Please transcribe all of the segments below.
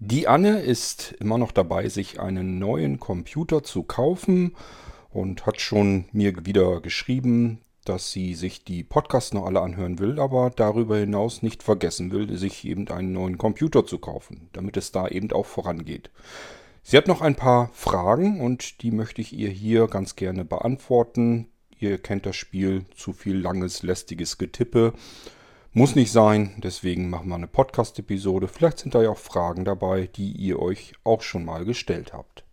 Die Anne ist immer noch dabei, sich einen neuen Computer zu kaufen und hat schon mir wieder geschrieben, dass sie sich die Podcasts noch alle anhören will, aber darüber hinaus nicht vergessen will, sich eben einen neuen Computer zu kaufen, damit es da eben auch vorangeht. Sie hat noch ein paar Fragen und die möchte ich ihr hier ganz gerne beantworten. Ihr kennt das Spiel, zu viel langes, lästiges Getippe. Muss nicht sein, deswegen machen wir eine Podcast-Episode. Vielleicht sind da ja auch Fragen dabei, die ihr euch auch schon mal gestellt habt.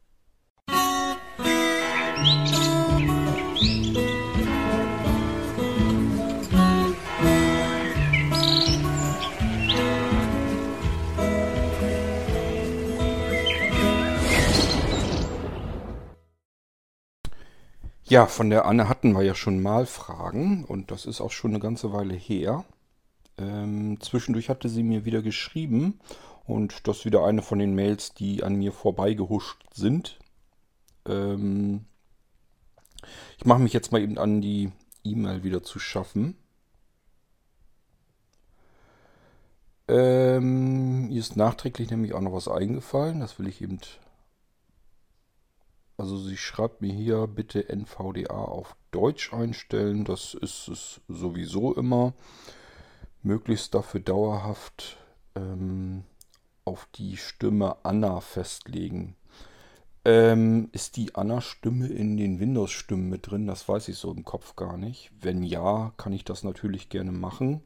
Ja, von der Anne hatten wir ja schon mal Fragen und das ist auch schon eine ganze Weile her. Ähm, zwischendurch hatte sie mir wieder geschrieben und das wieder eine von den Mails, die an mir vorbeigehuscht sind. Ähm, ich mache mich jetzt mal eben an, die E-Mail wieder zu schaffen. Ähm, ihr ist nachträglich nämlich auch noch was eingefallen. Das will ich eben also sie schreibt mir hier bitte NVDA auf Deutsch einstellen. Das ist es sowieso immer. Möglichst dafür dauerhaft ähm, auf die Stimme Anna festlegen. Ähm, ist die Anna-Stimme in den Windows-Stimmen mit drin? Das weiß ich so im Kopf gar nicht. Wenn ja, kann ich das natürlich gerne machen.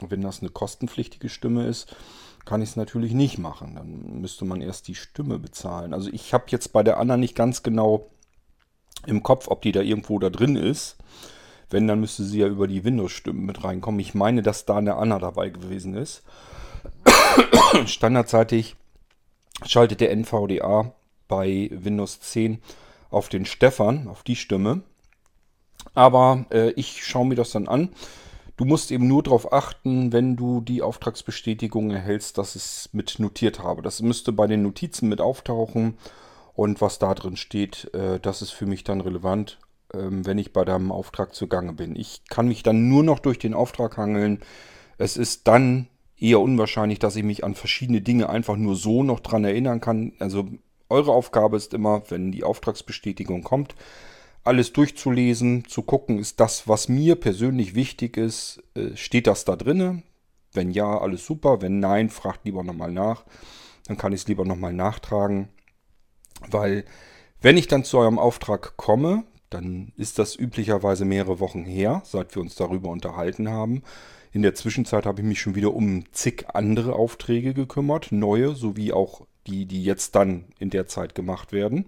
Wenn das eine kostenpflichtige Stimme ist, kann ich es natürlich nicht machen. Dann müsste man erst die Stimme bezahlen. Also ich habe jetzt bei der Anna nicht ganz genau im Kopf, ob die da irgendwo da drin ist. Wenn, dann müsste sie ja über die Windows-Stimmen mit reinkommen. Ich meine, dass da eine Anna dabei gewesen ist. Standardseitig schaltet der NVDA bei Windows 10 auf den Stefan, auf die Stimme. Aber äh, ich schaue mir das dann an. Du musst eben nur darauf achten, wenn du die Auftragsbestätigung erhältst, dass ich es mit notiert habe. Das müsste bei den Notizen mit auftauchen. Und was da drin steht, äh, das ist für mich dann relevant, wenn ich bei deinem Auftrag zugange bin. Ich kann mich dann nur noch durch den Auftrag hangeln. Es ist dann eher unwahrscheinlich, dass ich mich an verschiedene Dinge einfach nur so noch dran erinnern kann. Also eure Aufgabe ist immer, wenn die Auftragsbestätigung kommt, alles durchzulesen, zu gucken, ist das, was mir persönlich wichtig ist, äh, steht das da drinne? Wenn ja, alles super. Wenn nein, fragt lieber nochmal nach. Dann kann ich es lieber nochmal nachtragen. Weil, wenn ich dann zu eurem Auftrag komme, dann ist das üblicherweise mehrere Wochen her, seit wir uns darüber unterhalten haben. In der Zwischenzeit habe ich mich schon wieder um zig andere Aufträge gekümmert, neue sowie auch die, die jetzt dann in der Zeit gemacht werden.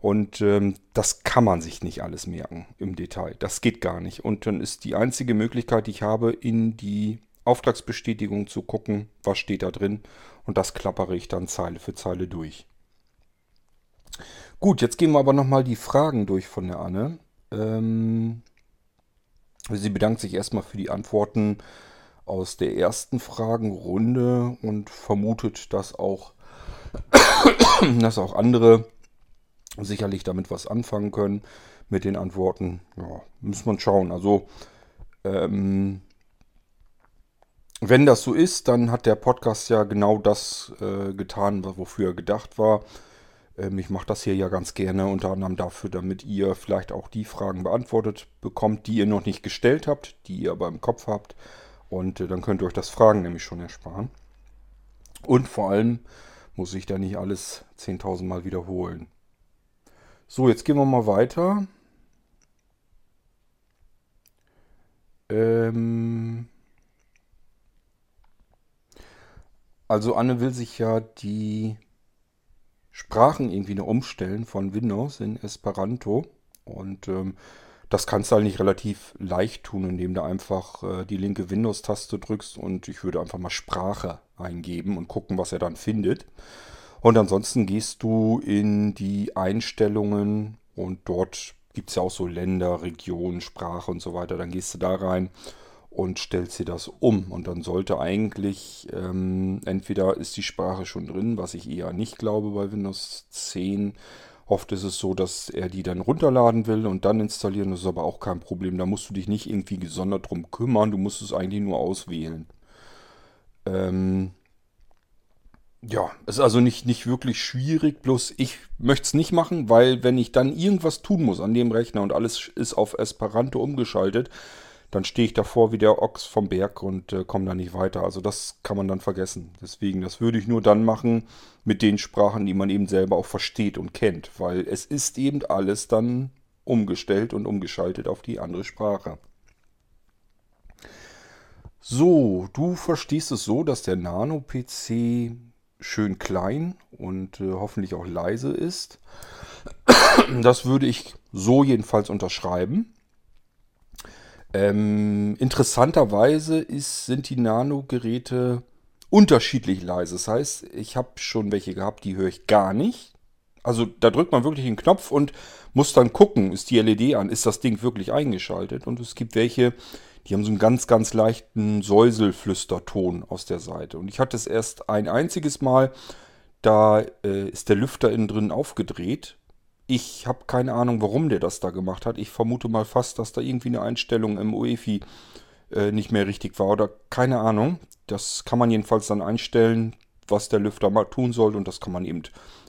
Und ähm, das kann man sich nicht alles merken im Detail. Das geht gar nicht. Und dann ist die einzige Möglichkeit, die ich habe, in die Auftragsbestätigung zu gucken, was steht da drin. Und das klappere ich dann Zeile für Zeile durch. Gut, jetzt gehen wir aber nochmal die Fragen durch von der Anne. Ähm, sie bedankt sich erstmal für die Antworten aus der ersten Fragenrunde und vermutet, dass auch, dass auch andere sicherlich damit was anfangen können mit den Antworten. Ja, muss man schauen. Also, ähm, wenn das so ist, dann hat der Podcast ja genau das äh, getan, wofür er gedacht war. Ähm, ich mache das hier ja ganz gerne, unter anderem dafür, damit ihr vielleicht auch die Fragen beantwortet bekommt, die ihr noch nicht gestellt habt, die ihr aber im Kopf habt. Und äh, dann könnt ihr euch das Fragen nämlich schon ersparen. Und vor allem muss ich da nicht alles 10.000 Mal wiederholen. So, jetzt gehen wir mal weiter. Ähm also Anne will sich ja die Sprachen irgendwie noch umstellen von Windows in Esperanto. Und ähm, das kannst du halt nicht relativ leicht tun, indem du einfach äh, die linke Windows-Taste drückst und ich würde einfach mal Sprache eingeben und gucken, was er dann findet. Und ansonsten gehst du in die Einstellungen und dort gibt es ja auch so Länder, Regionen, Sprache und so weiter. Dann gehst du da rein und stellst dir das um. Und dann sollte eigentlich, ähm, entweder ist die Sprache schon drin, was ich eher nicht glaube bei Windows 10. Oft ist es so, dass er die dann runterladen will und dann installieren. Das ist aber auch kein Problem. Da musst du dich nicht irgendwie gesondert drum kümmern. Du musst es eigentlich nur auswählen. Ähm, Ja, ist also nicht, nicht wirklich schwierig, bloß ich möchte es nicht machen, weil wenn ich dann irgendwas tun muss an dem Rechner und alles ist auf Esperanto umgeschaltet, dann stehe ich davor wie der Ochs vom Berg und äh, komme da nicht weiter. Also das kann man dann vergessen. Deswegen, das würde ich nur dann machen mit den Sprachen, die man eben selber auch versteht und kennt, weil es ist eben alles dann umgestellt und umgeschaltet auf die andere Sprache. So, du verstehst es so, dass der Nano-PC schön klein und äh, hoffentlich auch leise ist. Das würde ich so jedenfalls unterschreiben. Ähm, interessanterweise ist, sind die Nano-Geräte unterschiedlich leise. Das heißt, ich habe schon welche gehabt, die höre ich gar nicht. Also da drückt man wirklich den Knopf und muss dann gucken, ist die LED an, ist das Ding wirklich eingeschaltet. Und es gibt welche, die haben so einen ganz, ganz leichten Säuselflüsterton aus der Seite. Und ich hatte es erst ein einziges Mal, da äh, ist der Lüfter innen drin aufgedreht. Ich habe keine Ahnung, warum der das da gemacht hat. Ich vermute mal fast, dass da irgendwie eine Einstellung im UEFI äh, nicht mehr richtig war oder keine Ahnung. Das kann man jedenfalls dann einstellen, was der Lüfter mal tun soll und das kann man eben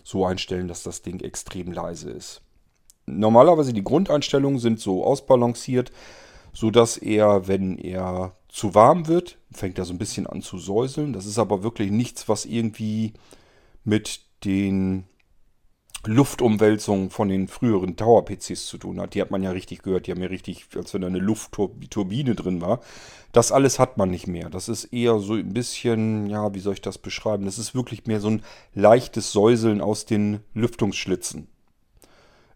so einstellen, dass das Ding extrem leise ist. Normalerweise die Grundeinstellungen sind so ausbalanciert, so dass er, wenn er zu warm wird, fängt er so ein bisschen an zu säuseln. Das ist aber wirklich nichts, was irgendwie mit den Luftumwälzungen von den früheren Tower-PCs zu tun hat. Die hat man ja richtig gehört. Die haben ja richtig, als wenn da eine Luftturbine drin war. Das alles hat man nicht mehr. Das ist eher so ein bisschen, ja, wie soll ich das beschreiben? Das ist wirklich mehr so ein leichtes Säuseln aus den Lüftungsschlitzen.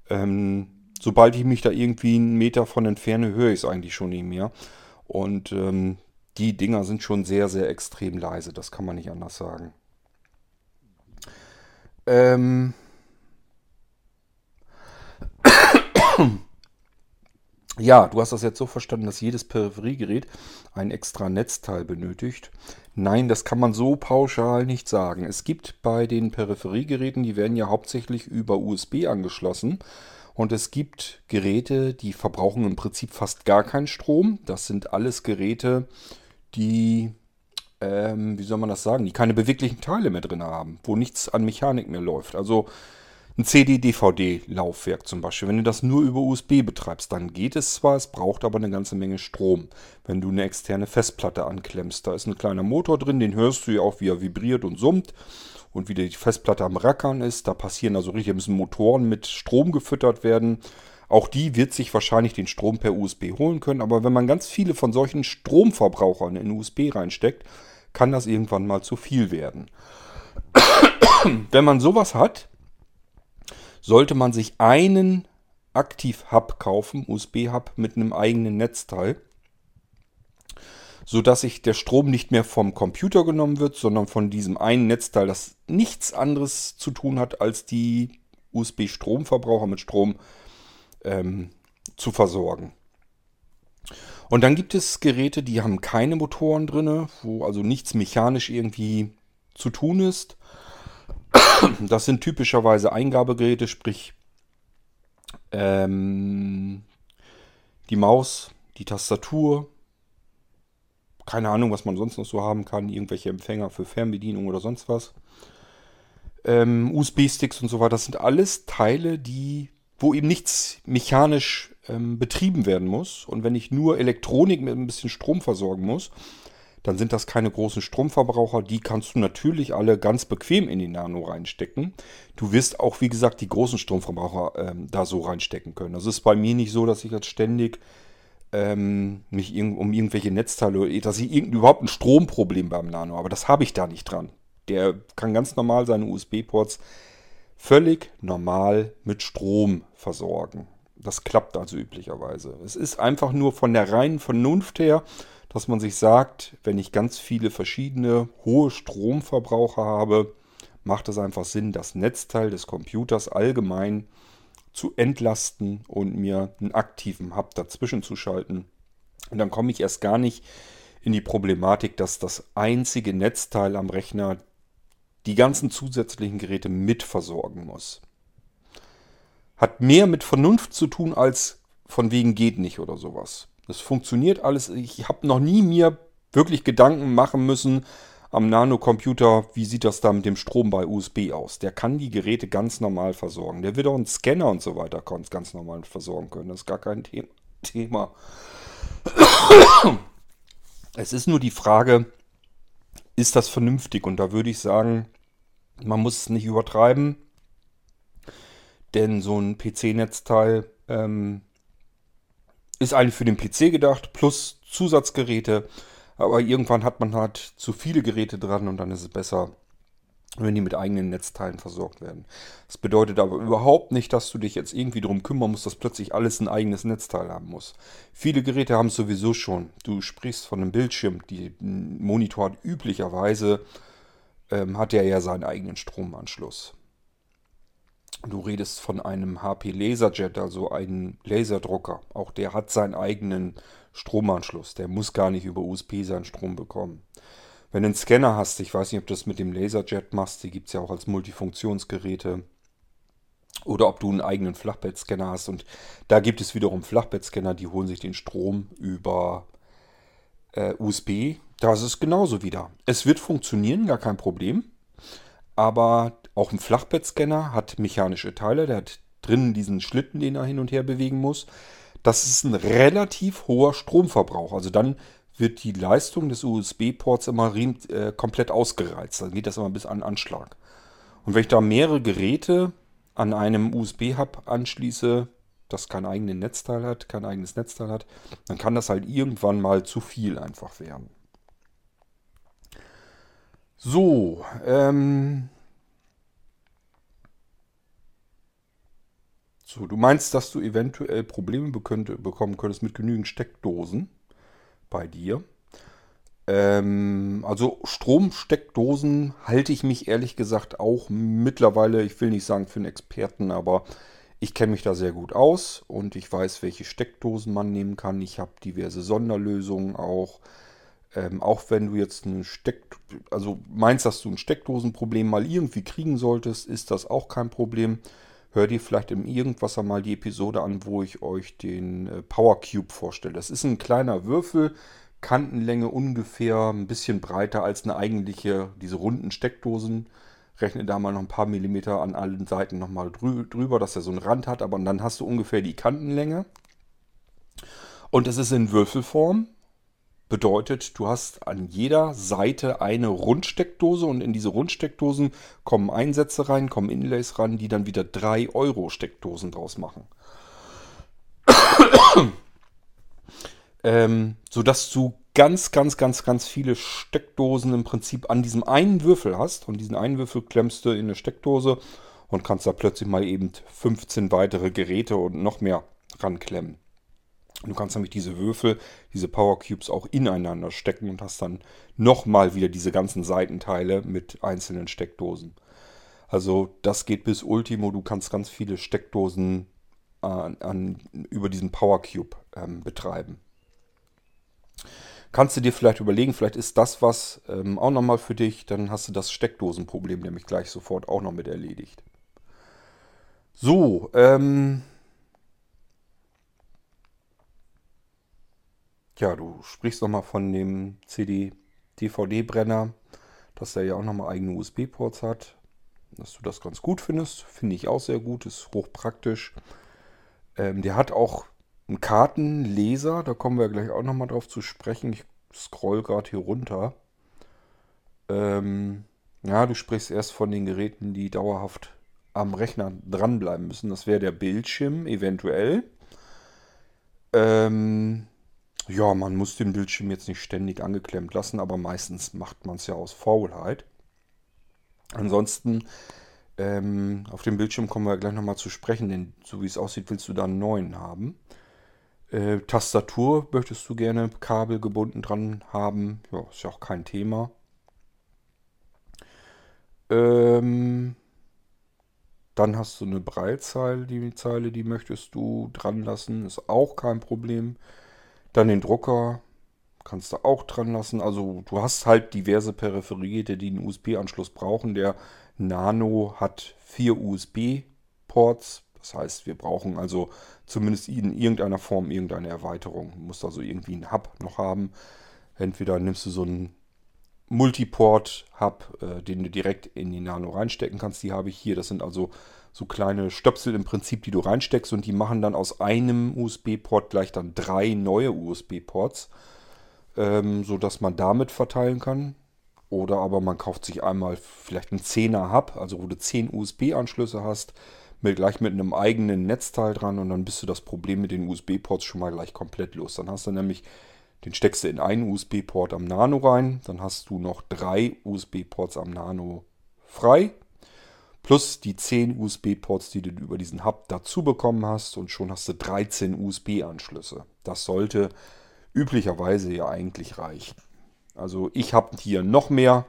Ähm, sobald ich mich da irgendwie einen Meter von entferne, höre ich es eigentlich schon nicht mehr. Und ähm, die Dinger sind schon sehr, sehr extrem leise. Das kann man nicht anders sagen. Ähm ja, du hast das jetzt so verstanden, dass jedes Peripheriegerät ein extra Netzteil benötigt. Nein, das kann man so pauschal nicht sagen. Es gibt bei den Peripheriegeräten, die werden ja hauptsächlich über USB angeschlossen. Und es gibt Geräte, die verbrauchen im Prinzip fast gar keinen Strom. Das sind alles Geräte, die, ähm, wie soll man das sagen, die keine beweglichen Teile mehr drin haben, wo nichts an Mechanik mehr läuft. Also ein CD-DVD-Laufwerk zum Beispiel. Wenn du das nur über USB betreibst, dann geht es zwar, es braucht aber eine ganze Menge Strom. Wenn du eine externe Festplatte anklemmst, da ist ein kleiner Motor drin, den hörst du ja auch, wie er vibriert und summt und wie die Festplatte am Rackern ist. Da passieren also richtig, müssen Motoren mit Strom gefüttert werden. Auch die wird sich wahrscheinlich den Strom per USB holen können. Aber wenn man ganz viele von solchen Stromverbrauchern in USB reinsteckt, kann das irgendwann mal zu viel werden. wenn man sowas hat, sollte man sich einen Aktiv-Hub kaufen, USB-Hub mit einem eigenen Netzteil sodass sich der Strom nicht mehr vom Computer genommen wird, sondern von diesem einen Netzteil, das nichts anderes zu tun hat, als die USB-Stromverbraucher mit Strom ähm, zu versorgen. Und dann gibt es Geräte, die haben keine Motoren drin, wo also nichts mechanisch irgendwie zu tun ist. Das sind typischerweise Eingabegeräte, sprich ähm, die Maus, die Tastatur, keine Ahnung, was man sonst noch so haben kann. Irgendwelche Empfänger für Fernbedienung oder sonst was. Ähm, USB-Sticks und so weiter. Das sind alles Teile, die, wo eben nichts mechanisch ähm, betrieben werden muss. Und wenn ich nur Elektronik mit ein bisschen Strom versorgen muss, dann sind das keine großen Stromverbraucher. Die kannst du natürlich alle ganz bequem in die Nano reinstecken. Du wirst auch, wie gesagt, die großen Stromverbraucher ähm, da so reinstecken können. Das ist bei mir nicht so, dass ich jetzt ständig ähm, mich um irgendwelche Netzteile, dass ich überhaupt ein Stromproblem beim Nano, aber das habe ich da nicht dran. Der kann ganz normal seine USB-Ports völlig normal mit Strom versorgen. Das klappt also üblicherweise. Es ist einfach nur von der reinen Vernunft her, dass man sich sagt, wenn ich ganz viele verschiedene hohe Stromverbraucher habe, macht es einfach Sinn, das Netzteil des Computers allgemein zu entlasten und mir einen aktiven Hub dazwischen zu schalten. Und dann komme ich erst gar nicht in die Problematik, dass das einzige Netzteil am Rechner die ganzen zusätzlichen Geräte mitversorgen muss. Hat mehr mit Vernunft zu tun als von wegen geht nicht oder sowas. Das funktioniert alles. Ich habe noch nie mir wirklich Gedanken machen müssen, am Nano-Computer, wie sieht das da mit dem Strom bei USB aus? Der kann die Geräte ganz normal versorgen. Der wird auch einen Scanner und so weiter ganz normal versorgen können. Das ist gar kein Thema. Es ist nur die Frage, ist das vernünftig? Und da würde ich sagen, man muss es nicht übertreiben. Denn so ein PC-Netzteil ähm, ist eigentlich für den PC gedacht, plus Zusatzgeräte. Aber irgendwann hat man halt zu viele Geräte dran und dann ist es besser, wenn die mit eigenen Netzteilen versorgt werden. Das bedeutet aber überhaupt nicht, dass du dich jetzt irgendwie darum kümmern musst, dass plötzlich alles ein eigenes Netzteil haben muss. Viele Geräte haben es sowieso schon. Du sprichst von einem Bildschirm. Die Monitor hat üblicherweise, ähm, hat er ja seinen eigenen Stromanschluss. Du redest von einem HP Laserjet, also einem Laserdrucker. Auch der hat seinen eigenen Stromanschluss. Der muss gar nicht über USB seinen Strom bekommen. Wenn du einen Scanner hast, ich weiß nicht, ob du das mit dem Laserjet machst, die gibt es ja auch als Multifunktionsgeräte. Oder ob du einen eigenen Flachbettscanner hast. Und da gibt es wiederum Flachbettscanner, die holen sich den Strom über äh, USB. Das ist genauso wieder. Es wird funktionieren, gar kein Problem. Aber auch ein Flachbettscanner hat mechanische Teile. Der hat drinnen diesen Schlitten, den er hin und her bewegen muss. Das ist ein relativ hoher Stromverbrauch. Also dann wird die Leistung des USB-Ports immer äh, komplett ausgereizt. Dann geht das immer bis an Anschlag. Und wenn ich da mehrere Geräte an einem USB-Hub anschließe, das kein eigenes Netzteil hat, kein eigenes Netzteil hat, dann kann das halt irgendwann mal zu viel einfach werden. So, ähm, So, du meinst, dass du eventuell Probleme bekommen könntest mit genügend Steckdosen bei dir. Ähm, also Stromsteckdosen halte ich mich ehrlich gesagt auch mittlerweile, ich will nicht sagen für einen Experten, aber ich kenne mich da sehr gut aus und ich weiß, welche Steckdosen man nehmen kann. Ich habe diverse Sonderlösungen auch. Ähm, auch wenn du jetzt ein Steck, also meinst, dass du ein Steckdosenproblem mal irgendwie kriegen solltest, ist das auch kein Problem hör dir vielleicht im Irgendwas einmal die Episode an, wo ich euch den äh, Power Cube vorstelle. Das ist ein kleiner Würfel, Kantenlänge ungefähr ein bisschen breiter als eine eigentliche, diese runden Steckdosen. Rechne da mal noch ein paar Millimeter an allen Seiten nochmal drü drüber, dass er so einen Rand hat, aber dann hast du ungefähr die Kantenlänge. Und es ist in Würfelform Bedeutet, du hast an jeder Seite eine Rundsteckdose und in diese Rundsteckdosen kommen Einsätze rein, kommen Inlays ran, die dann wieder 3 Euro Steckdosen draus machen. ähm, sodass du ganz, ganz, ganz, ganz viele Steckdosen im Prinzip an diesem einen Würfel hast. Und diesen einen Würfel klemmst du in eine Steckdose und kannst da plötzlich mal eben 15 weitere Geräte und noch mehr ranklemmen. Du kannst nämlich diese Würfel, diese Power Cubes auch ineinander stecken und hast dann nochmal wieder diese ganzen Seitenteile mit einzelnen Steckdosen. Also das geht bis Ultimo. Du kannst ganz viele Steckdosen an, an, über diesen Power Cube ähm, betreiben. Kannst du dir vielleicht überlegen, vielleicht ist das was ähm, auch nochmal für dich. Dann hast du das Steckdosenproblem nämlich gleich sofort auch noch mit erledigt. So, ähm, Ja, du sprichst nochmal von dem CD-DVD-Brenner, dass der ja auch nochmal eigene USB-Ports hat. Dass du das ganz gut findest, finde ich auch sehr gut, ist hochpraktisch. Ähm, der hat auch einen Kartenleser, da kommen wir gleich auch nochmal drauf zu sprechen. Ich scroll gerade hier runter. Ähm, ja, du sprichst erst von den Geräten, die dauerhaft am Rechner dranbleiben müssen. Das wäre der Bildschirm eventuell. Ähm, ja, man muss den Bildschirm jetzt nicht ständig angeklemmt lassen, aber meistens macht man es ja aus Faulheit. Ansonsten, ähm, auf dem Bildschirm kommen wir gleich nochmal zu sprechen, denn so wie es aussieht, willst du da einen neuen haben. Äh, Tastatur möchtest du gerne kabelgebunden dran haben. Ja, ist ja auch kein Thema. Ähm, dann hast du eine Breitzeile, die Zeile, die möchtest du dran lassen, ist auch kein Problem. Dann den Drucker kannst du auch dran lassen. Also du hast halt diverse Peripheriegeräte, die einen USB-Anschluss brauchen. Der Nano hat vier USB-Ports. Das heißt, wir brauchen also zumindest in irgendeiner Form irgendeine Erweiterung. Du musst also irgendwie einen Hub noch haben. Entweder nimmst du so einen Multiport-Hub, äh, den du direkt in die Nano reinstecken kannst. Die habe ich hier. Das sind also so kleine Stöpsel im Prinzip, die du reinsteckst und die machen dann aus einem USB-Port gleich dann drei neue USB-Ports, ähm, sodass man damit verteilen kann. Oder aber man kauft sich einmal vielleicht einen 10er Hub, also wo du 10 USB-Anschlüsse hast, mit, gleich mit einem eigenen Netzteil dran und dann bist du das Problem mit den USB-Ports schon mal gleich komplett los. Dann hast du nämlich, den steckst du in einen USB-Port am Nano rein, dann hast du noch drei USB-Ports am Nano frei plus die 10 USB-Ports, die du über diesen Hub dazu bekommen hast und schon hast du 13 USB-Anschlüsse. Das sollte üblicherweise ja eigentlich reichen. Also ich habe hier noch mehr.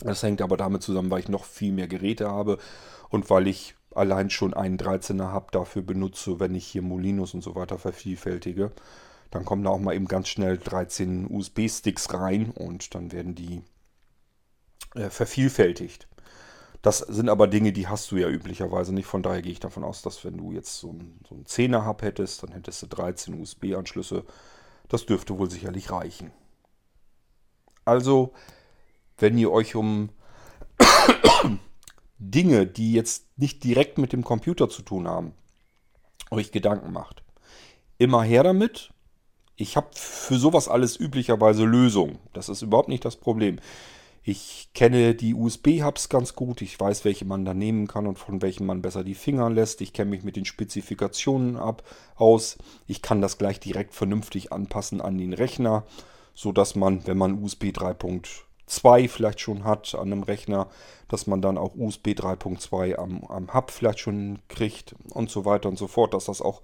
Das hängt aber damit zusammen, weil ich noch viel mehr Geräte habe und weil ich allein schon einen 13er Hub dafür benutze, wenn ich hier Molinos und so weiter vervielfältige. Dann kommen da auch mal eben ganz schnell 13 USB-Sticks rein und dann werden die äh, vervielfältigt. Das sind aber Dinge, die hast du ja üblicherweise nicht. Von daher gehe ich davon aus, dass wenn du jetzt so einen, so einen 10er-Hub hättest, dann hättest du 13 USB-Anschlüsse. Das dürfte wohl sicherlich reichen. Also, wenn ihr euch um Dinge, die jetzt nicht direkt mit dem Computer zu tun haben, euch Gedanken macht, immer her damit. Ich habe für sowas alles üblicherweise Lösungen. Das ist überhaupt nicht das Problem. Ich kenne die USB-Hubs ganz gut. Ich weiß, welche man da nehmen kann und von welchen man besser die Finger lässt. Ich kenne mich mit den Spezifikationen ab, aus. Ich kann das gleich direkt vernünftig anpassen an den Rechner, sodass man, wenn man USB 3.2 vielleicht schon hat an einem Rechner, dass man dann auch USB 3.2 am, am Hub vielleicht schon kriegt und so weiter und so fort, dass das auch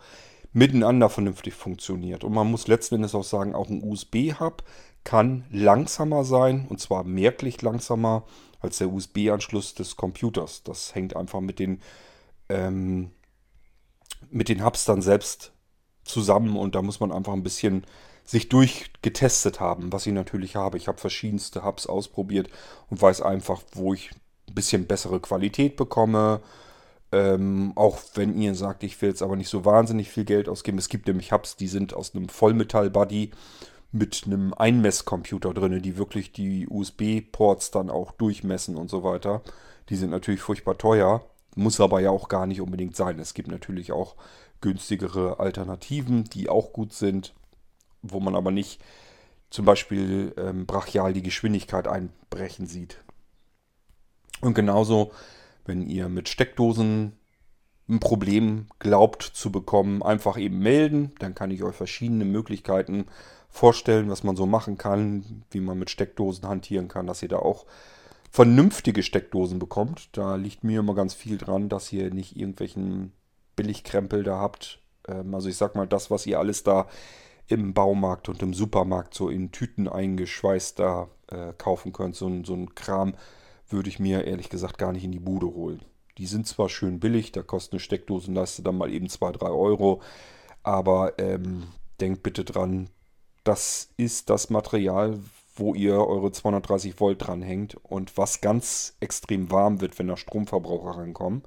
miteinander vernünftig funktioniert. Und man muss letzten Endes auch sagen, auch ein USB-Hub kann langsamer sein und zwar merklich langsamer als der USB-Anschluss des Computers. Das hängt einfach mit den, ähm, mit den Hubs dann selbst zusammen und da muss man einfach ein bisschen sich durchgetestet haben, was ich natürlich habe. Ich habe verschiedenste Hubs ausprobiert und weiß einfach, wo ich ein bisschen bessere Qualität bekomme. Ähm, auch wenn ihr sagt, ich will jetzt aber nicht so wahnsinnig viel Geld ausgeben. Es gibt nämlich Hubs, die sind aus einem Vollmetall-Buddy mit einem Einmesscomputer drin, die wirklich die USB-Ports dann auch durchmessen und so weiter. Die sind natürlich furchtbar teuer, muss aber ja auch gar nicht unbedingt sein. Es gibt natürlich auch günstigere Alternativen, die auch gut sind, wo man aber nicht zum Beispiel ähm, brachial die Geschwindigkeit einbrechen sieht. Und genauso, wenn ihr mit Steckdosen ein Problem glaubt zu bekommen, einfach eben melden. Dann kann ich euch verschiedene Möglichkeiten vorstellen, was man so machen kann, wie man mit Steckdosen hantieren kann, dass ihr da auch vernünftige Steckdosen bekommt. Da liegt mir immer ganz viel dran, dass ihr nicht irgendwelchen Billigkrempel da habt. Ähm, also ich sag mal, das, was ihr alles da im Baumarkt und im Supermarkt so in Tüten eingeschweißt da äh, kaufen könnt, so, so ein Kram, würde ich mir ehrlich gesagt gar nicht in die Bude holen. Die sind zwar schön billig, da kostet eine Steckdosenleiste dann mal eben 2, 3 Euro, aber ähm, denkt bitte dran, das ist das Material, wo ihr eure 230 Volt dranhängt und was ganz extrem warm wird, wenn da Stromverbraucher rankommen.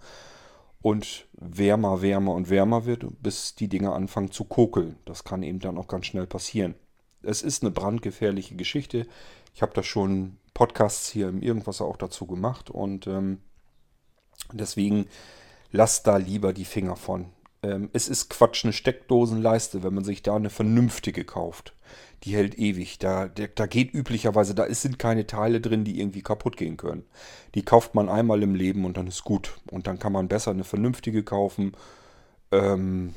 Und wärmer, wärmer und wärmer wird, bis die Dinger anfangen zu kokeln. Das kann eben dann auch ganz schnell passieren. Es ist eine brandgefährliche Geschichte. Ich habe da schon Podcasts hier im Irgendwas auch dazu gemacht und ähm, deswegen lasst da lieber die Finger von. Ähm, es ist Quatsch, eine Steckdosenleiste, wenn man sich da eine vernünftige kauft. Die hält ewig. Da, der, da geht üblicherweise, da sind keine Teile drin, die irgendwie kaputt gehen können. Die kauft man einmal im Leben und dann ist gut. Und dann kann man besser eine vernünftige kaufen. Ähm,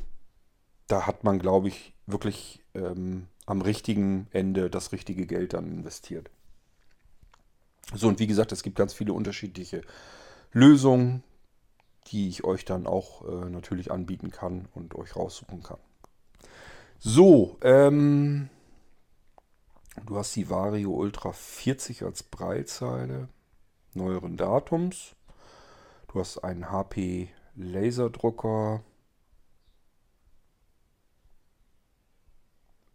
da hat man, glaube ich, wirklich ähm, am richtigen Ende das richtige Geld dann investiert. So, und wie gesagt, es gibt ganz viele unterschiedliche Lösungen die ich euch dann auch äh, natürlich anbieten kann und euch raussuchen kann. So, ähm, du hast die Vario Ultra 40 als Breitzeile neueren Datums. Du hast einen HP Laserdrucker.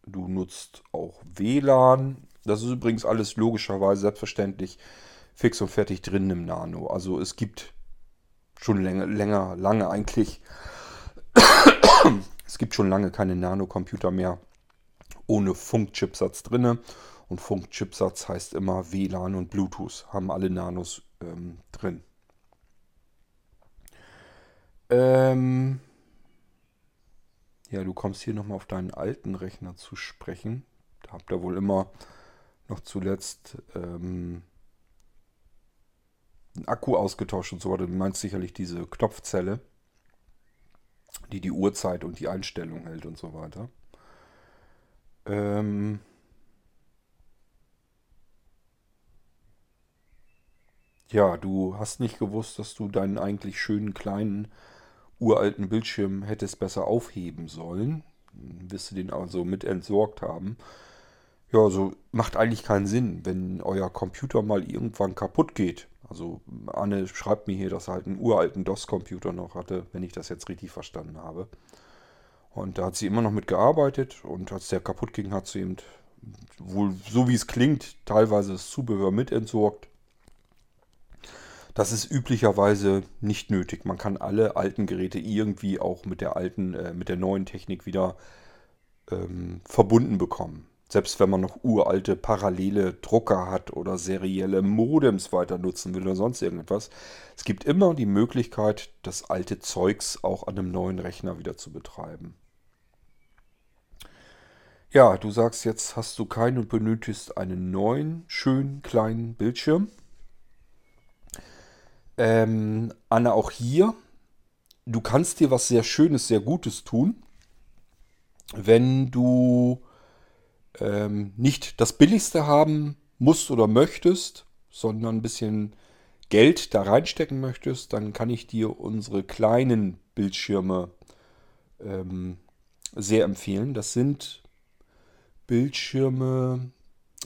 Du nutzt auch WLAN. Das ist übrigens alles logischerweise selbstverständlich fix und fertig drin im Nano. Also es gibt schon länger, länger, lange eigentlich. es gibt schon lange keine Nano-Computer mehr ohne Funkchipsatz drinne. Und Funkchipsatz heißt immer WLAN und Bluetooth. Haben alle Nanos ähm, drin. Ähm ja, du kommst hier nochmal auf deinen alten Rechner zu sprechen. Da habt ihr wohl immer noch zuletzt ähm, einen Akku ausgetauscht und so weiter. Du meinst sicherlich diese Knopfzelle, die die Uhrzeit und die Einstellung hält und so weiter. Ähm ja, du hast nicht gewusst, dass du deinen eigentlich schönen kleinen uralten Bildschirm hättest besser aufheben sollen. Wirst du den also mit entsorgt haben. Ja, also macht eigentlich keinen Sinn, wenn euer Computer mal irgendwann kaputt geht. Also Anne schreibt mir hier, dass er halt einen uralten DOS-Computer noch hatte, wenn ich das jetzt richtig verstanden habe. Und da hat sie immer noch mit gearbeitet und als der kaputt ging, hat sie eben wohl, so wie es klingt, teilweise das Zubehör mit entsorgt. Das ist üblicherweise nicht nötig. Man kann alle alten Geräte irgendwie auch mit der alten, äh, mit der neuen Technik wieder ähm, verbunden bekommen. Selbst wenn man noch uralte parallele Drucker hat oder serielle Modems weiter nutzen will oder sonst irgendetwas. Es gibt immer die Möglichkeit, das alte Zeugs auch an einem neuen Rechner wieder zu betreiben. Ja, du sagst jetzt, hast du keinen und benötigst einen neuen, schönen kleinen Bildschirm. Ähm, Anna, auch hier, du kannst dir was sehr Schönes, sehr Gutes tun, wenn du ähm, nicht das Billigste haben musst oder möchtest, sondern ein bisschen Geld da reinstecken möchtest, dann kann ich dir unsere kleinen Bildschirme ähm, sehr empfehlen. Das sind Bildschirme,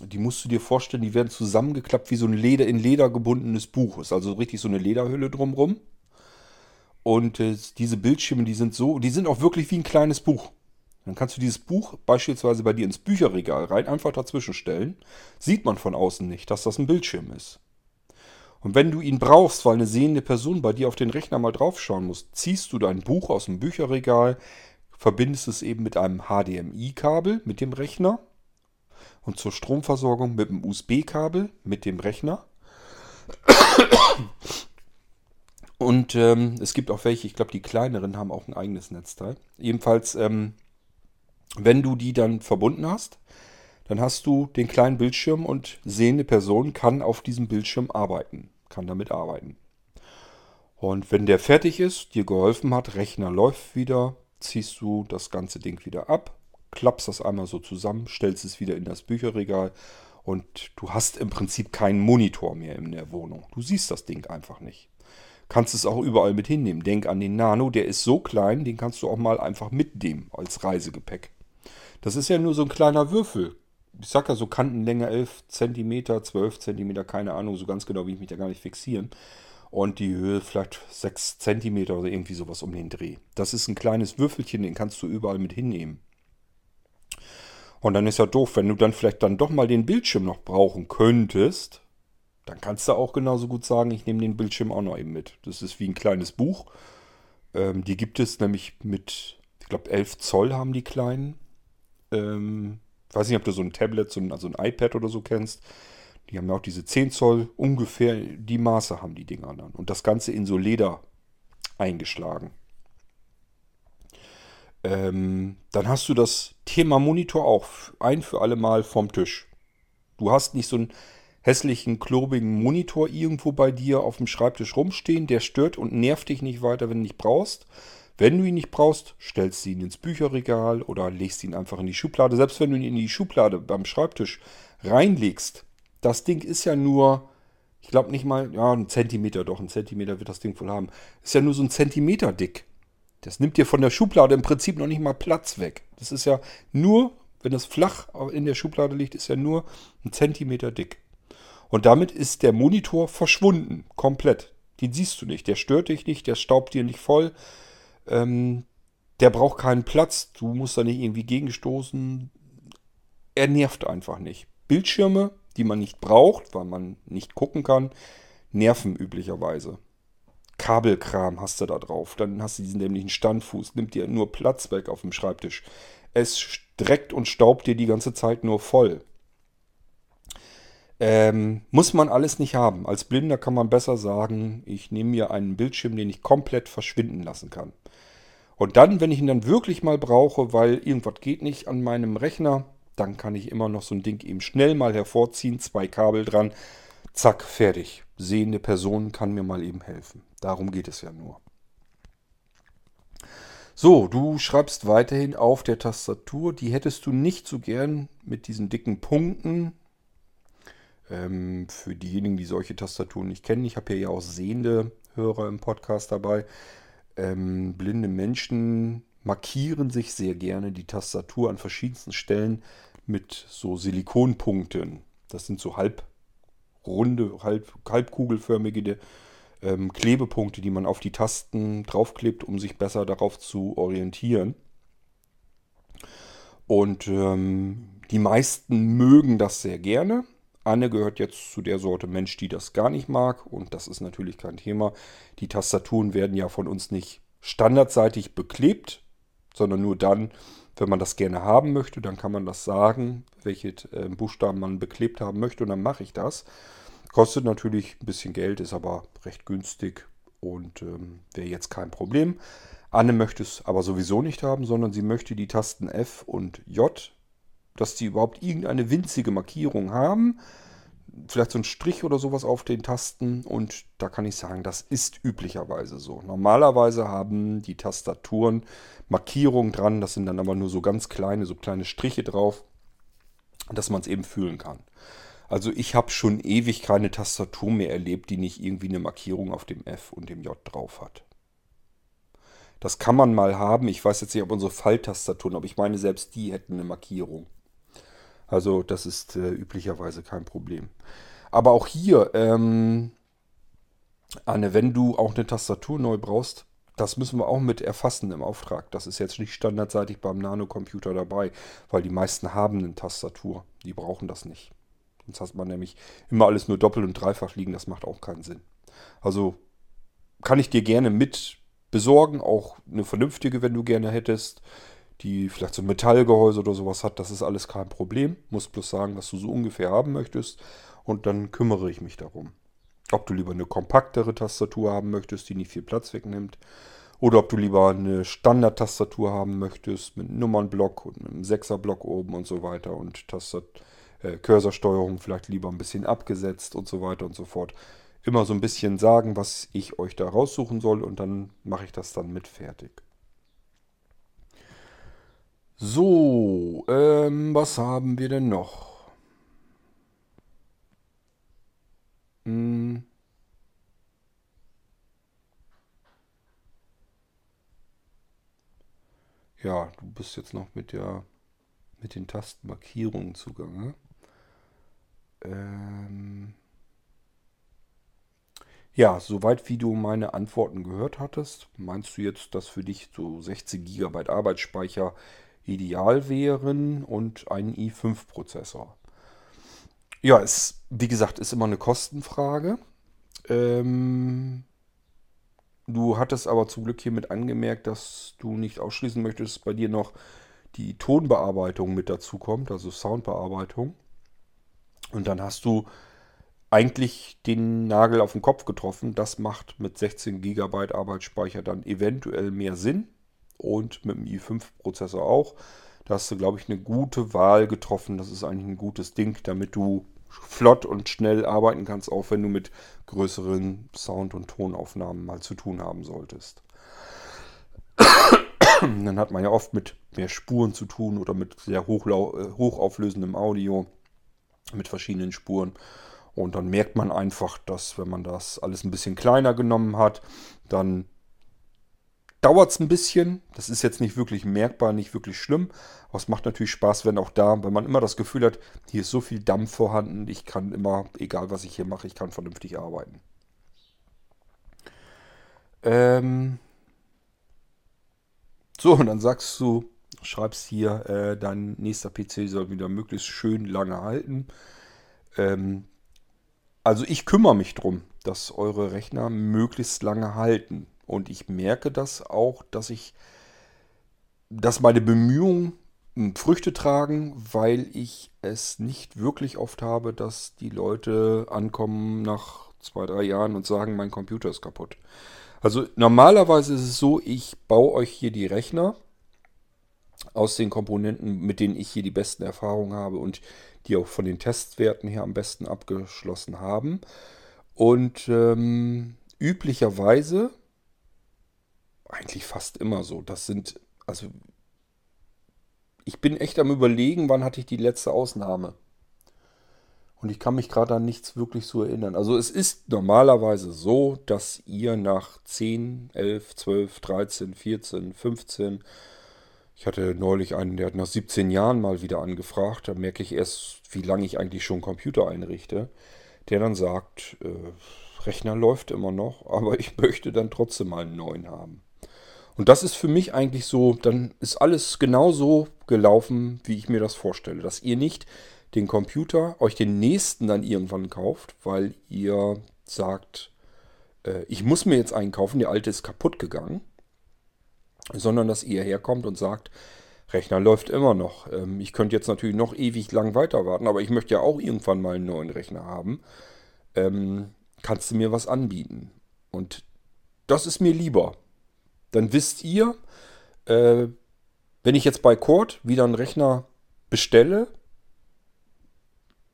die musst du dir vorstellen, die werden zusammengeklappt wie so ein Leder in Leder gebundenes Buch. Ist also richtig so eine Lederhülle drumrum. Und äh, diese Bildschirme, die sind so, die sind auch wirklich wie ein kleines Buch. Dann kannst du dieses Buch beispielsweise bei dir ins Bücherregal rein einfach dazwischen stellen. Sieht man von außen nicht, dass das ein Bildschirm ist. Und wenn du ihn brauchst, weil eine sehende Person bei dir auf den Rechner mal draufschauen muss, ziehst du dein Buch aus dem Bücherregal, verbindest es eben mit einem HDMI-Kabel mit dem Rechner und zur Stromversorgung mit dem USB-Kabel mit dem Rechner. Und ähm, es gibt auch welche, ich glaube, die kleineren haben auch ein eigenes Netzteil. Jedenfalls ähm, wenn du die dann verbunden hast, dann hast du den kleinen Bildschirm und sehende Person kann auf diesem Bildschirm arbeiten, kann damit arbeiten. Und wenn der fertig ist, dir geholfen hat, Rechner läuft wieder, ziehst du das ganze Ding wieder ab, klappst das einmal so zusammen, stellst es wieder in das Bücherregal und du hast im Prinzip keinen Monitor mehr in der Wohnung. Du siehst das Ding einfach nicht. Kannst es auch überall mit hinnehmen. Denk an den Nano, der ist so klein, den kannst du auch mal einfach mitnehmen als Reisegepäck. Das ist ja nur so ein kleiner Würfel. Ich sag ja so Kantenlänge 11 cm, 12 cm, keine Ahnung, so ganz genau will ich mich da gar nicht fixieren. Und die Höhe vielleicht 6 cm oder irgendwie sowas um den Dreh. Das ist ein kleines Würfelchen, den kannst du überall mit hinnehmen. Und dann ist ja doof, wenn du dann vielleicht dann doch mal den Bildschirm noch brauchen könntest, dann kannst du auch genauso gut sagen, ich nehme den Bildschirm auch noch eben mit. Das ist wie ein kleines Buch. Ähm, die gibt es nämlich mit, ich glaube, 11 Zoll haben die kleinen. Ähm, weiß nicht, ob du so ein Tablet, so ein, also ein iPad oder so kennst. Die haben ja auch diese 10 Zoll, ungefähr die Maße haben die Dinger dann. Und das Ganze in so Leder eingeschlagen. Ähm, dann hast du das Thema Monitor auch ein für alle Mal vom Tisch. Du hast nicht so einen hässlichen, klobigen Monitor irgendwo bei dir auf dem Schreibtisch rumstehen, der stört und nervt dich nicht weiter, wenn du nicht brauchst, wenn du ihn nicht brauchst, stellst du ihn ins Bücherregal oder legst ihn einfach in die Schublade. Selbst wenn du ihn in die Schublade beim Schreibtisch reinlegst, das Ding ist ja nur, ich glaube nicht mal, ja, ein Zentimeter, doch, ein Zentimeter wird das Ding wohl haben. Ist ja nur so ein Zentimeter dick. Das nimmt dir von der Schublade im Prinzip noch nicht mal Platz weg. Das ist ja nur, wenn das flach in der Schublade liegt, ist ja nur ein Zentimeter dick. Und damit ist der Monitor verschwunden, komplett. Den siehst du nicht, der stört dich nicht, der staubt dir nicht voll. Ähm, der braucht keinen Platz. Du musst da nicht irgendwie gegenstoßen. Er nervt einfach nicht. Bildschirme, die man nicht braucht, weil man nicht gucken kann, nerven üblicherweise. Kabelkram hast du da drauf. Dann hast du diesen dämlichen Standfuß. Nimmt dir nur Platz weg auf dem Schreibtisch. Es streckt und staubt dir die ganze Zeit nur voll. Ähm, muss man alles nicht haben. Als Blinder kann man besser sagen, ich nehme mir einen Bildschirm, den ich komplett verschwinden lassen kann. Und dann, wenn ich ihn dann wirklich mal brauche, weil irgendwas geht nicht an meinem Rechner, dann kann ich immer noch so ein Ding eben schnell mal hervorziehen, zwei Kabel dran, zack, fertig. Sehende Person kann mir mal eben helfen. Darum geht es ja nur. So, du schreibst weiterhin auf der Tastatur, die hättest du nicht so gern mit diesen dicken Punkten. Ähm, für diejenigen, die solche Tastaturen nicht kennen, ich habe hier ja auch sehende Hörer im Podcast dabei. Ähm, blinde Menschen markieren sich sehr gerne die Tastatur an verschiedensten Stellen mit so Silikonpunkten. Das sind so halbrunde, halb, halbkugelförmige ähm, Klebepunkte, die man auf die Tasten draufklebt, um sich besser darauf zu orientieren. Und ähm, die meisten mögen das sehr gerne. Anne gehört jetzt zu der Sorte Mensch, die das gar nicht mag. Und das ist natürlich kein Thema. Die Tastaturen werden ja von uns nicht standardseitig beklebt, sondern nur dann, wenn man das gerne haben möchte. Dann kann man das sagen, welche äh, Buchstaben man beklebt haben möchte. Und dann mache ich das. Kostet natürlich ein bisschen Geld, ist aber recht günstig und ähm, wäre jetzt kein Problem. Anne möchte es aber sowieso nicht haben, sondern sie möchte die Tasten F und J dass die überhaupt irgendeine winzige Markierung haben. Vielleicht so ein Strich oder sowas auf den Tasten. Und da kann ich sagen, das ist üblicherweise so. Normalerweise haben die Tastaturen Markierungen dran. Das sind dann aber nur so ganz kleine, so kleine Striche drauf, dass man es eben fühlen kann. Also ich habe schon ewig keine Tastatur mehr erlebt, die nicht irgendwie eine Markierung auf dem F und dem J drauf hat. Das kann man mal haben. Ich weiß jetzt nicht, ob unsere Falltastaturen, aber ich meine, selbst die hätten eine Markierung. Also das ist äh, üblicherweise kein Problem. Aber auch hier, ähm, Anne, wenn du auch eine Tastatur neu brauchst, das müssen wir auch mit erfassen im Auftrag. Das ist jetzt nicht standardseitig beim Nanocomputer dabei, weil die meisten haben eine Tastatur. Die brauchen das nicht. Sonst hat man nämlich immer alles nur doppelt und dreifach liegen. Das macht auch keinen Sinn. Also kann ich dir gerne mit besorgen, auch eine vernünftige, wenn du gerne hättest die vielleicht so ein Metallgehäuse oder sowas hat, das ist alles kein Problem. Muss bloß sagen, was du so ungefähr haben möchtest und dann kümmere ich mich darum. Ob du lieber eine kompaktere Tastatur haben möchtest, die nicht viel Platz wegnimmt, oder ob du lieber eine Standard-Tastatur haben möchtest mit Nummernblock und einem Sechserblock oben und so weiter und Tastat äh, Cursorsteuerung vielleicht lieber ein bisschen abgesetzt und so weiter und so fort. Immer so ein bisschen sagen, was ich euch da raussuchen soll und dann mache ich das dann mit fertig. So, ähm, was haben wir denn noch? Hm. Ja, du bist jetzt noch mit der mit den Tastenmarkierungen zugange. Ähm ja, soweit wie du meine Antworten gehört hattest, meinst du jetzt, dass für dich so 16 GB Arbeitsspeicher ideal wären und einen i5-Prozessor. Ja, es, wie gesagt, ist immer eine Kostenfrage. Ähm, du hattest aber zum Glück hiermit angemerkt, dass du nicht ausschließen möchtest, bei dir noch die Tonbearbeitung mit dazu kommt, also Soundbearbeitung. Und dann hast du eigentlich den Nagel auf den Kopf getroffen. Das macht mit 16 GB Arbeitsspeicher dann eventuell mehr Sinn und mit dem i5-Prozessor auch. Da hast du, glaube ich, eine gute Wahl getroffen. Das ist eigentlich ein gutes Ding, damit du flott und schnell arbeiten kannst, auch wenn du mit größeren Sound- und Tonaufnahmen mal zu tun haben solltest. Dann hat man ja oft mit mehr Spuren zu tun oder mit sehr äh, hochauflösendem Audio mit verschiedenen Spuren. Und dann merkt man einfach, dass wenn man das alles ein bisschen kleiner genommen hat, dann dauert es ein bisschen. Das ist jetzt nicht wirklich merkbar, nicht wirklich schlimm. Aber es macht natürlich Spaß, wenn auch da, wenn man immer das Gefühl hat, hier ist so viel Dampf vorhanden, ich kann immer, egal was ich hier mache, ich kann vernünftig arbeiten. Ähm so, und dann sagst du, schreibst hier, äh, dein nächster PC soll wieder möglichst schön lange halten. Ähm also ich kümmere mich darum, dass eure Rechner möglichst lange halten. Und ich merke das auch, dass ich, dass meine Bemühungen Früchte tragen, weil ich es nicht wirklich oft habe, dass die Leute ankommen nach zwei, drei Jahren und sagen, mein Computer ist kaputt. Also normalerweise ist es so, ich baue euch hier die Rechner aus den Komponenten, mit denen ich hier die besten Erfahrungen habe und die auch von den Testwerten her am besten abgeschlossen haben. Und ähm, üblicherweise, eigentlich fast immer so, das sind, also ich bin echt am überlegen, wann hatte ich die letzte Ausnahme. Und ich kann mich gerade an nichts wirklich so erinnern. Also es ist normalerweise so, dass ihr nach 10, 11, 12, 13, 14, 15, ich hatte neulich einen, der hat nach 17 Jahren mal wieder angefragt, da merke ich erst, wie lange ich eigentlich schon Computer einrichte, der dann sagt, äh, Rechner läuft immer noch, aber ich möchte dann trotzdem mal einen neuen haben. Und das ist für mich eigentlich so, dann ist alles genauso gelaufen, wie ich mir das vorstelle. Dass ihr nicht den Computer, euch den nächsten dann irgendwann kauft, weil ihr sagt, äh, ich muss mir jetzt einen kaufen, der alte ist kaputt gegangen. Sondern dass ihr herkommt und sagt, Rechner läuft immer noch. Ähm, ich könnte jetzt natürlich noch ewig lang weiter warten, aber ich möchte ja auch irgendwann mal einen neuen Rechner haben. Ähm, kannst du mir was anbieten? Und das ist mir lieber, dann wisst ihr, äh, wenn ich jetzt bei Cord wieder einen Rechner bestelle,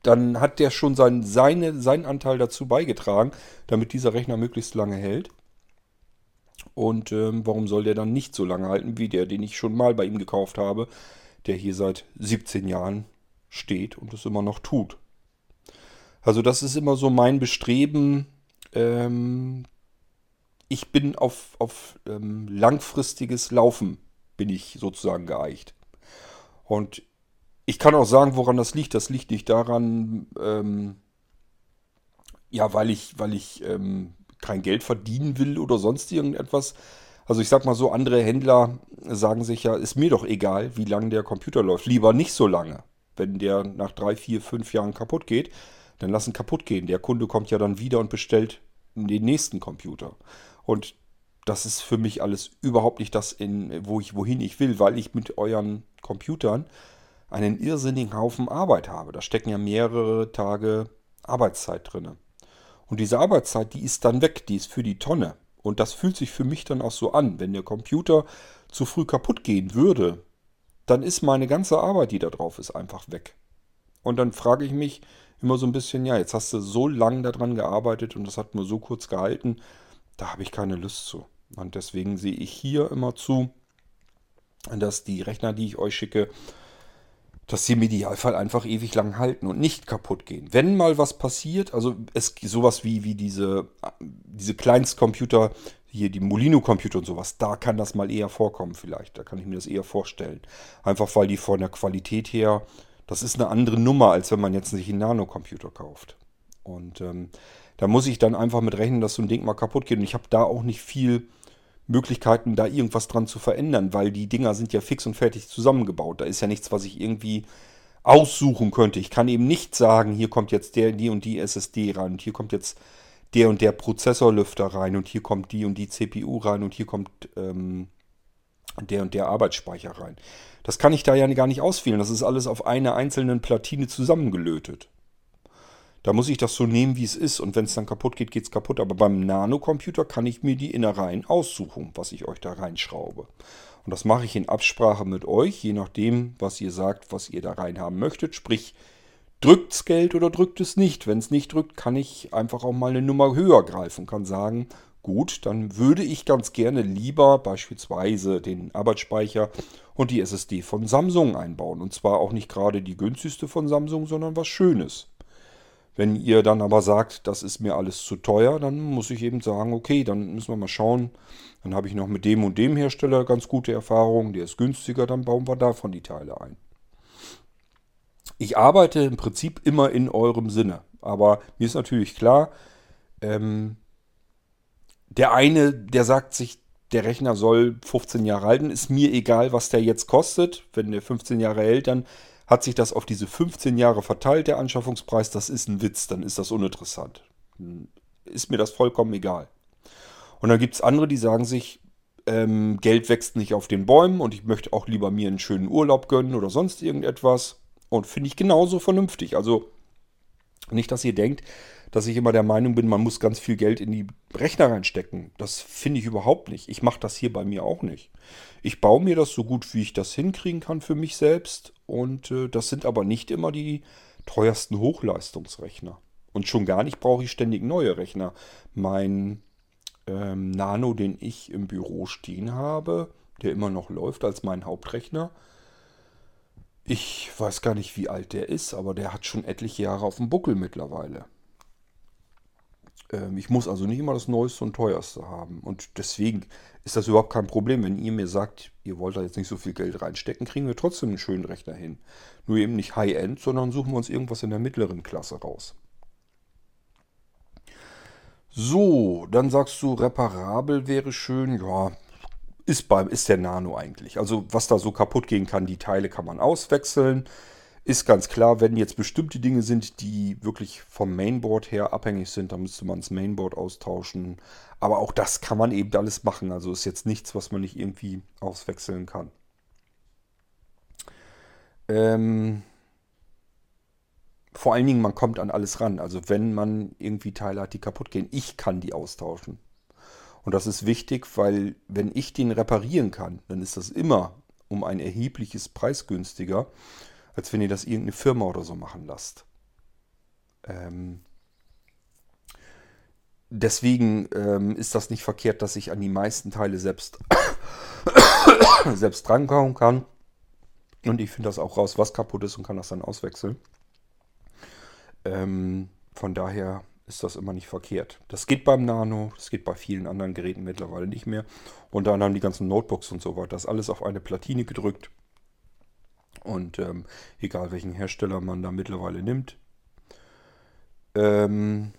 dann hat der schon sein, seine, seinen Anteil dazu beigetragen, damit dieser Rechner möglichst lange hält. Und ähm, warum soll der dann nicht so lange halten wie der, den ich schon mal bei ihm gekauft habe, der hier seit 17 Jahren steht und es immer noch tut. Also das ist immer so mein Bestreben, ähm, ich bin auf, auf ähm, langfristiges Laufen bin ich sozusagen geeicht. Und ich kann auch sagen, woran das liegt. Das liegt nicht daran, ähm, ja, weil ich, weil ich ähm, kein Geld verdienen will oder sonst irgendetwas. Also ich sag mal so, andere Händler sagen sich ja, ist mir doch egal, wie lange der Computer läuft. Lieber nicht so lange. Wenn der nach drei, vier, fünf Jahren kaputt geht, dann lassen kaputt gehen. Der Kunde kommt ja dann wieder und bestellt den nächsten Computer. Und das ist für mich alles überhaupt nicht das, in, wo ich, wohin ich will, weil ich mit euren Computern einen irrsinnigen Haufen Arbeit habe. Da stecken ja mehrere Tage Arbeitszeit drin. Und diese Arbeitszeit, die ist dann weg, die ist für die Tonne. Und das fühlt sich für mich dann auch so an. Wenn der Computer zu früh kaputt gehen würde, dann ist meine ganze Arbeit, die da drauf ist, einfach weg. Und dann frage ich mich immer so ein bisschen, ja, jetzt hast du so lange daran gearbeitet und das hat nur so kurz gehalten da habe ich keine Lust zu. Und deswegen sehe ich hier immer zu, dass die Rechner, die ich euch schicke, dass sie im Idealfall einfach ewig lang halten und nicht kaputt gehen. Wenn mal was passiert, also es sowas wie, wie diese, diese Kleinstcomputer, hier die Molino-Computer und sowas, da kann das mal eher vorkommen vielleicht. Da kann ich mir das eher vorstellen. Einfach weil die von der Qualität her, das ist eine andere Nummer, als wenn man jetzt sich einen Nano-Computer kauft. Und ähm, da muss ich dann einfach mit rechnen, dass so ein Ding mal kaputt geht. Und ich habe da auch nicht viel Möglichkeiten, da irgendwas dran zu verändern, weil die Dinger sind ja fix und fertig zusammengebaut. Da ist ja nichts, was ich irgendwie aussuchen könnte. Ich kann eben nicht sagen, hier kommt jetzt der, die und die SSD rein und hier kommt jetzt der und der Prozessorlüfter rein und hier kommt die und die CPU rein und hier kommt ähm, der und der Arbeitsspeicher rein. Das kann ich da ja gar nicht auswählen. Das ist alles auf einer einzelnen Platine zusammengelötet. Da muss ich das so nehmen, wie es ist. Und wenn es dann kaputt geht, geht es kaputt. Aber beim Nanocomputer kann ich mir die Innereien aussuchen, was ich euch da reinschraube. Und das mache ich in Absprache mit euch, je nachdem, was ihr sagt, was ihr da rein haben möchtet. Sprich, drückt es Geld oder drückt es nicht. Wenn es nicht drückt, kann ich einfach auch mal eine Nummer höher greifen. Kann sagen, gut, dann würde ich ganz gerne lieber beispielsweise den Arbeitsspeicher und die SSD von Samsung einbauen. Und zwar auch nicht gerade die günstigste von Samsung, sondern was Schönes. Wenn ihr dann aber sagt, das ist mir alles zu teuer, dann muss ich eben sagen, okay, dann müssen wir mal schauen. Dann habe ich noch mit dem und dem Hersteller ganz gute Erfahrungen, der ist günstiger, dann bauen wir davon die Teile ein. Ich arbeite im Prinzip immer in eurem Sinne, aber mir ist natürlich klar, ähm, der eine, der sagt sich, der Rechner soll 15 Jahre halten, ist mir egal, was der jetzt kostet. Wenn der 15 Jahre hält, dann hat sich das auf diese 15 Jahre verteilt, der Anschaffungspreis, das ist ein Witz, dann ist das uninteressant. Ist mir das vollkommen egal. Und dann gibt es andere, die sagen sich, ähm, Geld wächst nicht auf den Bäumen und ich möchte auch lieber mir einen schönen Urlaub gönnen oder sonst irgendetwas. Und finde ich genauso vernünftig. Also nicht, dass ihr denkt, dass ich immer der Meinung bin, man muss ganz viel Geld in die Rechner reinstecken. Das finde ich überhaupt nicht. Ich mache das hier bei mir auch nicht. Ich baue mir das so gut, wie ich das hinkriegen kann für mich selbst. Und äh, das sind aber nicht immer die teuersten Hochleistungsrechner. Und schon gar nicht brauche ich ständig neue Rechner. Mein ähm, Nano, den ich im Büro stehen habe, der immer noch läuft als mein Hauptrechner. Ich weiß gar nicht, wie alt der ist, aber der hat schon etliche Jahre auf dem Buckel mittlerweile. Ähm, ich muss also nicht immer das Neueste und Teuerste haben. Und deswegen ist das überhaupt kein Problem. Wenn ihr mir sagt, ihr wollt da jetzt nicht so viel Geld reinstecken, kriegen wir trotzdem einen schönen Rechner hin. Nur eben nicht High-End, sondern suchen wir uns irgendwas in der mittleren Klasse raus. So, dann sagst du, reparabel wäre schön. Ja, ist, beim, ist der Nano eigentlich. Also was da so kaputt gehen kann, die Teile kann man auswechseln. Ist ganz klar, wenn jetzt bestimmte Dinge sind, die wirklich vom Mainboard her abhängig sind, dann müsste man das Mainboard austauschen. Aber auch das kann man eben alles machen. Also ist jetzt nichts, was man nicht irgendwie auswechseln kann. Ähm, vor allen Dingen, man kommt an alles ran. Also wenn man irgendwie Teile hat, die kaputt gehen, ich kann die austauschen. Und das ist wichtig, weil wenn ich den reparieren kann, dann ist das immer um ein erhebliches Preis günstiger, als wenn ihr das irgendeine Firma oder so machen lasst. Ähm deswegen ähm, ist das nicht verkehrt, dass ich an die meisten Teile selbst, selbst drankommen kann. Und ich finde das auch raus, was kaputt ist und kann das dann auswechseln. Ähm, von daher ist das immer nicht verkehrt. Das geht beim Nano, das geht bei vielen anderen Geräten mittlerweile nicht mehr. Und dann haben die ganzen Notebooks und so weiter, das alles auf eine Platine gedrückt. Und ähm, egal welchen Hersteller man da mittlerweile nimmt. Ähm,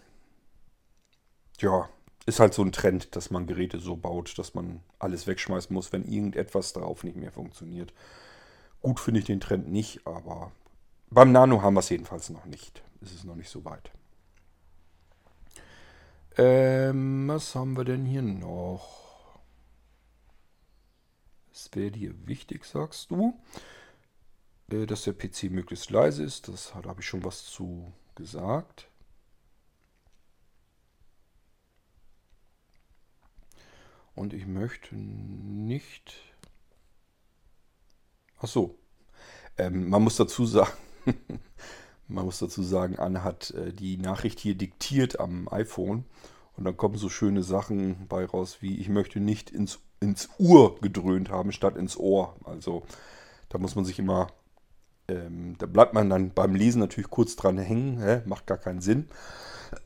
ja, ist halt so ein Trend, dass man Geräte so baut, dass man alles wegschmeißen muss, wenn irgendetwas darauf nicht mehr funktioniert. Gut finde ich den Trend nicht, aber beim Nano haben wir es jedenfalls noch nicht ist es noch nicht so weit. Ähm, was haben wir denn hier noch? Es wäre dir wichtig, sagst du, dass der PC möglichst leise ist. Das da habe ich schon was zu gesagt. Und ich möchte nicht. Ach so. Ähm, man muss dazu sagen, man muss dazu sagen, Anne hat äh, die Nachricht hier diktiert am iPhone. Und dann kommen so schöne Sachen bei raus, wie ich möchte nicht ins, ins Uhr gedröhnt haben, statt ins Ohr. Also da muss man sich immer, ähm, da bleibt man dann beim Lesen natürlich kurz dran hängen, hä? macht gar keinen Sinn.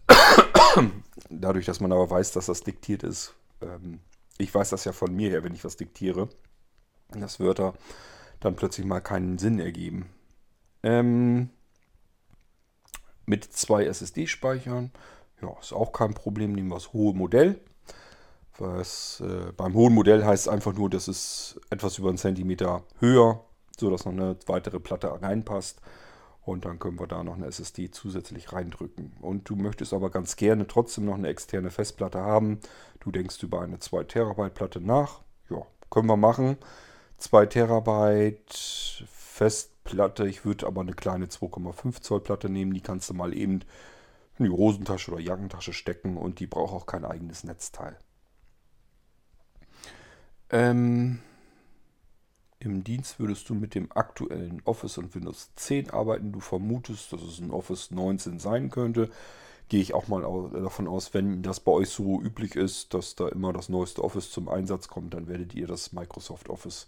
Dadurch, dass man aber weiß, dass das diktiert ist, ähm, ich weiß das ja von mir her, wenn ich was diktiere, dass Wörter dann plötzlich mal keinen Sinn ergeben. Ähm, mit zwei SSD-Speichern. Ja, ist auch kein Problem. Nehmen wir das hohe Modell. Was, äh, beim hohen Modell heißt einfach nur, dass es etwas über einen Zentimeter höher, sodass noch eine weitere Platte reinpasst. Und dann können wir da noch eine SSD zusätzlich reindrücken. Und du möchtest aber ganz gerne trotzdem noch eine externe Festplatte haben. Du denkst über eine 2 Terabyte Platte nach. Ja, können wir machen. 2 Terabyte Festplatte Platte. Ich würde aber eine kleine 2,5 Zoll Platte nehmen. Die kannst du mal eben in die Hosentasche oder Jackentasche stecken und die braucht auch kein eigenes Netzteil. Ähm, Im Dienst würdest du mit dem aktuellen Office und Windows 10 arbeiten. Du vermutest, dass es ein Office 19 sein könnte. Gehe ich auch mal davon aus, wenn das bei euch so üblich ist, dass da immer das neueste Office zum Einsatz kommt, dann werdet ihr das Microsoft Office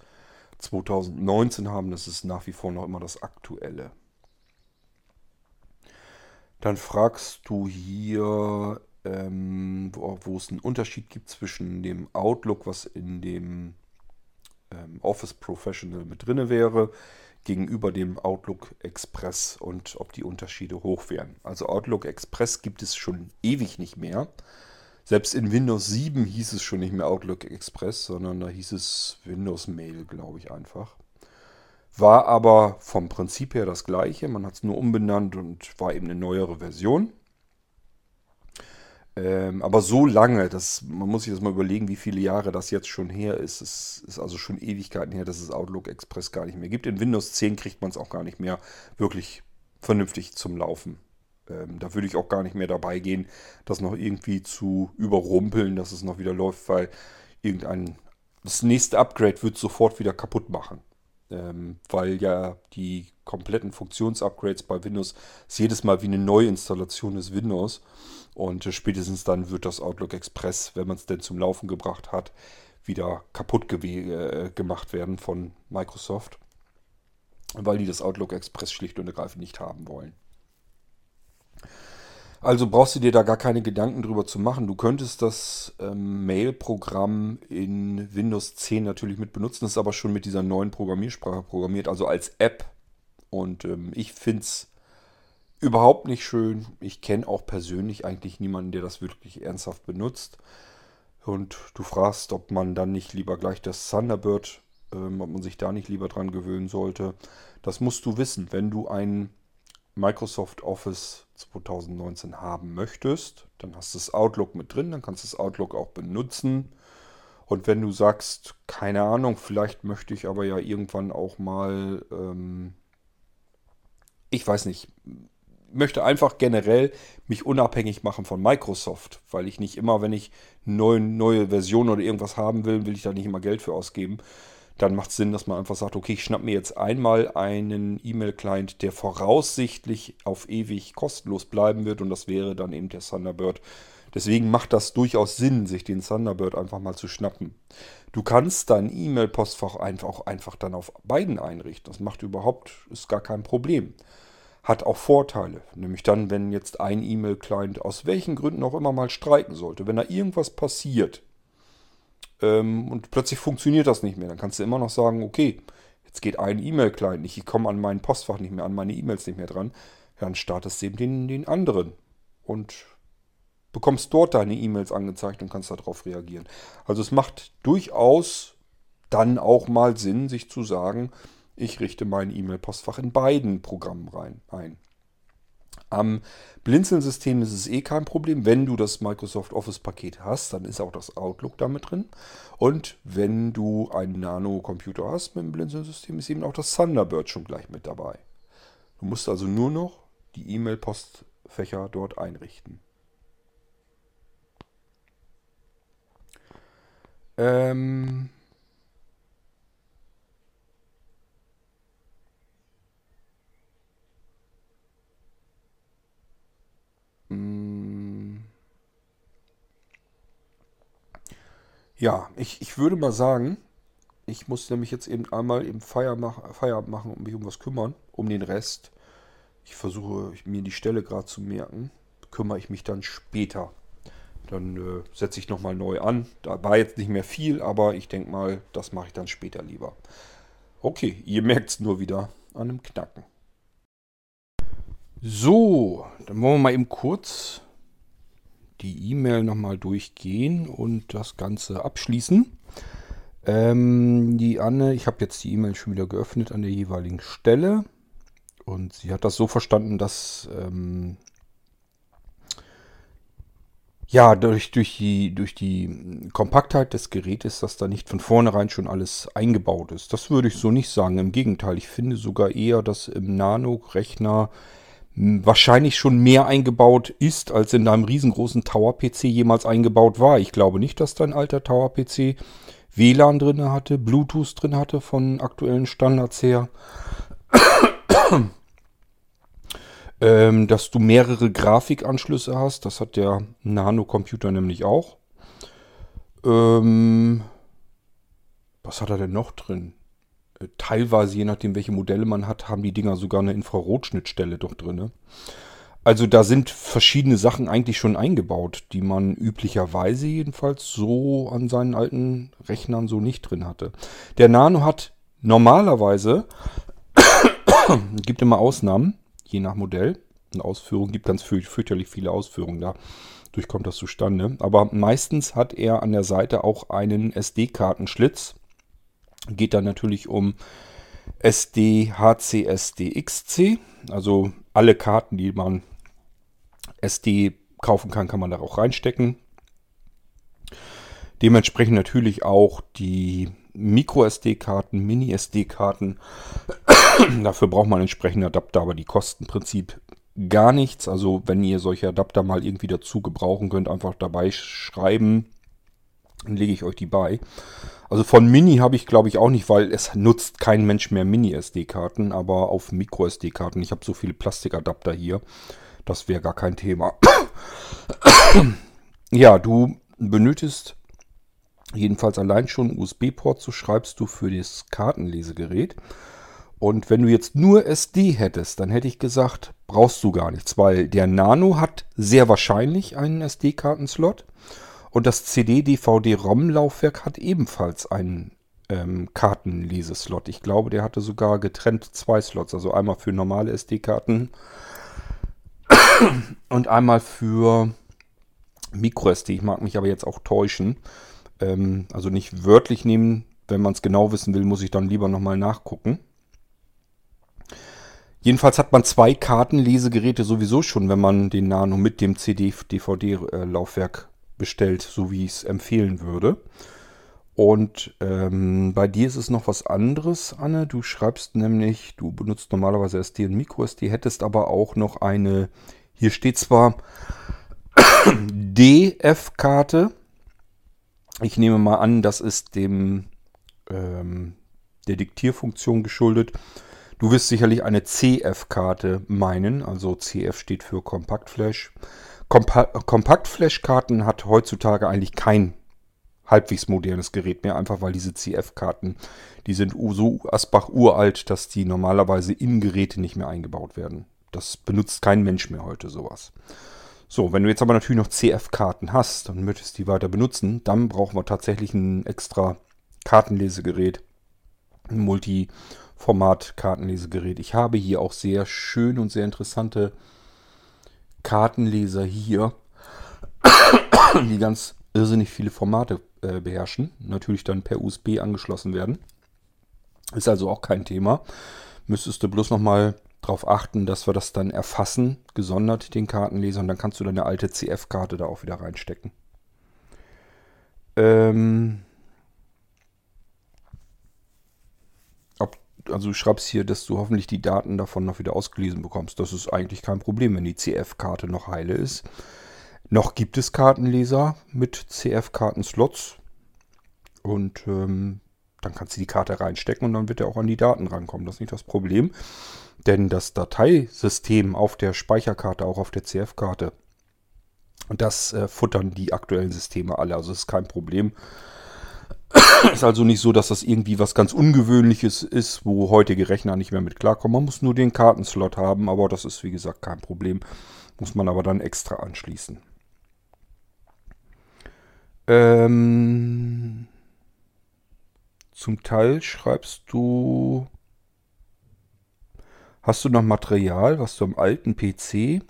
2019 haben. Das ist nach wie vor noch immer das aktuelle. Dann fragst du hier, ähm, wo, wo, es einen Unterschied gibt zwischen dem Outlook, was in dem Office Professional mit drin wäre, gegenüber dem Outlook Express und ob die Unterschiede hoch wären. Also Outlook Express gibt es schon ewig nicht mehr. Selbst in Windows 7 hieß es schon nicht mehr Outlook Express, sondern da hieß es Windows Mail, glaube ich einfach. War aber vom Prinzip her das gleiche. Man hat es nur umbenannt und war eben eine neuere Version. Ähm, aber so lange, das, man muss sich das mal überlegen, wie viele Jahre das jetzt schon her ist. Es ist also schon Ewigkeiten her, dass es Outlook Express gar nicht mehr gibt. In Windows 10 kriegt man es auch gar nicht mehr wirklich vernünftig zum Laufen. Ähm, da würde ich auch gar nicht mehr dabei gehen, das noch irgendwie zu überrumpeln, dass es noch wieder läuft, weil irgendein das nächste Upgrade wird sofort wieder kaputt machen. Ähm, weil ja die kompletten Funktionsupgrades bei Windows ist jedes Mal wie eine Neuinstallation des Windows. Und äh, spätestens dann wird das Outlook Express, wenn man es denn zum Laufen gebracht hat, wieder kaputt äh, gemacht werden von Microsoft. Weil die das Outlook Express schlicht und ergreifend nicht haben wollen. Also brauchst du dir da gar keine Gedanken drüber zu machen. Du könntest das ähm, Mail-Programm in Windows 10 natürlich mit benutzen, ist aber schon mit dieser neuen Programmiersprache programmiert, also als App. Und ähm, ich finde es überhaupt nicht schön. Ich kenne auch persönlich eigentlich niemanden, der das wirklich ernsthaft benutzt. Und du fragst, ob man dann nicht lieber gleich das Thunderbird, ähm, ob man sich da nicht lieber dran gewöhnen sollte. Das musst du wissen. Wenn du ein Microsoft Office 2019 haben möchtest, dann hast du das Outlook mit drin, dann kannst du das Outlook auch benutzen. Und wenn du sagst, keine Ahnung, vielleicht möchte ich aber ja irgendwann auch mal, ähm, ich weiß nicht, möchte einfach generell mich unabhängig machen von Microsoft, weil ich nicht immer, wenn ich neue, neue Version oder irgendwas haben will, will ich da nicht immer Geld für ausgeben. Dann macht es Sinn, dass man einfach sagt, okay, ich schnapp mir jetzt einmal einen E-Mail-Client, der voraussichtlich auf ewig kostenlos bleiben wird. Und das wäre dann eben der Thunderbird. Deswegen macht das durchaus Sinn, sich den Thunderbird einfach mal zu schnappen. Du kannst dein E-Mail-Postfach einfach auch einfach dann auf beiden einrichten. Das macht überhaupt, ist gar kein Problem. Hat auch Vorteile. Nämlich dann, wenn jetzt ein E-Mail-Client aus welchen Gründen auch immer mal streiken sollte, wenn da irgendwas passiert, ähm, und plötzlich funktioniert das nicht mehr. Dann kannst du immer noch sagen, okay, jetzt geht ein E-Mail-Client nicht, ich komme an mein Postfach nicht mehr, an meine E-Mails nicht mehr dran. Dann startest du eben den, den anderen und bekommst dort deine E-Mails angezeigt und kannst darauf reagieren. Also es macht durchaus dann auch mal Sinn, sich zu sagen, ich richte mein E-Mail-Postfach in beiden Programmen rein ein. Am Blinzeln-System ist es eh kein Problem. Wenn du das Microsoft Office-Paket hast, dann ist auch das Outlook damit drin. Und wenn du einen Nano-Computer hast mit dem Blinzeln-System, ist eben auch das Thunderbird schon gleich mit dabei. Du musst also nur noch die E-Mail-Postfächer dort einrichten. Ähm, Mm. Ja, ich, ich würde mal sagen, ich muss nämlich jetzt eben einmal eben Feierabend machen und mich um was kümmern, um den Rest. Ich versuche mir die Stelle gerade zu merken, kümmere ich mich dann später. Dann äh, setze ich nochmal neu an. Da war jetzt nicht mehr viel, aber ich denke mal, das mache ich dann später lieber. Okay, ihr merkt es nur wieder an einem Knacken. So, dann wollen wir mal eben kurz die E-Mail nochmal durchgehen und das Ganze abschließen. Ähm, die Anne, ich habe jetzt die E-Mail schon wieder geöffnet an der jeweiligen Stelle. Und sie hat das so verstanden, dass ähm, ja, durch, durch, die, durch die Kompaktheit des Gerätes, dass da nicht von vornherein schon alles eingebaut ist. Das würde ich so nicht sagen. Im Gegenteil, ich finde sogar eher, dass im Nano-Rechner wahrscheinlich schon mehr eingebaut ist, als in deinem riesengroßen Tower-PC jemals eingebaut war. Ich glaube nicht, dass dein alter Tower-PC WLAN drin hatte, Bluetooth drin hatte von aktuellen Standards her. Ähm, dass du mehrere Grafikanschlüsse hast, das hat der Nano-Computer nämlich auch. Ähm, was hat er denn noch drin? teilweise, je nachdem, welche Modelle man hat, haben die Dinger sogar eine Infrarotschnittstelle doch drin. Also da sind verschiedene Sachen eigentlich schon eingebaut, die man üblicherweise jedenfalls so an seinen alten Rechnern so nicht drin hatte. Der Nano hat normalerweise, gibt immer Ausnahmen, je nach Modell. Eine Ausführung gibt ganz fürchterlich viele Ausführungen da. Durch kommt das zustande. Aber meistens hat er an der Seite auch einen SD-Kartenschlitz Geht dann natürlich um SD, HC, SD, XC. Also alle Karten, die man SD kaufen kann, kann man da auch reinstecken. Dementsprechend natürlich auch die Micro-SD-Karten, Mini-SD-Karten. Dafür braucht man entsprechende Adapter, aber die kosten im Prinzip gar nichts. Also wenn ihr solche Adapter mal irgendwie dazu gebrauchen könnt, einfach dabei schreiben, dann lege ich euch die bei. Also von Mini habe ich glaube ich auch nicht, weil es nutzt kein Mensch mehr Mini-SD-Karten, aber auf Micro-SD-Karten. Ich habe so viele Plastikadapter hier. Das wäre gar kein Thema. ja, du benötigst jedenfalls allein schon USB-Port, so schreibst du für das Kartenlesegerät. Und wenn du jetzt nur SD hättest, dann hätte ich gesagt, brauchst du gar nichts, weil der Nano hat sehr wahrscheinlich einen SD-Kartenslot und das CD-DVD-ROM-Laufwerk hat ebenfalls einen ähm, Kartenleseslot. Ich glaube, der hatte sogar getrennt zwei Slots, also einmal für normale SD-Karten und einmal für MicroSD. Ich mag mich aber jetzt auch täuschen. Ähm, also nicht wörtlich nehmen. Wenn man es genau wissen will, muss ich dann lieber nochmal nachgucken. Jedenfalls hat man zwei Kartenlesegeräte sowieso schon, wenn man den Nano mit dem CD-DVD-Laufwerk bestellt, so wie ich es empfehlen würde. Und ähm, bei dir ist es noch was anderes, Anne. Du schreibst nämlich, du benutzt normalerweise SD und MicroSD, hättest aber auch noch eine, hier steht zwar DF-Karte, ich nehme mal an, das ist dem ähm, der Diktierfunktion geschuldet. Du wirst sicherlich eine CF-Karte meinen, also CF steht für Kompaktflash. Kompa Kompaktflash-Karten hat heutzutage eigentlich kein halbwegs modernes Gerät mehr, einfach weil diese CF-Karten, die sind so Asbach uralt, dass die normalerweise in Geräte nicht mehr eingebaut werden. Das benutzt kein Mensch mehr heute sowas. So, wenn du jetzt aber natürlich noch CF-Karten hast und möchtest die weiter benutzen, dann brauchen wir tatsächlich ein extra Kartenlesegerät, ein Multiformat-Kartenlesegerät. Ich habe hier auch sehr schön und sehr interessante Kartenleser hier, die ganz irrsinnig viele Formate äh, beherrschen. Natürlich dann per USB angeschlossen werden. Ist also auch kein Thema. Müsstest du bloß nochmal darauf achten, dass wir das dann erfassen, gesondert den Kartenleser und dann kannst du deine alte CF-Karte da auch wieder reinstecken. Ähm ob, also du schreibst hier, dass du hoffentlich die Daten davon noch wieder ausgelesen bekommst. Das ist eigentlich kein Problem, wenn die CF-Karte noch heile ist. Noch gibt es Kartenleser mit CF-Karten-Slots und ähm, dann kannst du die Karte reinstecken und dann wird er auch an die Daten rankommen. Das ist nicht das Problem. Denn das Dateisystem auf der Speicherkarte, auch auf der CF-Karte, das äh, futtern die aktuellen Systeme alle. Also ist kein Problem. ist also nicht so, dass das irgendwie was ganz Ungewöhnliches ist, wo heutige Rechner nicht mehr mit klarkommen. Man muss nur den Kartenslot haben, aber das ist wie gesagt kein Problem. Muss man aber dann extra anschließen. Ähm, zum Teil schreibst du Hast du noch Material, was du am alten PC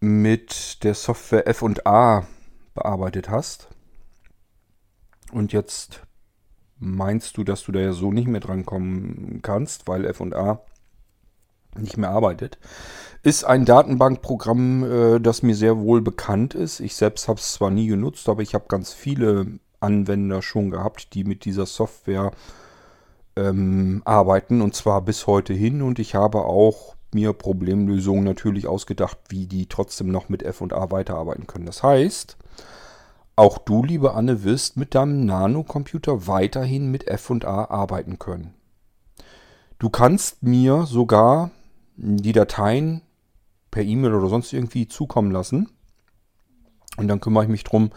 mit der Software F&A bearbeitet hast? Und jetzt meinst du, dass du da ja so nicht mehr drankommen kannst, weil F&A nicht mehr arbeitet. Ist ein Datenbankprogramm, äh, das mir sehr wohl bekannt ist. Ich selbst habe es zwar nie genutzt, aber ich habe ganz viele Anwender schon gehabt, die mit dieser Software ähm, arbeiten und zwar bis heute hin und ich habe auch mir Problemlösungen natürlich ausgedacht, wie die trotzdem noch mit F&A weiterarbeiten können. Das heißt, auch du, liebe Anne, wirst mit deinem Nano-Computer weiterhin mit F&A arbeiten können. Du kannst mir sogar die Dateien per E-Mail oder sonst irgendwie zukommen lassen. Und dann kümmere ich mich darum,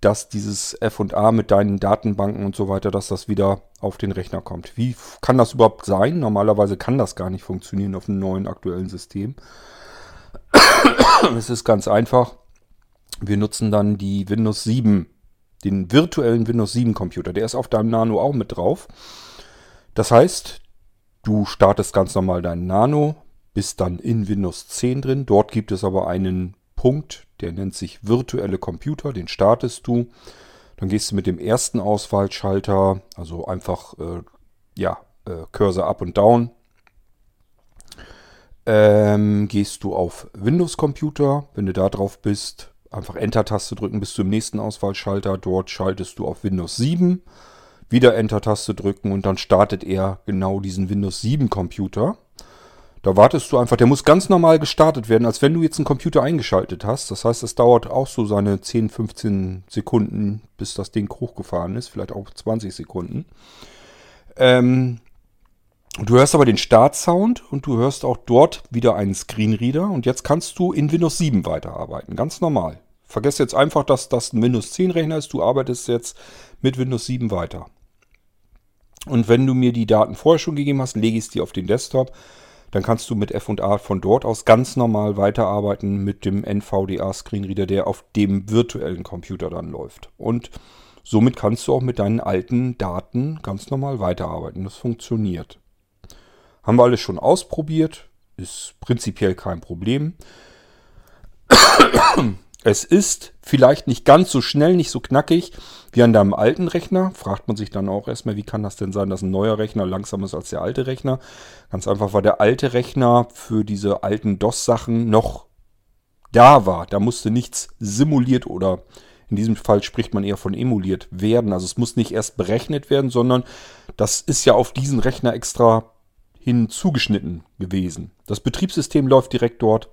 dass dieses FA mit deinen Datenbanken und so weiter, dass das wieder auf den Rechner kommt. Wie kann das überhaupt sein? Normalerweise kann das gar nicht funktionieren auf einem neuen aktuellen System. es ist ganz einfach. Wir nutzen dann die Windows 7, den virtuellen Windows 7 Computer. Der ist auf deinem Nano auch mit drauf. Das heißt, du startest ganz normal deinen Nano, bist dann in Windows 10 drin. Dort gibt es aber einen Punkt, der nennt sich virtuelle Computer, den startest du. Dann gehst du mit dem ersten Auswahlschalter, also einfach äh, ja, äh, Cursor up und down, ähm, gehst du auf Windows-Computer. Wenn du da drauf bist, einfach Enter-Taste drücken bis zum nächsten Auswahlschalter. Dort schaltest du auf Windows 7. Wieder Enter-Taste drücken und dann startet er genau diesen Windows 7 Computer. Da wartest du einfach, der muss ganz normal gestartet werden, als wenn du jetzt einen Computer eingeschaltet hast. Das heißt, es dauert auch so seine 10, 15 Sekunden, bis das Ding hochgefahren ist, vielleicht auch 20 Sekunden. Ähm, du hörst aber den Startsound und du hörst auch dort wieder einen Screenreader und jetzt kannst du in Windows 7 weiterarbeiten, ganz normal. Vergesst jetzt einfach, dass das ein Windows 10 Rechner ist, du arbeitest jetzt mit Windows 7 weiter. Und wenn du mir die Daten vorher schon gegeben hast, lege ich dir auf den Desktop dann kannst du mit F&A von dort aus ganz normal weiterarbeiten mit dem NVDA Screenreader, der auf dem virtuellen Computer dann läuft. Und somit kannst du auch mit deinen alten Daten ganz normal weiterarbeiten. Das funktioniert. Haben wir alles schon ausprobiert, ist prinzipiell kein Problem. Es ist vielleicht nicht ganz so schnell, nicht so knackig wie an deinem alten Rechner. Fragt man sich dann auch erstmal, wie kann das denn sein, dass ein neuer Rechner langsamer ist als der alte Rechner? Ganz einfach, weil der alte Rechner für diese alten DOS-Sachen noch da war. Da musste nichts simuliert oder in diesem Fall spricht man eher von emuliert werden. Also es muss nicht erst berechnet werden, sondern das ist ja auf diesen Rechner extra hinzugeschnitten gewesen. Das Betriebssystem läuft direkt dort.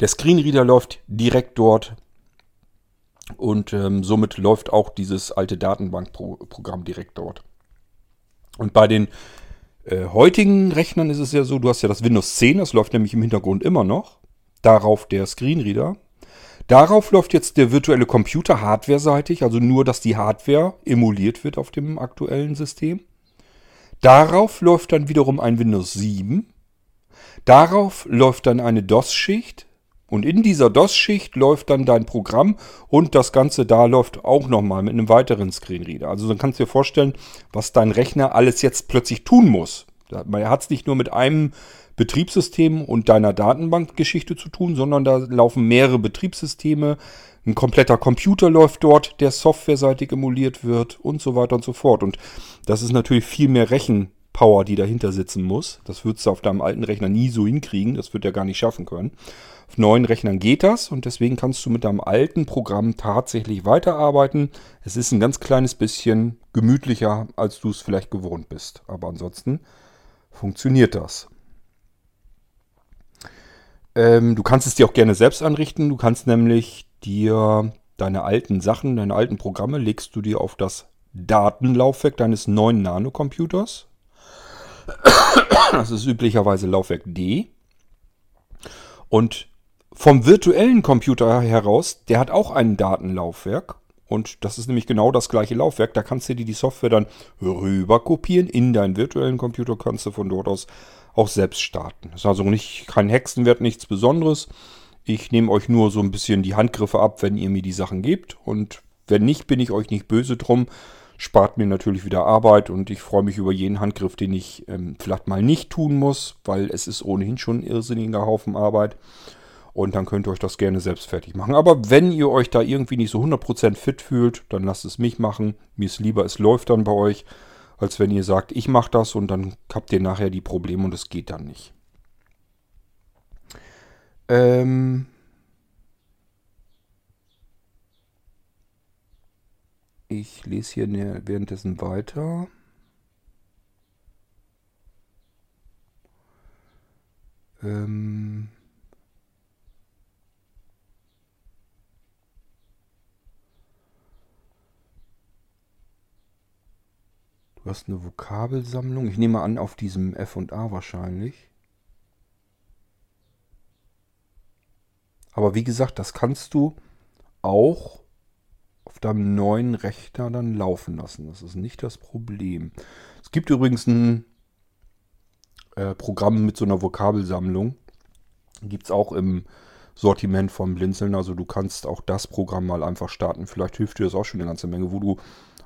Der Screenreader läuft direkt dort und ähm, somit läuft auch dieses alte Datenbankprogramm direkt dort. Und bei den äh, heutigen Rechnern ist es ja so, du hast ja das Windows 10, das läuft nämlich im Hintergrund immer noch. Darauf der Screenreader. Darauf läuft jetzt der virtuelle Computer hardware-seitig, also nur, dass die Hardware emuliert wird auf dem aktuellen System. Darauf läuft dann wiederum ein Windows 7. Darauf läuft dann eine DOS-Schicht. Und in dieser DOS-Schicht läuft dann dein Programm und das Ganze da läuft auch nochmal mit einem weiteren Screenreader. Also dann kannst du dir vorstellen, was dein Rechner alles jetzt plötzlich tun muss. Er hat es nicht nur mit einem Betriebssystem und deiner Datenbankgeschichte zu tun, sondern da laufen mehrere Betriebssysteme. Ein kompletter Computer läuft dort, der softwareseitig emuliert wird und so weiter und so fort. Und das ist natürlich viel mehr Rechenpower, die dahinter sitzen muss. Das würdest du auf deinem alten Rechner nie so hinkriegen. Das wird er gar nicht schaffen können. Auf neuen Rechnern geht das und deswegen kannst du mit deinem alten Programm tatsächlich weiterarbeiten. Es ist ein ganz kleines bisschen gemütlicher, als du es vielleicht gewohnt bist. Aber ansonsten funktioniert das. Ähm, du kannst es dir auch gerne selbst anrichten. Du kannst nämlich dir deine alten Sachen, deine alten Programme, legst du dir auf das Datenlaufwerk deines neuen Nanocomputers. Das ist üblicherweise Laufwerk D. Und vom virtuellen Computer heraus, der hat auch ein Datenlaufwerk. Und das ist nämlich genau das gleiche Laufwerk. Da kannst du dir die Software dann rüber kopieren. In deinen virtuellen Computer kannst du von dort aus auch selbst starten. Das ist also nicht kein Hexenwert, nichts Besonderes. Ich nehme euch nur so ein bisschen die Handgriffe ab, wenn ihr mir die Sachen gebt. Und wenn nicht, bin ich euch nicht böse drum. Spart mir natürlich wieder Arbeit und ich freue mich über jeden Handgriff, den ich ähm, vielleicht mal nicht tun muss, weil es ist ohnehin schon ein irrsinniger Haufen Arbeit. Und dann könnt ihr euch das gerne selbst fertig machen. Aber wenn ihr euch da irgendwie nicht so 100% fit fühlt, dann lasst es mich machen. Mir ist lieber, es läuft dann bei euch, als wenn ihr sagt, ich mache das und dann habt ihr nachher die Probleme und es geht dann nicht. Ähm ich lese hier ne, währenddessen weiter. Ähm Hast eine Vokabelsammlung. Ich nehme an, auf diesem F und A wahrscheinlich. Aber wie gesagt, das kannst du auch auf deinem neuen Rechner dann laufen lassen. Das ist nicht das Problem. Es gibt übrigens ein äh, Programm mit so einer Vokabelsammlung. Gibt es auch im Sortiment vom Blinzeln. Also du kannst auch das Programm mal einfach starten. Vielleicht hilft dir das auch schon eine ganze Menge, wo du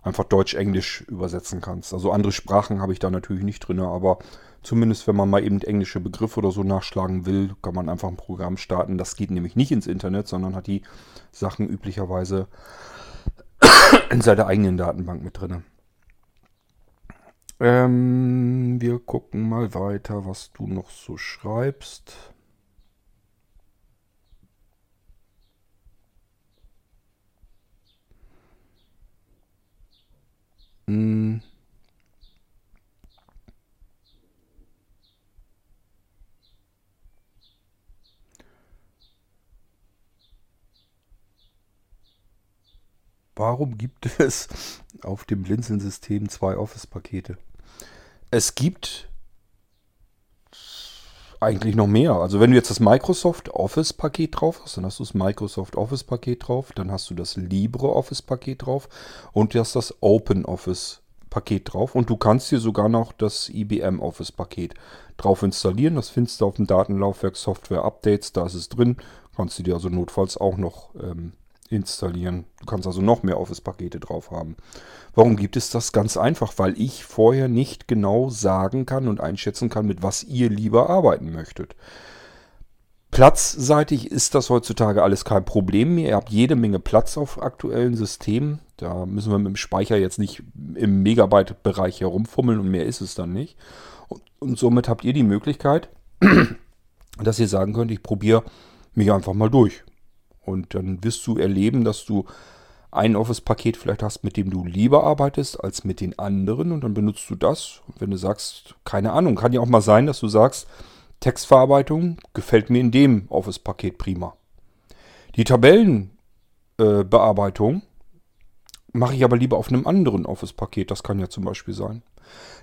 einfach Deutsch-Englisch übersetzen kannst. Also andere Sprachen habe ich da natürlich nicht drin, aber zumindest wenn man mal eben englische Begriffe oder so nachschlagen will, kann man einfach ein Programm starten. Das geht nämlich nicht ins Internet, sondern hat die Sachen üblicherweise in seiner eigenen Datenbank mit drin. Ähm, wir gucken mal weiter, was du noch so schreibst. Hm. Warum gibt es auf dem Blinzeln-System zwei Office-Pakete? Es gibt eigentlich noch mehr. Also wenn du jetzt das Microsoft Office-Paket drauf hast, dann hast du das Microsoft Office-Paket drauf, dann hast du das LibreOffice-Paket drauf und du hast das OpenOffice-Paket drauf. Und du kannst hier sogar noch das IBM Office-Paket drauf installieren. Das findest du auf dem Datenlaufwerk Software Updates, da ist es drin. Kannst du dir also notfalls auch noch ähm, installieren. Du kannst also noch mehr Office-Pakete drauf haben. Warum gibt es das? Ganz einfach, weil ich vorher nicht genau sagen kann und einschätzen kann, mit was ihr lieber arbeiten möchtet. Platzseitig ist das heutzutage alles kein Problem mehr. Ihr habt jede Menge Platz auf aktuellen Systemen. Da müssen wir mit dem Speicher jetzt nicht im Megabyte-Bereich herumfummeln und mehr ist es dann nicht. Und, und somit habt ihr die Möglichkeit, dass ihr sagen könnt, ich probiere mich einfach mal durch. Und dann wirst du erleben, dass du ein Office-Paket vielleicht hast, mit dem du lieber arbeitest als mit den anderen und dann benutzt du das. Und wenn du sagst, keine Ahnung, kann ja auch mal sein, dass du sagst, Textverarbeitung gefällt mir in dem Office-Paket prima. Die Tabellenbearbeitung äh, mache ich aber lieber auf einem anderen Office-Paket. Das kann ja zum Beispiel sein.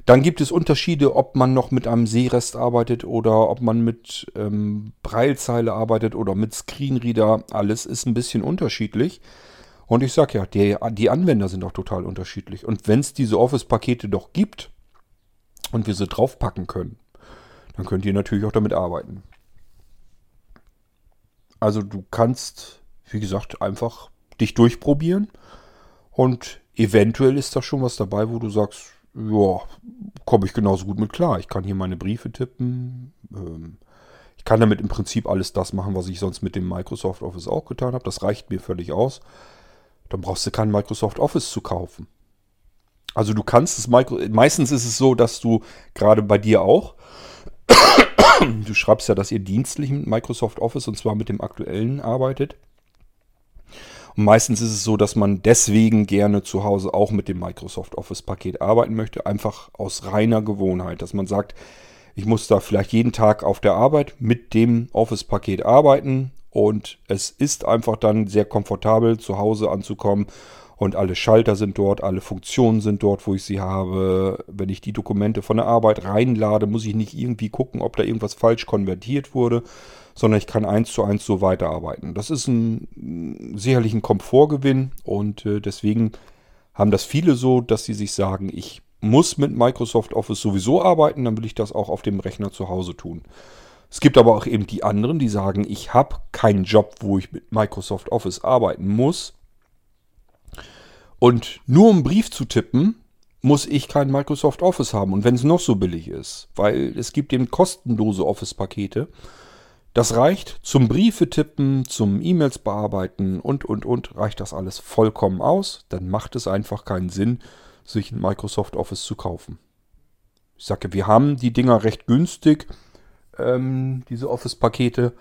Dann gibt es Unterschiede, ob man noch mit einem Seerest arbeitet oder ob man mit ähm, Breilzeile arbeitet oder mit Screenreader. Alles ist ein bisschen unterschiedlich. Und ich sage ja, die, die Anwender sind auch total unterschiedlich. Und wenn es diese Office-Pakete doch gibt und wir sie draufpacken können, dann könnt ihr natürlich auch damit arbeiten. Also du kannst, wie gesagt, einfach dich durchprobieren und eventuell ist da schon was dabei, wo du sagst, ja, komme ich genauso gut mit klar. Ich kann hier meine Briefe tippen. Ähm, ich kann damit im Prinzip alles das machen, was ich sonst mit dem Microsoft Office auch getan habe. Das reicht mir völlig aus. Dann brauchst du kein Microsoft Office zu kaufen. Also du kannst es, meistens ist es so, dass du gerade bei dir auch, du schreibst ja, dass ihr dienstlich mit Microsoft Office und zwar mit dem aktuellen arbeitet. Meistens ist es so, dass man deswegen gerne zu Hause auch mit dem Microsoft Office-Paket arbeiten möchte, einfach aus reiner Gewohnheit, dass man sagt, ich muss da vielleicht jeden Tag auf der Arbeit mit dem Office-Paket arbeiten und es ist einfach dann sehr komfortabel, zu Hause anzukommen und alle Schalter sind dort, alle Funktionen sind dort, wo ich sie habe. Wenn ich die Dokumente von der Arbeit reinlade, muss ich nicht irgendwie gucken, ob da irgendwas falsch konvertiert wurde, sondern ich kann eins zu eins so weiterarbeiten. Das ist ein sicherlich ein Komfortgewinn und äh, deswegen haben das viele so, dass sie sich sagen, ich muss mit Microsoft Office sowieso arbeiten, dann will ich das auch auf dem Rechner zu Hause tun. Es gibt aber auch eben die anderen, die sagen, ich habe keinen Job, wo ich mit Microsoft Office arbeiten muss. Und nur um einen Brief zu tippen, muss ich kein Microsoft Office haben. Und wenn es noch so billig ist, weil es gibt eben kostenlose Office-Pakete. Das reicht zum Briefe tippen, zum E-Mails bearbeiten und, und, und, reicht das alles vollkommen aus. Dann macht es einfach keinen Sinn, sich ein Microsoft Office zu kaufen. Ich sage, wir haben die Dinger recht günstig, ähm, diese Office-Pakete.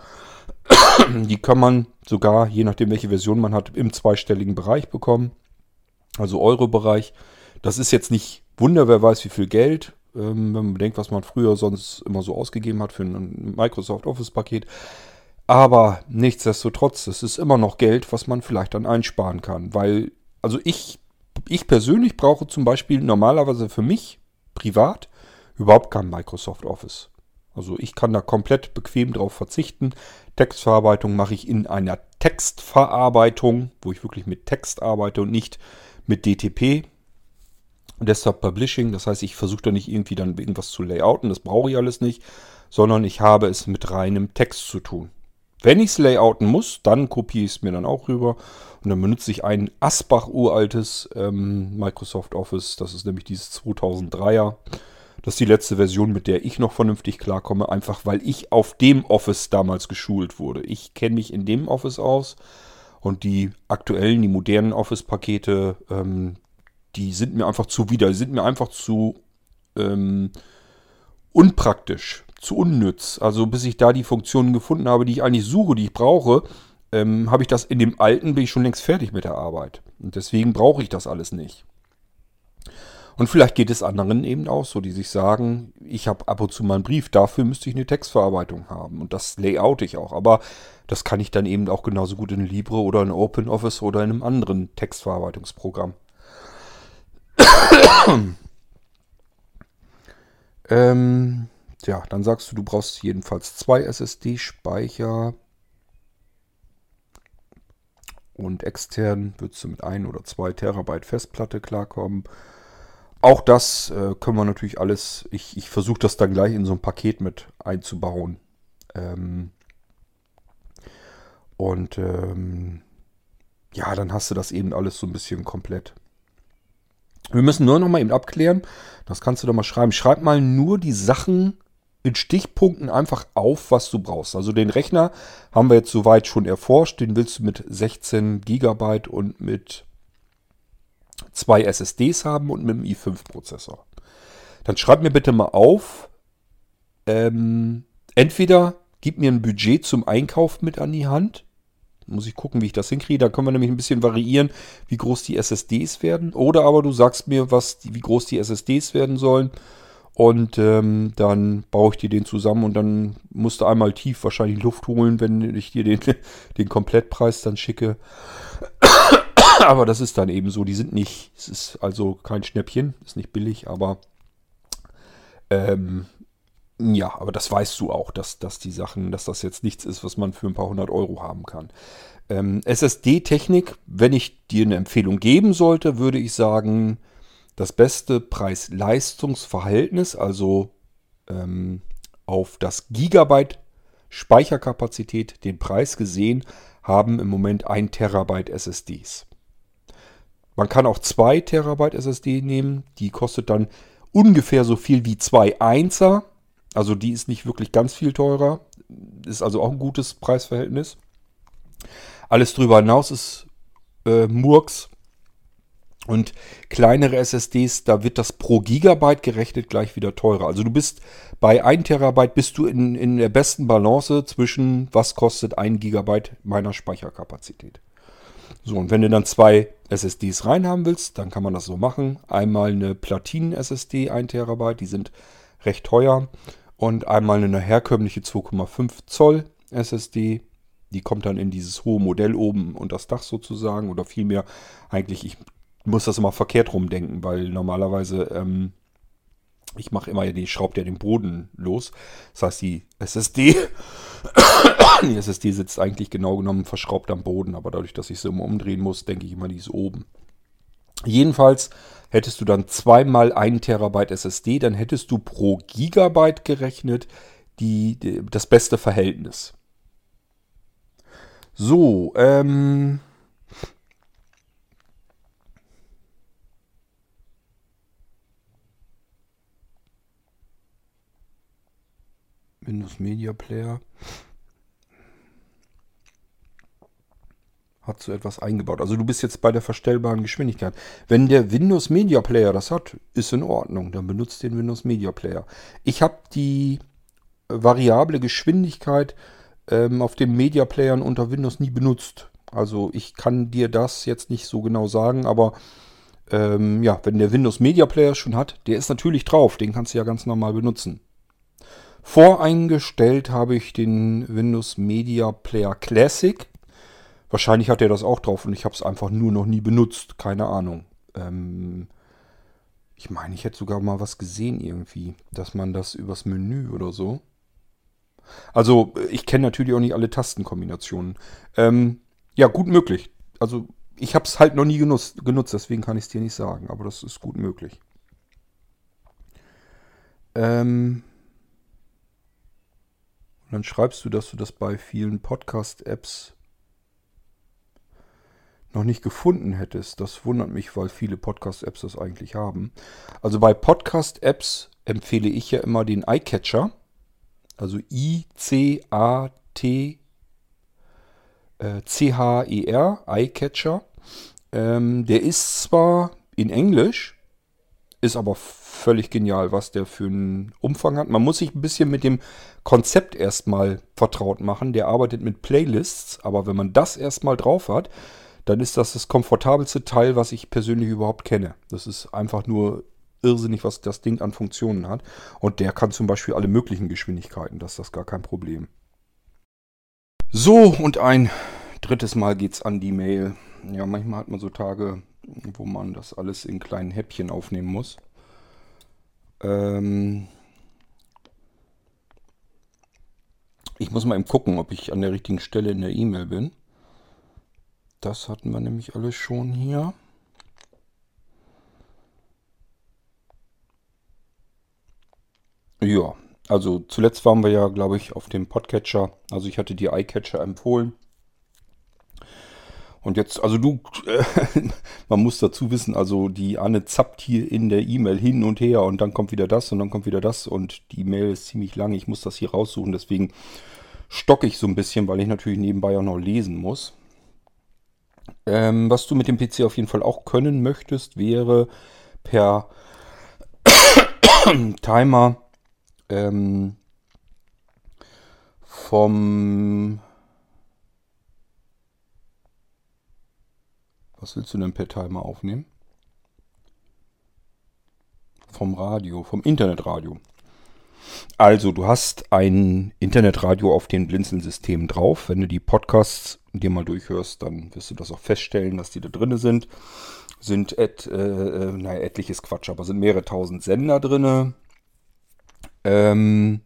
die kann man sogar, je nachdem welche Version man hat, im zweistelligen Bereich bekommen. Also Euro-Bereich. Das ist jetzt nicht Wunder, wer weiß wie viel Geld. Ähm, wenn man bedenkt, was man früher sonst immer so ausgegeben hat für ein Microsoft Office-Paket. Aber nichtsdestotrotz, es ist immer noch Geld, was man vielleicht dann einsparen kann. Weil, also ich, ich persönlich brauche zum Beispiel normalerweise für mich privat überhaupt kein Microsoft Office. Also ich kann da komplett bequem drauf verzichten. Textverarbeitung mache ich in einer Textverarbeitung, wo ich wirklich mit Text arbeite und nicht mit DTP. Desktop Publishing, das heißt, ich versuche da nicht irgendwie dann irgendwas zu layouten, das brauche ich alles nicht, sondern ich habe es mit reinem Text zu tun. Wenn ich es layouten muss, dann kopiere ich es mir dann auch rüber und dann benutze ich ein Asbach uraltes ähm, Microsoft Office, das ist nämlich dieses 2003er. Das ist die letzte Version, mit der ich noch vernünftig klarkomme, einfach weil ich auf dem Office damals geschult wurde. Ich kenne mich in dem Office aus und die aktuellen, die modernen Office-Pakete, ähm, die sind mir einfach zuwider, die sind mir einfach zu ähm, unpraktisch, zu unnütz. Also bis ich da die Funktionen gefunden habe, die ich eigentlich suche, die ich brauche, ähm, habe ich das in dem alten, bin ich schon längst fertig mit der Arbeit. Und deswegen brauche ich das alles nicht. Und vielleicht geht es anderen eben auch so, die sich sagen, ich habe ab und zu mal einen Brief, dafür müsste ich eine Textverarbeitung haben. Und das layout ich auch. Aber das kann ich dann eben auch genauso gut in Libre oder in OpenOffice oder in einem anderen Textverarbeitungsprogramm. ähm, ja, dann sagst du, du brauchst jedenfalls zwei SSD-Speicher. Und extern würdest du mit ein oder zwei Terabyte Festplatte klarkommen. Auch das äh, können wir natürlich alles, ich, ich versuche das dann gleich in so ein Paket mit einzubauen. Ähm, und ähm, ja, dann hast du das eben alles so ein bisschen komplett. Wir müssen nur noch mal eben abklären, das kannst du doch mal schreiben. Schreib mal nur die Sachen in Stichpunkten einfach auf, was du brauchst. Also den Rechner haben wir jetzt soweit schon erforscht. Den willst du mit 16 GB und mit zwei SSDs haben und mit einem i5-Prozessor. Dann schreib mir bitte mal auf, ähm, entweder gib mir ein Budget zum Einkauf mit an die Hand. Muss ich gucken, wie ich das hinkriege. Da können wir nämlich ein bisschen variieren, wie groß die SSDs werden. Oder aber du sagst mir, was, wie groß die SSDs werden sollen. Und ähm, dann baue ich dir den zusammen und dann musst du einmal tief wahrscheinlich Luft holen, wenn ich dir den, den Komplettpreis dann schicke. aber das ist dann eben so. Die sind nicht, es ist also kein Schnäppchen, ist nicht billig, aber ähm, ja, aber das weißt du auch, dass, dass die Sachen, dass das jetzt nichts ist, was man für ein paar hundert Euro haben kann. Ähm, SSD-Technik, wenn ich dir eine Empfehlung geben sollte, würde ich sagen, das beste Preis-Leistungs-Verhältnis, also ähm, auf das Gigabyte Speicherkapazität den Preis gesehen, haben im Moment 1 Terabyte SSDs. Man kann auch 2 Terabyte SSD nehmen. Die kostet dann ungefähr so viel wie 2 1er. Also die ist nicht wirklich ganz viel teurer. Ist also auch ein gutes Preisverhältnis. Alles drüber hinaus ist äh, Murks. Und kleinere SSDs, da wird das pro Gigabyte gerechnet gleich wieder teurer. Also du bist bei 1 Terabyte bist du in, in der besten Balance zwischen was kostet 1 Gigabyte meiner Speicherkapazität. So, und wenn du dann zwei SSDs reinhaben willst, dann kann man das so machen. Einmal eine Platinen-SSD, 1 Terabyte, die sind recht teuer. Und einmal eine herkömmliche 2,5 Zoll SSD, die kommt dann in dieses hohe Modell oben und das Dach sozusagen. Oder vielmehr eigentlich, ich muss das immer verkehrt rumdenken, weil normalerweise, ähm, ich mache immer, die schraubt ja den Boden los. Das heißt, die SSD die SSD sitzt eigentlich genau genommen verschraubt am Boden, aber dadurch, dass ich sie immer umdrehen muss, denke ich immer, die ist oben. Jedenfalls hättest du dann zweimal 1 Terabyte SSD, dann hättest du pro Gigabyte gerechnet die, die das beste Verhältnis. So, ähm, Windows Media Player. Hat so etwas eingebaut. Also du bist jetzt bei der verstellbaren Geschwindigkeit. Wenn der Windows Media Player das hat, ist in Ordnung. Dann benutzt den Windows Media Player. Ich habe die variable Geschwindigkeit ähm, auf den Media Playern unter Windows nie benutzt. Also ich kann dir das jetzt nicht so genau sagen, aber ähm, ja, wenn der Windows Media Player schon hat, der ist natürlich drauf. Den kannst du ja ganz normal benutzen. Voreingestellt habe ich den Windows Media Player Classic. Wahrscheinlich hat er das auch drauf und ich habe es einfach nur noch nie benutzt. Keine Ahnung. Ähm, ich meine, ich hätte sogar mal was gesehen irgendwie, dass man das übers Menü oder so. Also, ich kenne natürlich auch nicht alle Tastenkombinationen. Ähm, ja, gut möglich. Also, ich habe es halt noch nie genutzt, genutzt deswegen kann ich es dir nicht sagen, aber das ist gut möglich. Ähm, dann schreibst du, dass du das bei vielen Podcast-Apps noch nicht gefunden hättest. Das wundert mich, weil viele Podcast-Apps das eigentlich haben. Also bei Podcast-Apps empfehle ich ja immer den iCatcher. Also I-C-A-T C-H-E-R, iCatcher. Ähm, der ist zwar in Englisch, Ist aber völlig genial, was der für einen Umfang hat. Man muss sich ein bisschen mit dem Konzept erstmal vertraut machen. Der arbeitet mit Playlists, aber wenn man das erstmal drauf hat, dann ist das das komfortabelste Teil, was ich persönlich überhaupt kenne. Das ist einfach nur irrsinnig, was das Ding an Funktionen hat. Und der kann zum Beispiel alle möglichen Geschwindigkeiten. Das ist das gar kein Problem. So, und ein drittes Mal geht's an die Mail. Ja, manchmal hat man so Tage, wo man das alles in kleinen Häppchen aufnehmen muss. Ähm ich muss mal eben gucken, ob ich an der richtigen Stelle in der E-Mail bin. Das hatten wir nämlich alles schon hier. Ja, also zuletzt waren wir ja, glaube ich, auf dem Podcatcher. Also ich hatte die iCatcher empfohlen. Und jetzt, also du, man muss dazu wissen, also die Anne zappt hier in der E-Mail hin und her und dann kommt wieder das und dann kommt wieder das und die Mail ist ziemlich lang. Ich muss das hier raussuchen, deswegen stocke ich so ein bisschen, weil ich natürlich nebenbei auch noch lesen muss. Ähm, was du mit dem PC auf jeden Fall auch können möchtest, wäre per Timer ähm, vom... Was willst du denn per Timer aufnehmen? Vom Radio, vom Internetradio. Also, du hast ein Internetradio auf den Blinzeln-Systemen drauf. Wenn du die Podcasts dir mal durchhörst, dann wirst du das auch feststellen, dass die da drin sind. Sind et, äh, äh, naja, etliches Quatsch, aber sind mehrere tausend Sender drin ähm,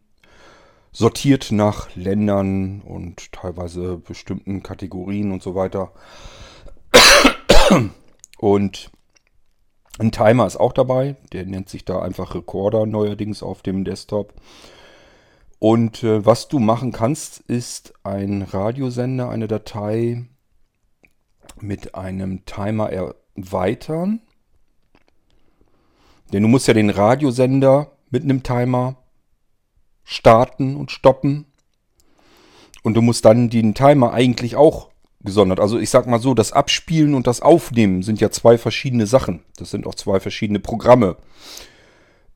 sortiert nach Ländern und teilweise bestimmten Kategorien und so weiter. Und ein Timer ist auch dabei, der nennt sich da einfach Recorder neuerdings auf dem Desktop. Und äh, was du machen kannst, ist ein Radiosender, eine Datei mit einem Timer erweitern. Denn du musst ja den Radiosender mit einem Timer starten und stoppen. Und du musst dann den Timer eigentlich auch gesondert. Also ich sag mal so, das Abspielen und das Aufnehmen sind ja zwei verschiedene Sachen. Das sind auch zwei verschiedene Programme.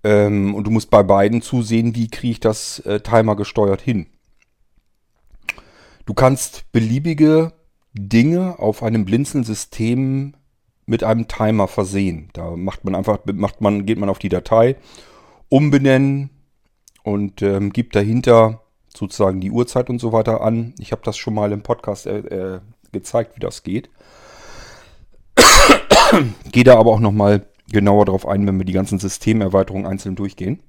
Ähm, und du musst bei beiden zusehen, wie kriege ich das äh, Timer gesteuert hin. Du kannst beliebige Dinge auf einem Blinzeln-System mit einem Timer versehen. Da macht man einfach, macht man, geht man auf die Datei, umbenennen, und ähm, gibt dahinter sozusagen die Uhrzeit und so weiter an. Ich habe das schon mal im Podcast äh, äh, gezeigt, wie das geht. Gehe da aber auch nochmal genauer darauf ein, wenn wir die ganzen Systemerweiterungen einzeln durchgehen.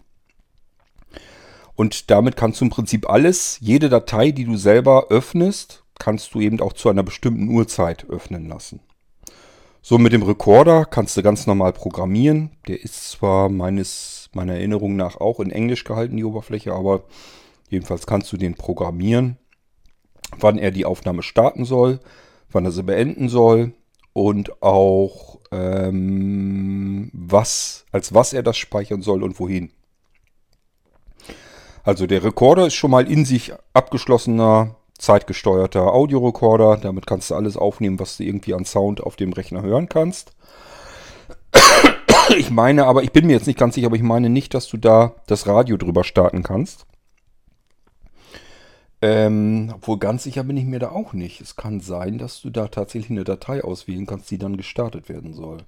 Und damit kannst du im Prinzip alles, jede Datei, die du selber öffnest, kannst du eben auch zu einer bestimmten Uhrzeit öffnen lassen. So mit dem Recorder kannst du ganz normal programmieren. Der ist zwar meines meiner Erinnerung nach auch in Englisch gehalten, die Oberfläche, aber jedenfalls kannst du den programmieren, wann er die Aufnahme starten soll, wann er sie beenden soll und auch ähm, was, als was er das speichern soll und wohin. Also der Rekorder ist schon mal in sich abgeschlossener, zeitgesteuerter Audiorekorder. Damit kannst du alles aufnehmen, was du irgendwie an Sound auf dem Rechner hören kannst. Ich meine aber, ich bin mir jetzt nicht ganz sicher, aber ich meine nicht, dass du da das Radio drüber starten kannst. Ähm, obwohl ganz sicher bin ich mir da auch nicht. Es kann sein, dass du da tatsächlich eine Datei auswählen kannst, die dann gestartet werden soll.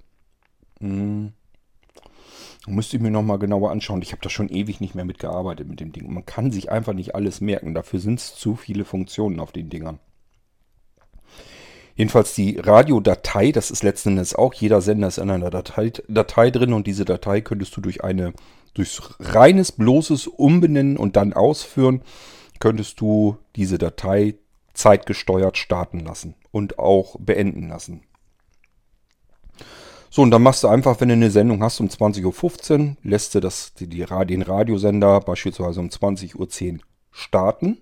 Hm. Müsste ich mir nochmal genauer anschauen. Ich habe da schon ewig nicht mehr mitgearbeitet mit dem Ding. Man kann sich einfach nicht alles merken. Dafür sind es zu viele Funktionen auf den Dingern. Jedenfalls die Radiodatei, das ist letzten Endes auch, jeder Sender ist in einer Datei, Datei drin und diese Datei könntest du durch eine, durch reines, bloßes Umbenennen und dann ausführen, könntest du diese Datei zeitgesteuert starten lassen und auch beenden lassen. So, und dann machst du einfach, wenn du eine Sendung hast um 20.15 Uhr, lässt du das, die, die, den Radiosender beispielsweise um 20.10 Uhr starten.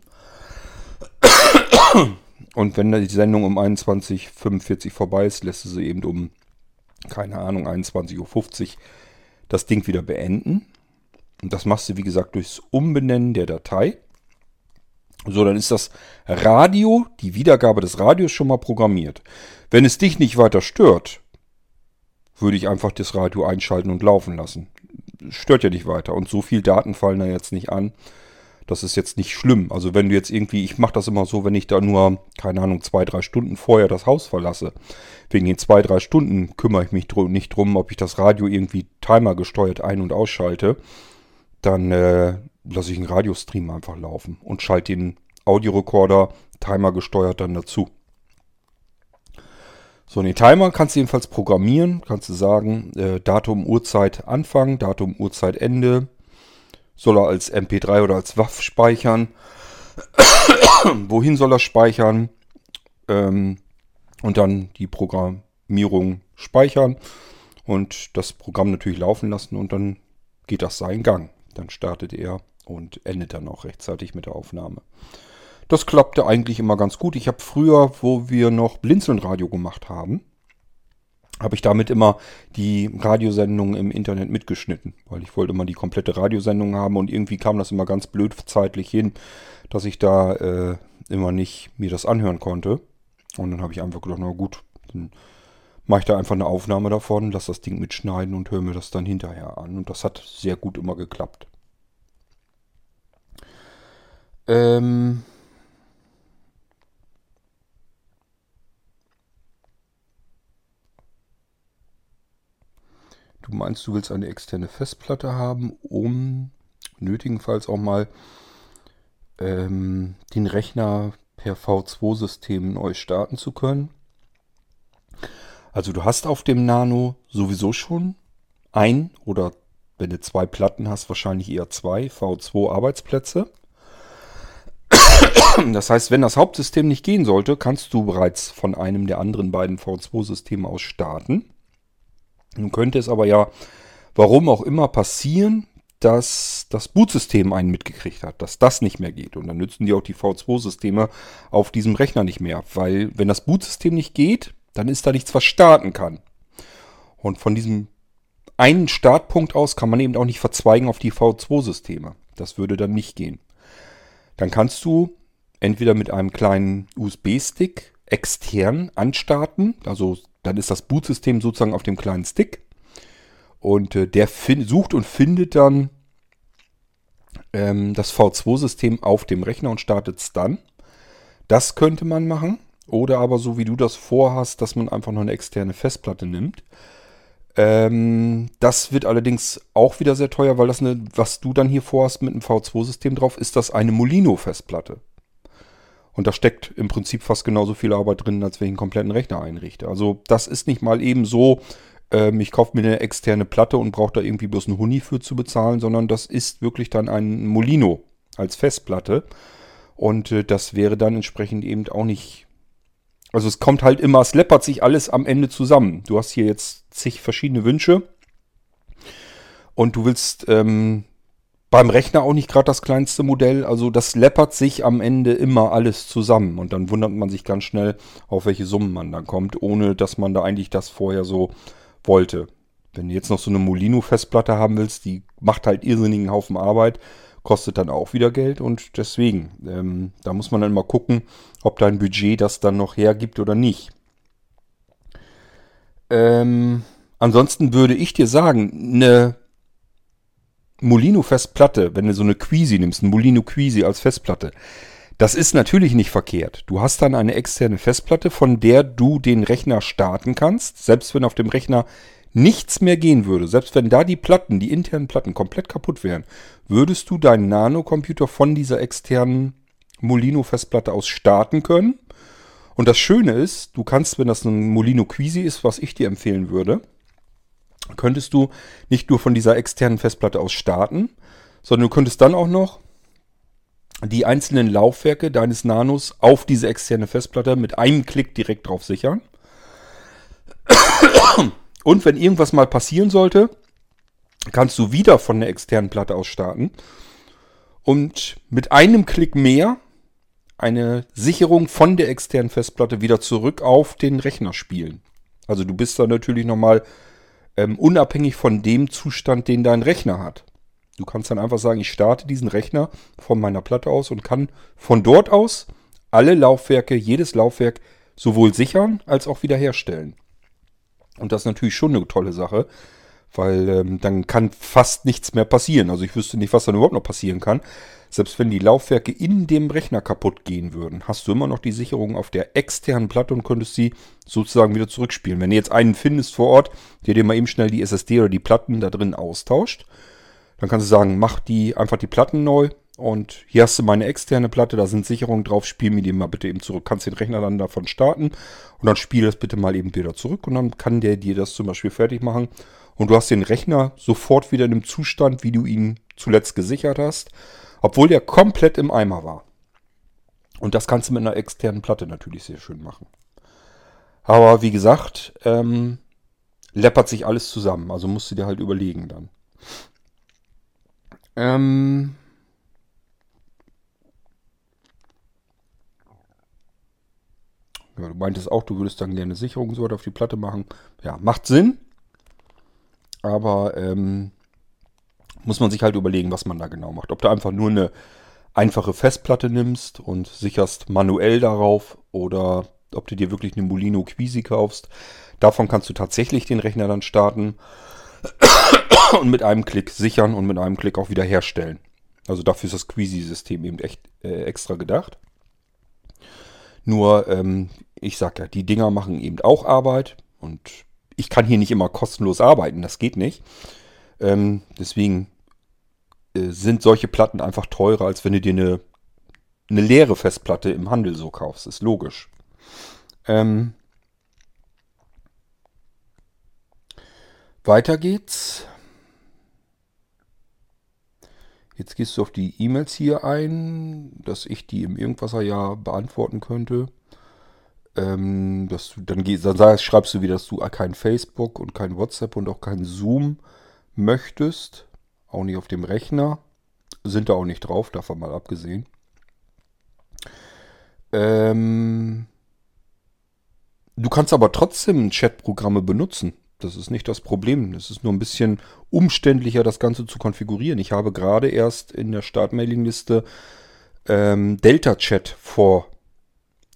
Und wenn die Sendung um 21.45 Uhr vorbei ist, lässt du sie eben um, keine Ahnung, 21.50 Uhr das Ding wieder beenden. Und das machst du, wie gesagt, durchs Umbenennen der Datei. So, dann ist das Radio, die Wiedergabe des Radios schon mal programmiert. Wenn es dich nicht weiter stört, würde ich einfach das Radio einschalten und laufen lassen. Stört ja nicht weiter. Und so viel Daten fallen da jetzt nicht an. Das ist jetzt nicht schlimm. Also wenn du jetzt irgendwie, ich mache das immer so, wenn ich da nur, keine Ahnung, zwei, drei Stunden vorher das Haus verlasse. Wegen den zwei, drei Stunden kümmere ich mich drum, nicht drum, ob ich das Radio irgendwie Timer gesteuert ein- und ausschalte. Dann äh, lasse ich einen Radiostream einfach laufen und schalte den Audiorekorder Timer gesteuert dann dazu. So, den Timer kannst du jedenfalls programmieren. Kannst du sagen, äh, Datum, Uhrzeit Anfang, Datum, Uhrzeit Ende, soll er als MP3 oder als WAF speichern? Wohin soll er speichern? Ähm, und dann die Programmierung speichern und das Programm natürlich laufen lassen und dann geht das seinen Gang. Dann startet er und endet dann auch rechtzeitig mit der Aufnahme. Das klappte eigentlich immer ganz gut. Ich habe früher, wo wir noch Blinzeln-Radio gemacht haben, habe ich damit immer die Radiosendungen im Internet mitgeschnitten, weil ich wollte immer die komplette Radiosendung haben und irgendwie kam das immer ganz blöd zeitlich hin, dass ich da äh, immer nicht mir das anhören konnte. Und dann habe ich einfach gedacht, na gut, dann mache ich da einfach eine Aufnahme davon, lasse das Ding mitschneiden und höre mir das dann hinterher an. Und das hat sehr gut immer geklappt. Ähm, Du meinst, du willst eine externe Festplatte haben, um nötigenfalls auch mal ähm, den Rechner per V2-System neu starten zu können. Also du hast auf dem Nano sowieso schon ein oder wenn du zwei Platten hast, wahrscheinlich eher zwei V2-Arbeitsplätze. Das heißt, wenn das Hauptsystem nicht gehen sollte, kannst du bereits von einem der anderen beiden V2-Systeme aus starten. Nun könnte es aber ja, warum auch immer, passieren, dass das Bootsystem einen mitgekriegt hat, dass das nicht mehr geht. Und dann nützen die auch die V2-Systeme auf diesem Rechner nicht mehr. Weil wenn das Bootsystem nicht geht, dann ist da nichts, was starten kann. Und von diesem einen Startpunkt aus kann man eben auch nicht verzweigen auf die V2-Systeme. Das würde dann nicht gehen. Dann kannst du entweder mit einem kleinen USB-Stick extern anstarten, also dann ist das Bootsystem sozusagen auf dem kleinen Stick. Und äh, der sucht und findet dann ähm, das V2-System auf dem Rechner und startet es dann. Das könnte man machen. Oder aber so wie du das vorhast, dass man einfach noch eine externe Festplatte nimmt. Ähm, das wird allerdings auch wieder sehr teuer, weil das eine, was du dann hier vorhast mit einem V2-System drauf, ist das eine Molino-Festplatte. Und da steckt im Prinzip fast genauso viel Arbeit drin, als wenn ich einen kompletten Rechner einrichte. Also das ist nicht mal eben so, ähm, ich kaufe mir eine externe Platte und brauche da irgendwie bloß einen Huni für zu bezahlen, sondern das ist wirklich dann ein Molino als Festplatte. Und äh, das wäre dann entsprechend eben auch nicht. Also es kommt halt immer, es läppert sich alles am Ende zusammen. Du hast hier jetzt zig verschiedene Wünsche. Und du willst ähm, beim Rechner auch nicht gerade das kleinste Modell. Also das läppert sich am Ende immer alles zusammen. Und dann wundert man sich ganz schnell, auf welche Summen man dann kommt, ohne dass man da eigentlich das vorher so wollte. Wenn du jetzt noch so eine Molino-Festplatte haben willst, die macht halt irrsinnigen Haufen Arbeit, kostet dann auch wieder Geld und deswegen, ähm, da muss man dann mal gucken, ob dein Budget das dann noch hergibt oder nicht. Ähm, ansonsten würde ich dir sagen, eine Molino-Festplatte, wenn du so eine Quisi nimmst, ein Molino Quisi als Festplatte, das ist natürlich nicht verkehrt. Du hast dann eine externe Festplatte, von der du den Rechner starten kannst, selbst wenn auf dem Rechner nichts mehr gehen würde, selbst wenn da die Platten, die internen Platten komplett kaputt wären, würdest du deinen Nano-Computer von dieser externen Molino-Festplatte aus starten können. Und das Schöne ist, du kannst, wenn das ein Molino Quisi ist, was ich dir empfehlen würde, könntest du nicht nur von dieser externen Festplatte aus starten, sondern du könntest dann auch noch die einzelnen Laufwerke deines Nanos auf diese externe Festplatte mit einem Klick direkt drauf sichern. Und wenn irgendwas mal passieren sollte, kannst du wieder von der externen Platte aus starten und mit einem Klick mehr eine Sicherung von der externen Festplatte wieder zurück auf den Rechner spielen. Also du bist da natürlich nochmal ähm, unabhängig von dem Zustand, den dein Rechner hat. Du kannst dann einfach sagen, ich starte diesen Rechner von meiner Platte aus und kann von dort aus alle Laufwerke, jedes Laufwerk sowohl sichern als auch wiederherstellen. Und das ist natürlich schon eine tolle Sache, weil ähm, dann kann fast nichts mehr passieren. Also ich wüsste nicht, was dann überhaupt noch passieren kann. Selbst wenn die Laufwerke in dem Rechner kaputt gehen würden, hast du immer noch die Sicherung auf der externen Platte und könntest sie sozusagen wieder zurückspielen. Wenn du jetzt einen findest vor Ort, der dir mal eben schnell die SSD oder die Platten da drin austauscht, dann kannst du sagen, mach die einfach die Platten neu und hier hast du meine externe Platte, da sind Sicherungen drauf, spiel mir die mal bitte eben zurück. Kannst den Rechner dann davon starten und dann spiel das bitte mal eben wieder zurück und dann kann der dir das zum Beispiel fertig machen. Und du hast den Rechner sofort wieder in dem Zustand, wie du ihn zuletzt gesichert hast obwohl der komplett im Eimer war. Und das kannst du mit einer externen Platte natürlich sehr schön machen. Aber wie gesagt, ähm, läppert sich alles zusammen. Also musst du dir halt überlegen dann. Ähm, ja, du meintest auch, du würdest dann gerne Sicherung so auf die Platte machen. Ja, macht Sinn. Aber ähm, muss man sich halt überlegen, was man da genau macht. Ob du einfach nur eine einfache Festplatte nimmst und sicherst manuell darauf oder ob du dir wirklich eine Molino Quisi kaufst. Davon kannst du tatsächlich den Rechner dann starten und mit einem Klick sichern und mit einem Klick auch wieder herstellen. Also dafür ist das Quisi-System eben echt äh, extra gedacht. Nur, ähm, ich sag ja, die Dinger machen eben auch Arbeit und ich kann hier nicht immer kostenlos arbeiten, das geht nicht. Ähm, deswegen äh, sind solche Platten einfach teurer, als wenn du dir eine, eine leere Festplatte im Handel so kaufst. Ist logisch. Ähm, weiter geht's. Jetzt gehst du auf die E-Mails hier ein, dass ich die im Irgendwasser ja beantworten könnte. Ähm, dass du, dann, gehst, dann sagst, schreibst du wieder, dass du kein Facebook und kein WhatsApp und auch kein Zoom möchtest, auch nicht auf dem Rechner, sind da auch nicht drauf, davon mal abgesehen. Ähm, du kannst aber trotzdem Chatprogramme benutzen. Das ist nicht das Problem. Es ist nur ein bisschen umständlicher, das Ganze zu konfigurieren. Ich habe gerade erst in der Startmailingliste ähm, Delta Chat vor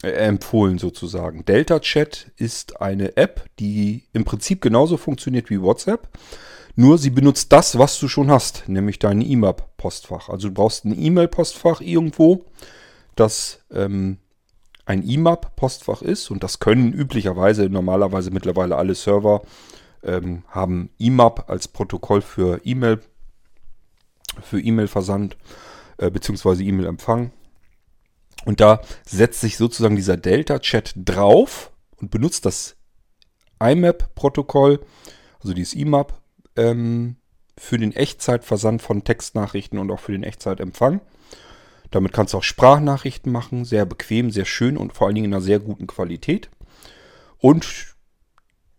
äh, empfohlen sozusagen. Delta Chat ist eine App, die im Prinzip genauso funktioniert wie WhatsApp. Nur sie benutzt das, was du schon hast, nämlich dein IMAP-Postfach. Also du brauchst ein E-Mail-Postfach irgendwo, das ähm, ein IMAP-Postfach ist und das können üblicherweise, normalerweise mittlerweile alle Server ähm, haben IMAP als Protokoll für E-Mail, für E-Mail-Versand äh, bzw. E-Mail-Empfang. Und da setzt sich sozusagen dieser Delta-Chat drauf und benutzt das IMAP-Protokoll, also dieses IMAP ähm, für den Echtzeitversand von Textnachrichten und auch für den Echtzeitempfang. Damit kannst du auch Sprachnachrichten machen, sehr bequem, sehr schön und vor allen Dingen in einer sehr guten Qualität. Und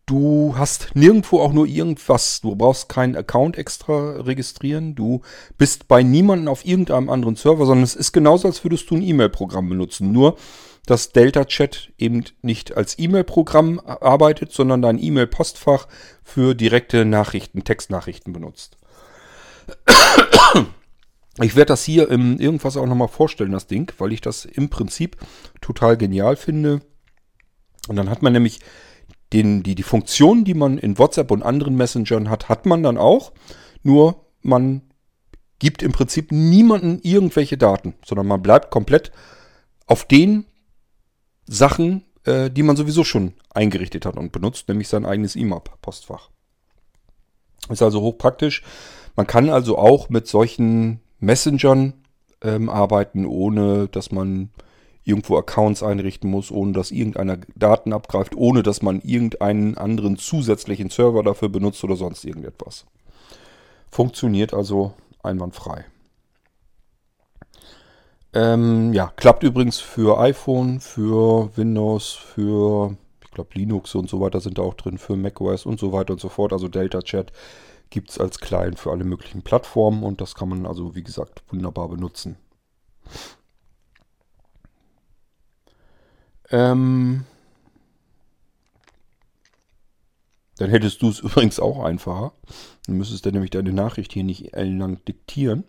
du hast nirgendwo auch nur irgendwas. Du brauchst keinen Account extra registrieren. Du bist bei niemandem auf irgendeinem anderen Server, sondern es ist genauso, als würdest du ein E-Mail-Programm benutzen. Nur dass Delta Chat eben nicht als E-Mail-Programm arbeitet, sondern dein E-Mail-Postfach für direkte Nachrichten, Textnachrichten benutzt. Ich werde das hier im irgendwas auch nochmal vorstellen, das Ding, weil ich das im Prinzip total genial finde. Und dann hat man nämlich den, die, die Funktion, die man in WhatsApp und anderen Messengern hat, hat man dann auch. Nur man gibt im Prinzip niemanden irgendwelche Daten, sondern man bleibt komplett auf den Sachen, äh, die man sowieso schon eingerichtet hat und benutzt, nämlich sein eigenes IMAP-Postfach. Ist also hochpraktisch. Man kann also auch mit solchen Messengern ähm, arbeiten, ohne dass man irgendwo Accounts einrichten muss, ohne dass irgendeiner Daten abgreift, ohne dass man irgendeinen anderen zusätzlichen Server dafür benutzt oder sonst irgendetwas. Funktioniert also einwandfrei. Ähm, ja, klappt übrigens für iPhone, für Windows, für, ich glaube, Linux und so weiter sind da auch drin, für macOS und so weiter und so fort. Also Delta Chat gibt es als Client für alle möglichen Plattformen und das kann man also, wie gesagt, wunderbar benutzen. Ähm, dann hättest du es übrigens auch einfacher. Du müsstest dann nämlich deine Nachricht hier nicht ellenlang diktieren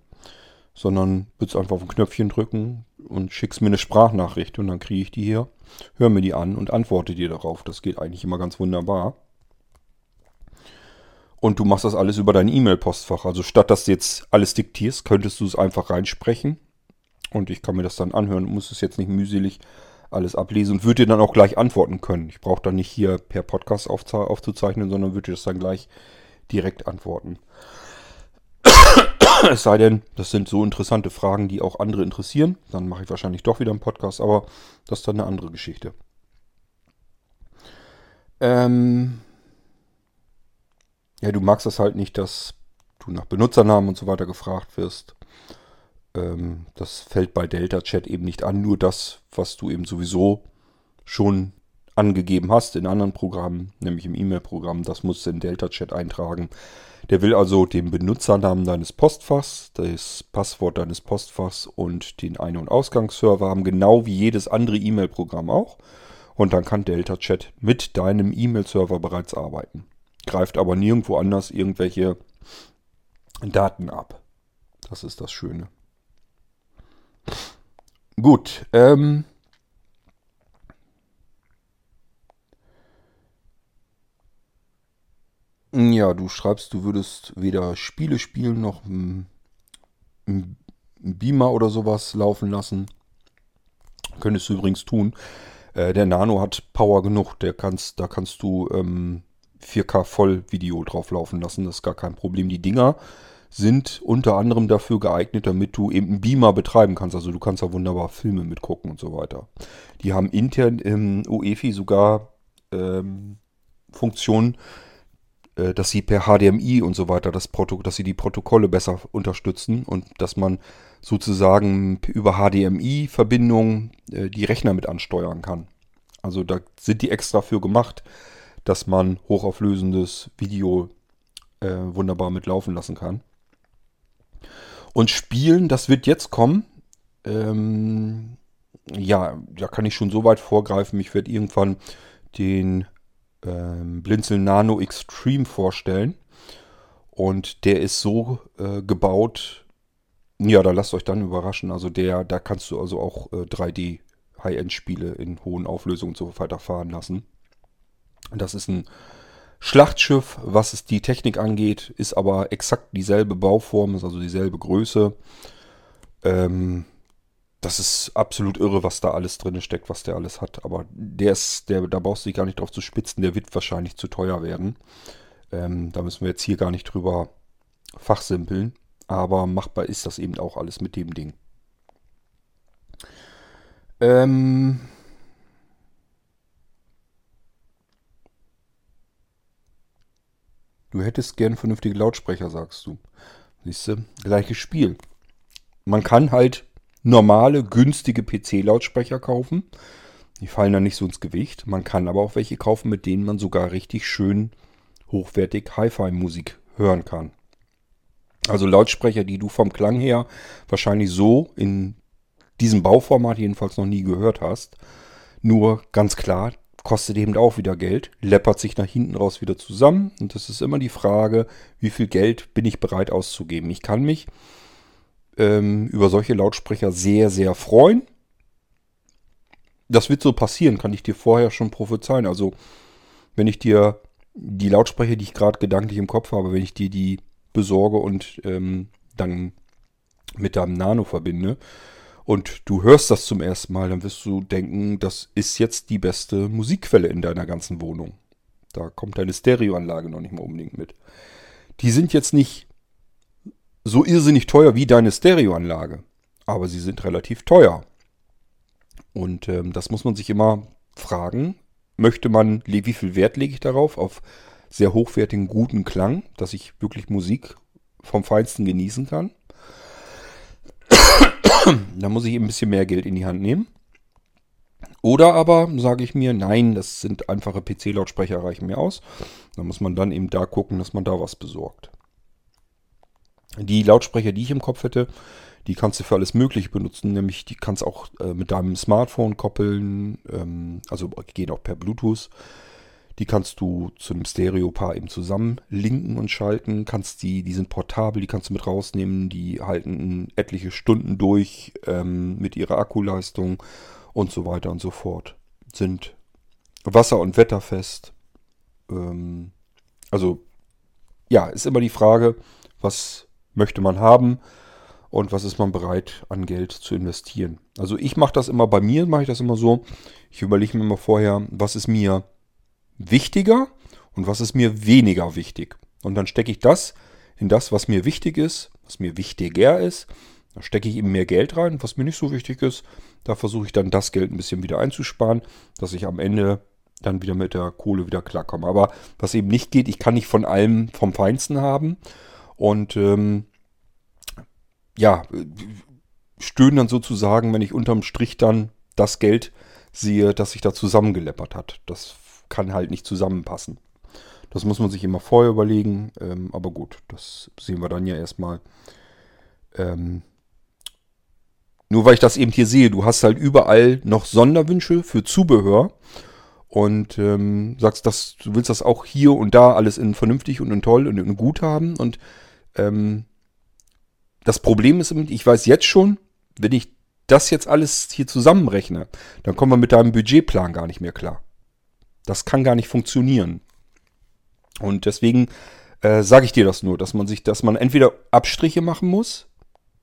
sondern würdest einfach auf ein Knöpfchen drücken und schickst mir eine Sprachnachricht und dann kriege ich die hier, höre mir die an und antworte dir darauf. Das geht eigentlich immer ganz wunderbar. Und du machst das alles über dein E-Mail-Postfach. Also statt dass du jetzt alles diktierst, könntest du es einfach reinsprechen. Und ich kann mir das dann anhören, muss es jetzt nicht mühselig alles ablesen und würde dir dann auch gleich antworten können. Ich brauche dann nicht hier per Podcast aufzuzeichnen, sondern würde dir das dann gleich direkt antworten. es sei denn, das sind so interessante Fragen, die auch andere interessieren. Dann mache ich wahrscheinlich doch wieder einen Podcast, aber das ist dann eine andere Geschichte. Ähm ja, du magst das halt nicht, dass du nach Benutzernamen und so weiter gefragt wirst. Ähm, das fällt bei Delta Chat eben nicht an, nur das, was du eben sowieso schon angegeben hast in anderen Programmen, nämlich im E-Mail-Programm, das musst du in Delta Chat eintragen. Der will also den Benutzernamen deines Postfachs, das Passwort deines Postfachs und den Ein- und Ausgangsserver haben, genau wie jedes andere E-Mail-Programm auch. Und dann kann Delta Chat mit deinem E-Mail-Server bereits arbeiten. Greift aber nirgendwo anders irgendwelche Daten ab. Das ist das Schöne. Gut, ähm. Ja, du schreibst, du würdest weder Spiele spielen noch einen Beamer oder sowas laufen lassen. Könntest du übrigens tun. Äh, der Nano hat Power genug. Der kannst, da kannst du ähm, 4K Vollvideo drauf laufen lassen. Das ist gar kein Problem. Die Dinger sind unter anderem dafür geeignet, damit du eben einen Beamer betreiben kannst. Also du kannst da wunderbar Filme mitgucken und so weiter. Die haben intern im UEFI sogar ähm, Funktionen, dass sie per HDMI und so weiter das Proto dass sie die Protokolle besser unterstützen und dass man sozusagen über HDMI-Verbindungen äh, die Rechner mit ansteuern kann. Also da sind die extra für gemacht, dass man hochauflösendes Video äh, wunderbar mitlaufen lassen kann. Und Spielen, das wird jetzt kommen. Ähm, ja, da kann ich schon so weit vorgreifen. Ich werde irgendwann den ähm, Blinzeln Nano Extreme vorstellen. Und der ist so äh, gebaut, ja, da lasst euch dann überraschen. Also der, da kannst du also auch äh, 3D High-End-Spiele in hohen Auflösungen und so weiter lassen. Das ist ein Schlachtschiff, was es die Technik angeht, ist aber exakt dieselbe Bauform, ist also dieselbe Größe. Ähm, das ist absolut irre, was da alles drin steckt, was der alles hat. Aber der ist, der, da brauchst du dich gar nicht drauf zu spitzen, der wird wahrscheinlich zu teuer werden. Ähm, da müssen wir jetzt hier gar nicht drüber fachsimpeln. Aber machbar ist das eben auch alles mit dem Ding. Ähm, Du hättest gern vernünftige Lautsprecher, sagst du. Siehst du, gleiches Spiel. Man kann halt normale, günstige PC-Lautsprecher kaufen. Die fallen dann nicht so ins Gewicht. Man kann aber auch welche kaufen, mit denen man sogar richtig schön hochwertig Hi-Fi-Musik hören kann. Also Lautsprecher, die du vom Klang her wahrscheinlich so in diesem Bauformat jedenfalls noch nie gehört hast. Nur ganz klar, kostet eben auch wieder Geld, läppert sich nach hinten raus wieder zusammen. Und das ist immer die Frage, wie viel Geld bin ich bereit auszugeben. Ich kann mich ähm, über solche Lautsprecher sehr, sehr freuen. Das wird so passieren, kann ich dir vorher schon prophezeien. Also, wenn ich dir die Lautsprecher, die ich gerade gedanklich im Kopf habe, wenn ich dir die besorge und ähm, dann mit deinem Nano verbinde, und du hörst das zum ersten Mal, dann wirst du denken, das ist jetzt die beste Musikquelle in deiner ganzen Wohnung. Da kommt deine Stereoanlage noch nicht mal unbedingt mit. Die sind jetzt nicht so irrsinnig teuer wie deine Stereoanlage, aber sie sind relativ teuer. Und ähm, das muss man sich immer fragen. Möchte man, wie viel Wert lege ich darauf? Auf sehr hochwertigen, guten Klang, dass ich wirklich Musik vom Feinsten genießen kann? da muss ich ein bisschen mehr Geld in die Hand nehmen. Oder aber sage ich mir, nein, das sind einfache PC-Lautsprecher, reichen mir aus. Da muss man dann eben da gucken, dass man da was besorgt. Die Lautsprecher, die ich im Kopf hätte, die kannst du für alles Mögliche benutzen, nämlich die kannst auch äh, mit deinem Smartphone koppeln, ähm, also gehen auch per Bluetooth. Die kannst du zu einem Stereo-Paar eben zusammen linken und schalten. Kannst die, die sind portabel, die kannst du mit rausnehmen. Die halten etliche Stunden durch ähm, mit ihrer Akkuleistung und so weiter und so fort. Sind wasser- und wetterfest. Ähm, also ja, ist immer die Frage, was möchte man haben und was ist man bereit an Geld zu investieren. Also ich mache das immer, bei mir mache ich das immer so, ich überlege mir immer vorher, was ist mir wichtiger und was ist mir weniger wichtig. Und dann stecke ich das in das, was mir wichtig ist, was mir wichtiger ist. Da stecke ich eben mehr Geld rein, was mir nicht so wichtig ist. Da versuche ich dann das Geld ein bisschen wieder einzusparen, dass ich am Ende dann wieder mit der Kohle wieder klarkomme. Aber was eben nicht geht, ich kann nicht von allem vom Feinsten haben. Und ähm, ja, stöhnen dann sozusagen, wenn ich unterm Strich dann das Geld sehe, das sich da zusammengeleppert hat. Das kann halt nicht zusammenpassen. Das muss man sich immer vorher überlegen. Ähm, aber gut, das sehen wir dann ja erstmal. Ähm, nur weil ich das eben hier sehe, du hast halt überall noch Sonderwünsche für Zubehör und ähm, sagst, dass du willst das auch hier und da alles in vernünftig und in toll und in gut haben. Und ähm, das Problem ist, ich weiß jetzt schon, wenn ich das jetzt alles hier zusammenrechne, dann kommen wir mit deinem Budgetplan gar nicht mehr klar. Das kann gar nicht funktionieren. Und deswegen äh, sage ich dir das nur, dass man sich, dass man entweder Abstriche machen muss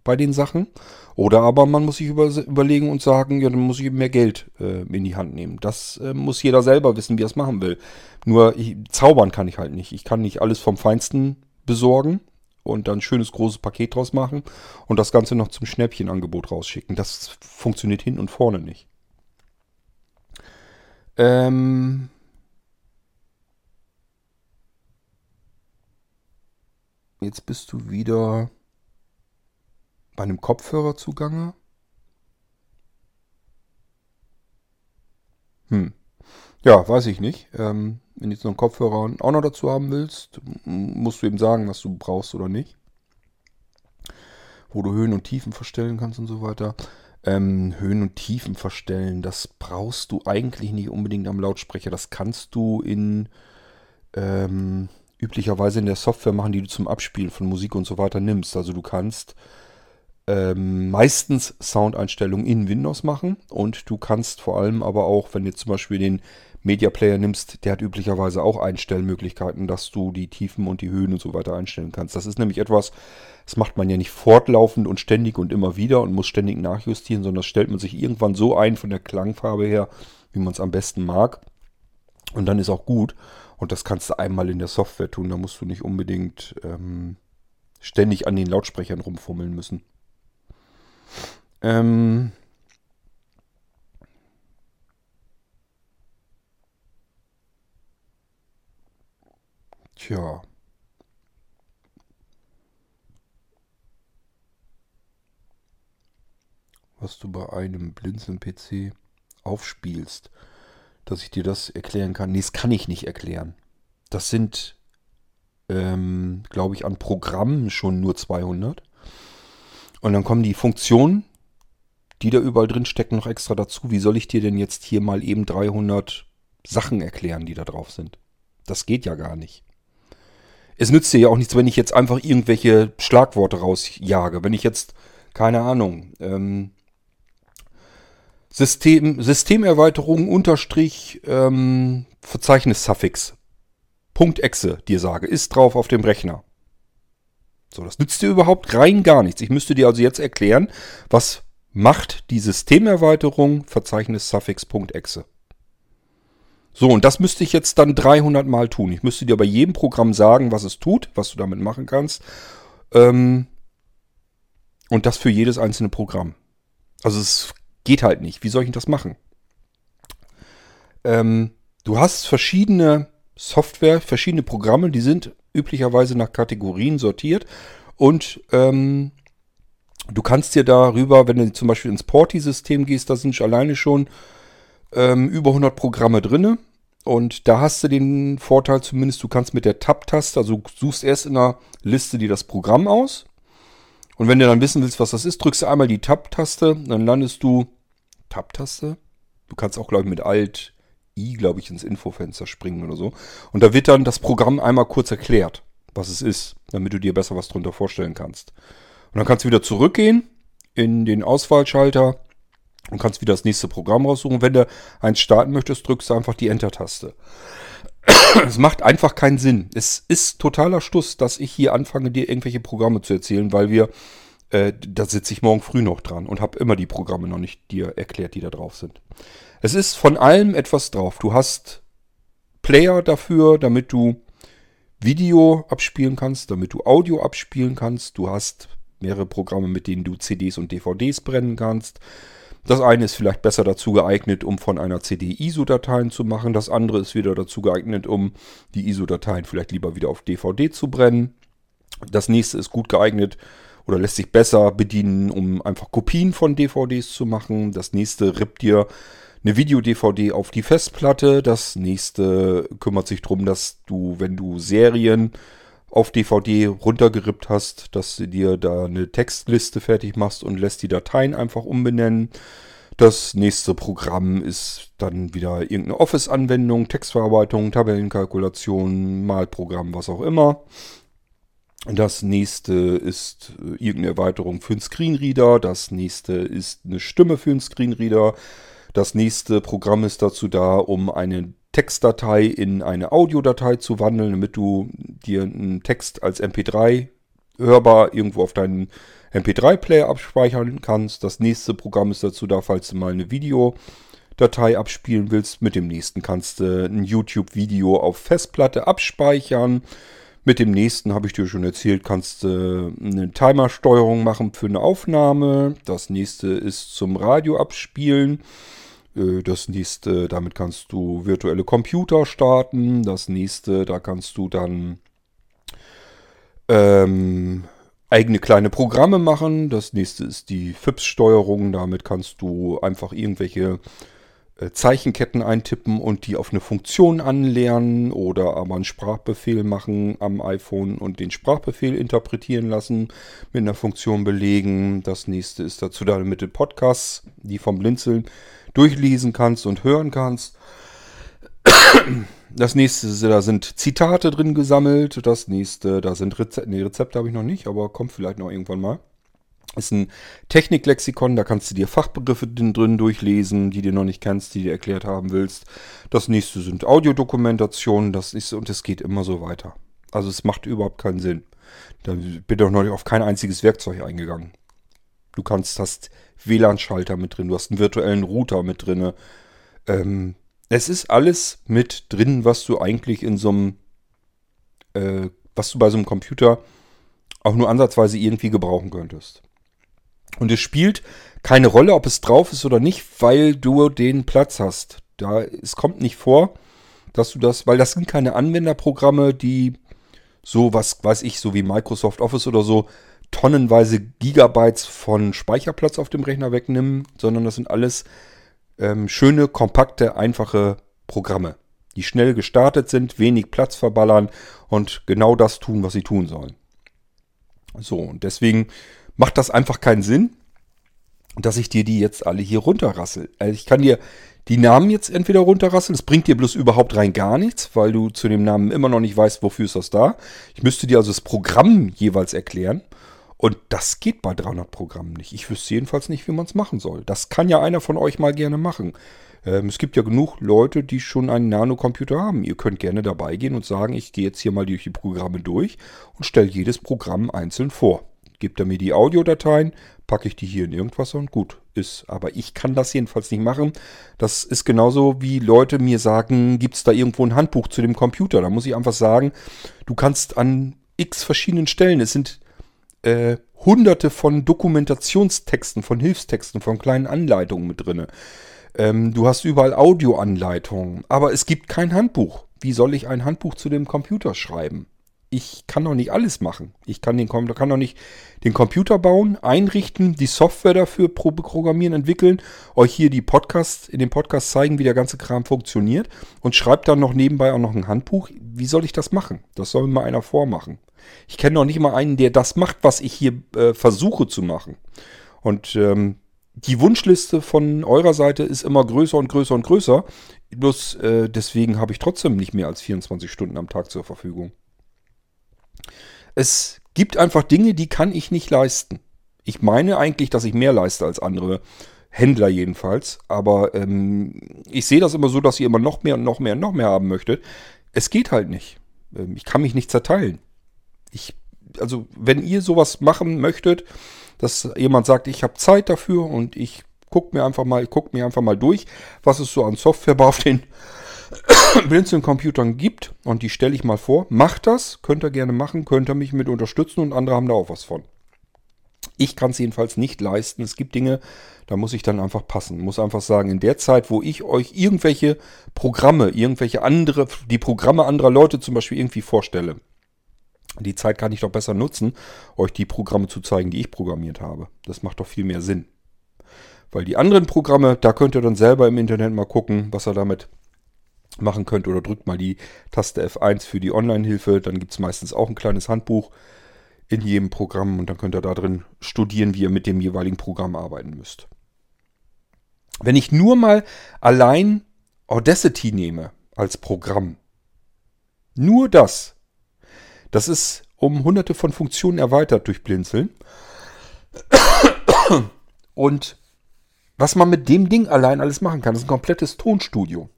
bei den Sachen oder aber man muss sich über, überlegen und sagen, ja, dann muss ich eben mehr Geld äh, in die Hand nehmen. Das äh, muss jeder selber wissen, wie er es machen will. Nur ich, zaubern kann ich halt nicht. Ich kann nicht alles vom Feinsten besorgen und dann ein schönes großes Paket draus machen und das Ganze noch zum Schnäppchenangebot rausschicken. Das funktioniert hin und vorne nicht. Ähm, Jetzt bist du wieder bei einem Kopfhörer zugange. Hm. Ja, weiß ich nicht. Ähm, wenn du jetzt noch einen Kopfhörer auch noch dazu haben willst, musst du eben sagen, was du brauchst oder nicht. Wo du Höhen und Tiefen verstellen kannst und so weiter. Ähm, Höhen und Tiefen verstellen, das brauchst du eigentlich nicht unbedingt am Lautsprecher. Das kannst du in ähm, üblicherweise in der Software machen, die du zum Abspielen von Musik und so weiter nimmst. Also du kannst ähm, meistens Soundeinstellungen in Windows machen und du kannst vor allem aber auch, wenn du zum Beispiel den Media Player nimmst, der hat üblicherweise auch Einstellmöglichkeiten, dass du die Tiefen und die Höhen und so weiter einstellen kannst. Das ist nämlich etwas, das macht man ja nicht fortlaufend und ständig und immer wieder und muss ständig nachjustieren, sondern das stellt man sich irgendwann so ein von der Klangfarbe her, wie man es am besten mag. Und dann ist auch gut. Und das kannst du einmal in der Software tun. Da musst du nicht unbedingt ähm, ständig an den Lautsprechern rumfummeln müssen. Ähm Tja. Was du bei einem Blinzeln-PC aufspielst dass ich dir das erklären kann. Nee, das kann ich nicht erklären. Das sind, ähm, glaube ich, an Programmen schon nur 200. Und dann kommen die Funktionen, die da überall drin stecken, noch extra dazu. Wie soll ich dir denn jetzt hier mal eben 300 Sachen erklären, die da drauf sind? Das geht ja gar nicht. Es nützt dir ja auch nichts, wenn ich jetzt einfach irgendwelche Schlagworte rausjage. Wenn ich jetzt, keine Ahnung, ähm, System, Systemerweiterung unterstrich ähm, Verzeichnis-Suffix. Punkt .exe dir sage, ist drauf auf dem Rechner. So, das nützt dir überhaupt rein gar nichts. Ich müsste dir also jetzt erklären, was macht die Systemerweiterung Verzeichnis-Suffix.exe. So, und das müsste ich jetzt dann 300 Mal tun. Ich müsste dir bei jedem Programm sagen, was es tut, was du damit machen kannst. Ähm, und das für jedes einzelne Programm. Also es Geht halt nicht. Wie soll ich das machen? Ähm, du hast verschiedene Software, verschiedene Programme, die sind üblicherweise nach Kategorien sortiert und ähm, du kannst dir darüber, wenn du zum Beispiel ins Porti-System gehst, da sind alleine schon ähm, über 100 Programme drin. Und da hast du den Vorteil zumindest, du kannst mit der Tab-Taste, also suchst erst in der Liste dir das Programm aus und wenn du dann wissen willst, was das ist, drückst du einmal die Tab-Taste, dann landest du. Tab-Taste? Du kannst auch, glaube ich, mit Alt I, glaube ich, ins Infofenster springen oder so. Und da wird dann das Programm einmal kurz erklärt, was es ist, damit du dir besser was drunter vorstellen kannst. Und dann kannst du wieder zurückgehen in den Auswahlschalter und kannst wieder das nächste Programm raussuchen. Wenn du eins starten möchtest, drückst du einfach die Enter-Taste. es macht einfach keinen Sinn. Es ist totaler Stuss, dass ich hier anfange, dir irgendwelche Programme zu erzählen, weil wir, äh, da sitze ich morgen früh noch dran und habe immer die Programme noch nicht dir erklärt, die da drauf sind. Es ist von allem etwas drauf. Du hast Player dafür, damit du Video abspielen kannst, damit du Audio abspielen kannst. Du hast mehrere Programme, mit denen du CDs und DVDs brennen kannst. Das eine ist vielleicht besser dazu geeignet, um von einer CD ISO-Dateien zu machen. Das andere ist wieder dazu geeignet, um die ISO-Dateien vielleicht lieber wieder auf DVD zu brennen. Das nächste ist gut geeignet oder lässt sich besser bedienen, um einfach Kopien von DVDs zu machen. Das nächste rippt dir eine Video-DVD auf die Festplatte. Das nächste kümmert sich darum, dass du, wenn du Serien auf DVD runtergerippt hast, dass du dir da eine Textliste fertig machst und lässt die Dateien einfach umbenennen. Das nächste Programm ist dann wieder irgendeine Office-Anwendung, Textverarbeitung, Tabellenkalkulation, Malprogramm, was auch immer. Das nächste ist äh, irgendeine Erweiterung für einen Screenreader. Das nächste ist eine Stimme für einen Screenreader. Das nächste Programm ist dazu da, um eine Textdatei in eine Audiodatei zu wandeln, damit du dir einen Text als MP3 hörbar irgendwo auf deinen MP3-Player abspeichern kannst. Das nächste Programm ist dazu da, falls du mal eine Videodatei abspielen willst. Mit dem nächsten kannst du ein YouTube-Video auf Festplatte abspeichern. Mit dem nächsten, habe ich dir schon erzählt, kannst du eine Timersteuerung machen für eine Aufnahme. Das nächste ist zum Radio abspielen. Äh, das nächste, damit kannst du virtuelle Computer starten. Das nächste, da kannst du dann ähm, eigene kleine Programme machen. Das nächste ist die FIPS-Steuerung. Damit kannst du einfach irgendwelche äh, Zeichenketten eintippen und die auf eine Funktion anlernen oder aber einen Sprachbefehl machen am iPhone und den Sprachbefehl interpretieren lassen, mit einer Funktion belegen. Das nächste ist dazu da mit den Podcasts, die vom Blinzeln durchlesen kannst und hören kannst. Das nächste, da sind Zitate drin gesammelt. Das nächste, da sind Rezepte. Nee, Rezepte habe ich noch nicht, aber kommt vielleicht noch irgendwann mal. Ist ein Techniklexikon, da kannst du dir Fachbegriffe drin durchlesen, die du noch nicht kennst, die du erklärt haben willst. Das nächste sind Audiodokumentationen, das ist und es geht immer so weiter. Also es macht überhaupt keinen Sinn. Da bin ich doch noch auf kein einziges Werkzeug eingegangen. Du kannst, hast WLAN-Schalter mit drin, du hast einen virtuellen Router mit drin. Ähm, es ist alles mit drin, was du eigentlich in so einem, äh, was du bei so einem Computer auch nur ansatzweise irgendwie gebrauchen könntest. Und es spielt keine Rolle, ob es drauf ist oder nicht, weil du den Platz hast. Da, es kommt nicht vor, dass du das, weil das sind keine Anwenderprogramme, die so was, weiß ich, so wie Microsoft Office oder so, tonnenweise Gigabytes von Speicherplatz auf dem Rechner wegnehmen, sondern das sind alles ähm, schöne, kompakte, einfache Programme, die schnell gestartet sind, wenig Platz verballern und genau das tun, was sie tun sollen. So, und deswegen macht das einfach keinen Sinn, dass ich dir die jetzt alle hier runterrassel. Also ich kann dir die Namen jetzt entweder runterrasseln, das bringt dir bloß überhaupt rein gar nichts, weil du zu dem Namen immer noch nicht weißt, wofür ist das da. Ich müsste dir also das Programm jeweils erklären. Und das geht bei 300 Programmen nicht. Ich wüsste jedenfalls nicht, wie man es machen soll. Das kann ja einer von euch mal gerne machen. Ähm, es gibt ja genug Leute, die schon einen Nanocomputer haben. Ihr könnt gerne dabei gehen und sagen, ich gehe jetzt hier mal durch die Programme durch und stelle jedes Programm einzeln vor. Gebt er mir die Audiodateien, packe ich die hier in irgendwas und gut ist. Aber ich kann das jedenfalls nicht machen. Das ist genauso wie Leute mir sagen, gibt es da irgendwo ein Handbuch zu dem Computer? Da muss ich einfach sagen, du kannst an x verschiedenen Stellen, es sind äh, hunderte von Dokumentationstexten, von Hilfstexten, von kleinen Anleitungen mit drin. Ähm, du hast überall Audioanleitungen, aber es gibt kein Handbuch. Wie soll ich ein Handbuch zu dem Computer schreiben? Ich kann doch nicht alles machen. Ich kann, den, kann doch nicht den Computer bauen, einrichten, die Software dafür programmieren, entwickeln, euch hier die Podcasts, in dem Podcast zeigen, wie der ganze Kram funktioniert und schreibt dann noch nebenbei auch noch ein Handbuch. Wie soll ich das machen? Das soll mir mal einer vormachen. Ich kenne noch nicht mal einen, der das macht, was ich hier äh, versuche zu machen. Und ähm, die Wunschliste von eurer Seite ist immer größer und größer und größer. Bloß äh, deswegen habe ich trotzdem nicht mehr als 24 Stunden am Tag zur Verfügung. Es gibt einfach Dinge, die kann ich nicht leisten. Ich meine eigentlich, dass ich mehr leiste als andere Händler jedenfalls. Aber ähm, ich sehe das immer so, dass ihr immer noch mehr und noch mehr und noch mehr haben möchtet. Es geht halt nicht. Ähm, ich kann mich nicht zerteilen. Ich, also, wenn ihr sowas machen möchtet, dass jemand sagt, ich habe Zeit dafür und ich guck mir einfach mal, ich guck mir einfach mal durch, was es so an Software auf den Blinzeln-Computern gibt und die stelle ich mal vor. Macht das, könnt ihr gerne machen, könnt ihr mich mit unterstützen und andere haben da auch was von. Ich kann es jedenfalls nicht leisten. Es gibt Dinge, da muss ich dann einfach passen. Muss einfach sagen, in der Zeit, wo ich euch irgendwelche Programme, irgendwelche andere, die Programme anderer Leute zum Beispiel irgendwie vorstelle, die Zeit kann ich doch besser nutzen, euch die Programme zu zeigen, die ich programmiert habe. Das macht doch viel mehr Sinn. Weil die anderen Programme, da könnt ihr dann selber im Internet mal gucken, was ihr damit machen könnt. Oder drückt mal die Taste F1 für die Online-Hilfe. Dann gibt es meistens auch ein kleines Handbuch in jedem Programm und dann könnt ihr da drin studieren, wie ihr mit dem jeweiligen Programm arbeiten müsst. Wenn ich nur mal allein Audacity nehme als Programm, nur das, das ist um hunderte von Funktionen erweitert durch Blinzeln. Und was man mit dem Ding allein alles machen kann, ist ein komplettes Tonstudio.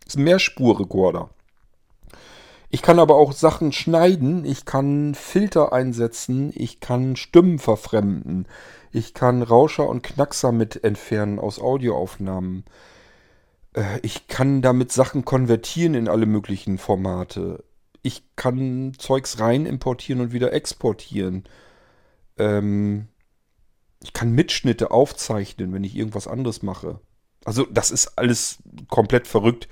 Das ist ein Mehrspurrekorder. Ich kann aber auch Sachen schneiden, ich kann Filter einsetzen, ich kann Stimmen verfremden, ich kann Rauscher und Knackser mit entfernen aus Audioaufnahmen. Äh, ich kann damit Sachen konvertieren in alle möglichen Formate. Ich kann Zeugs rein importieren und wieder exportieren. Ähm, ich kann Mitschnitte aufzeichnen, wenn ich irgendwas anderes mache. Also das ist alles komplett verrückt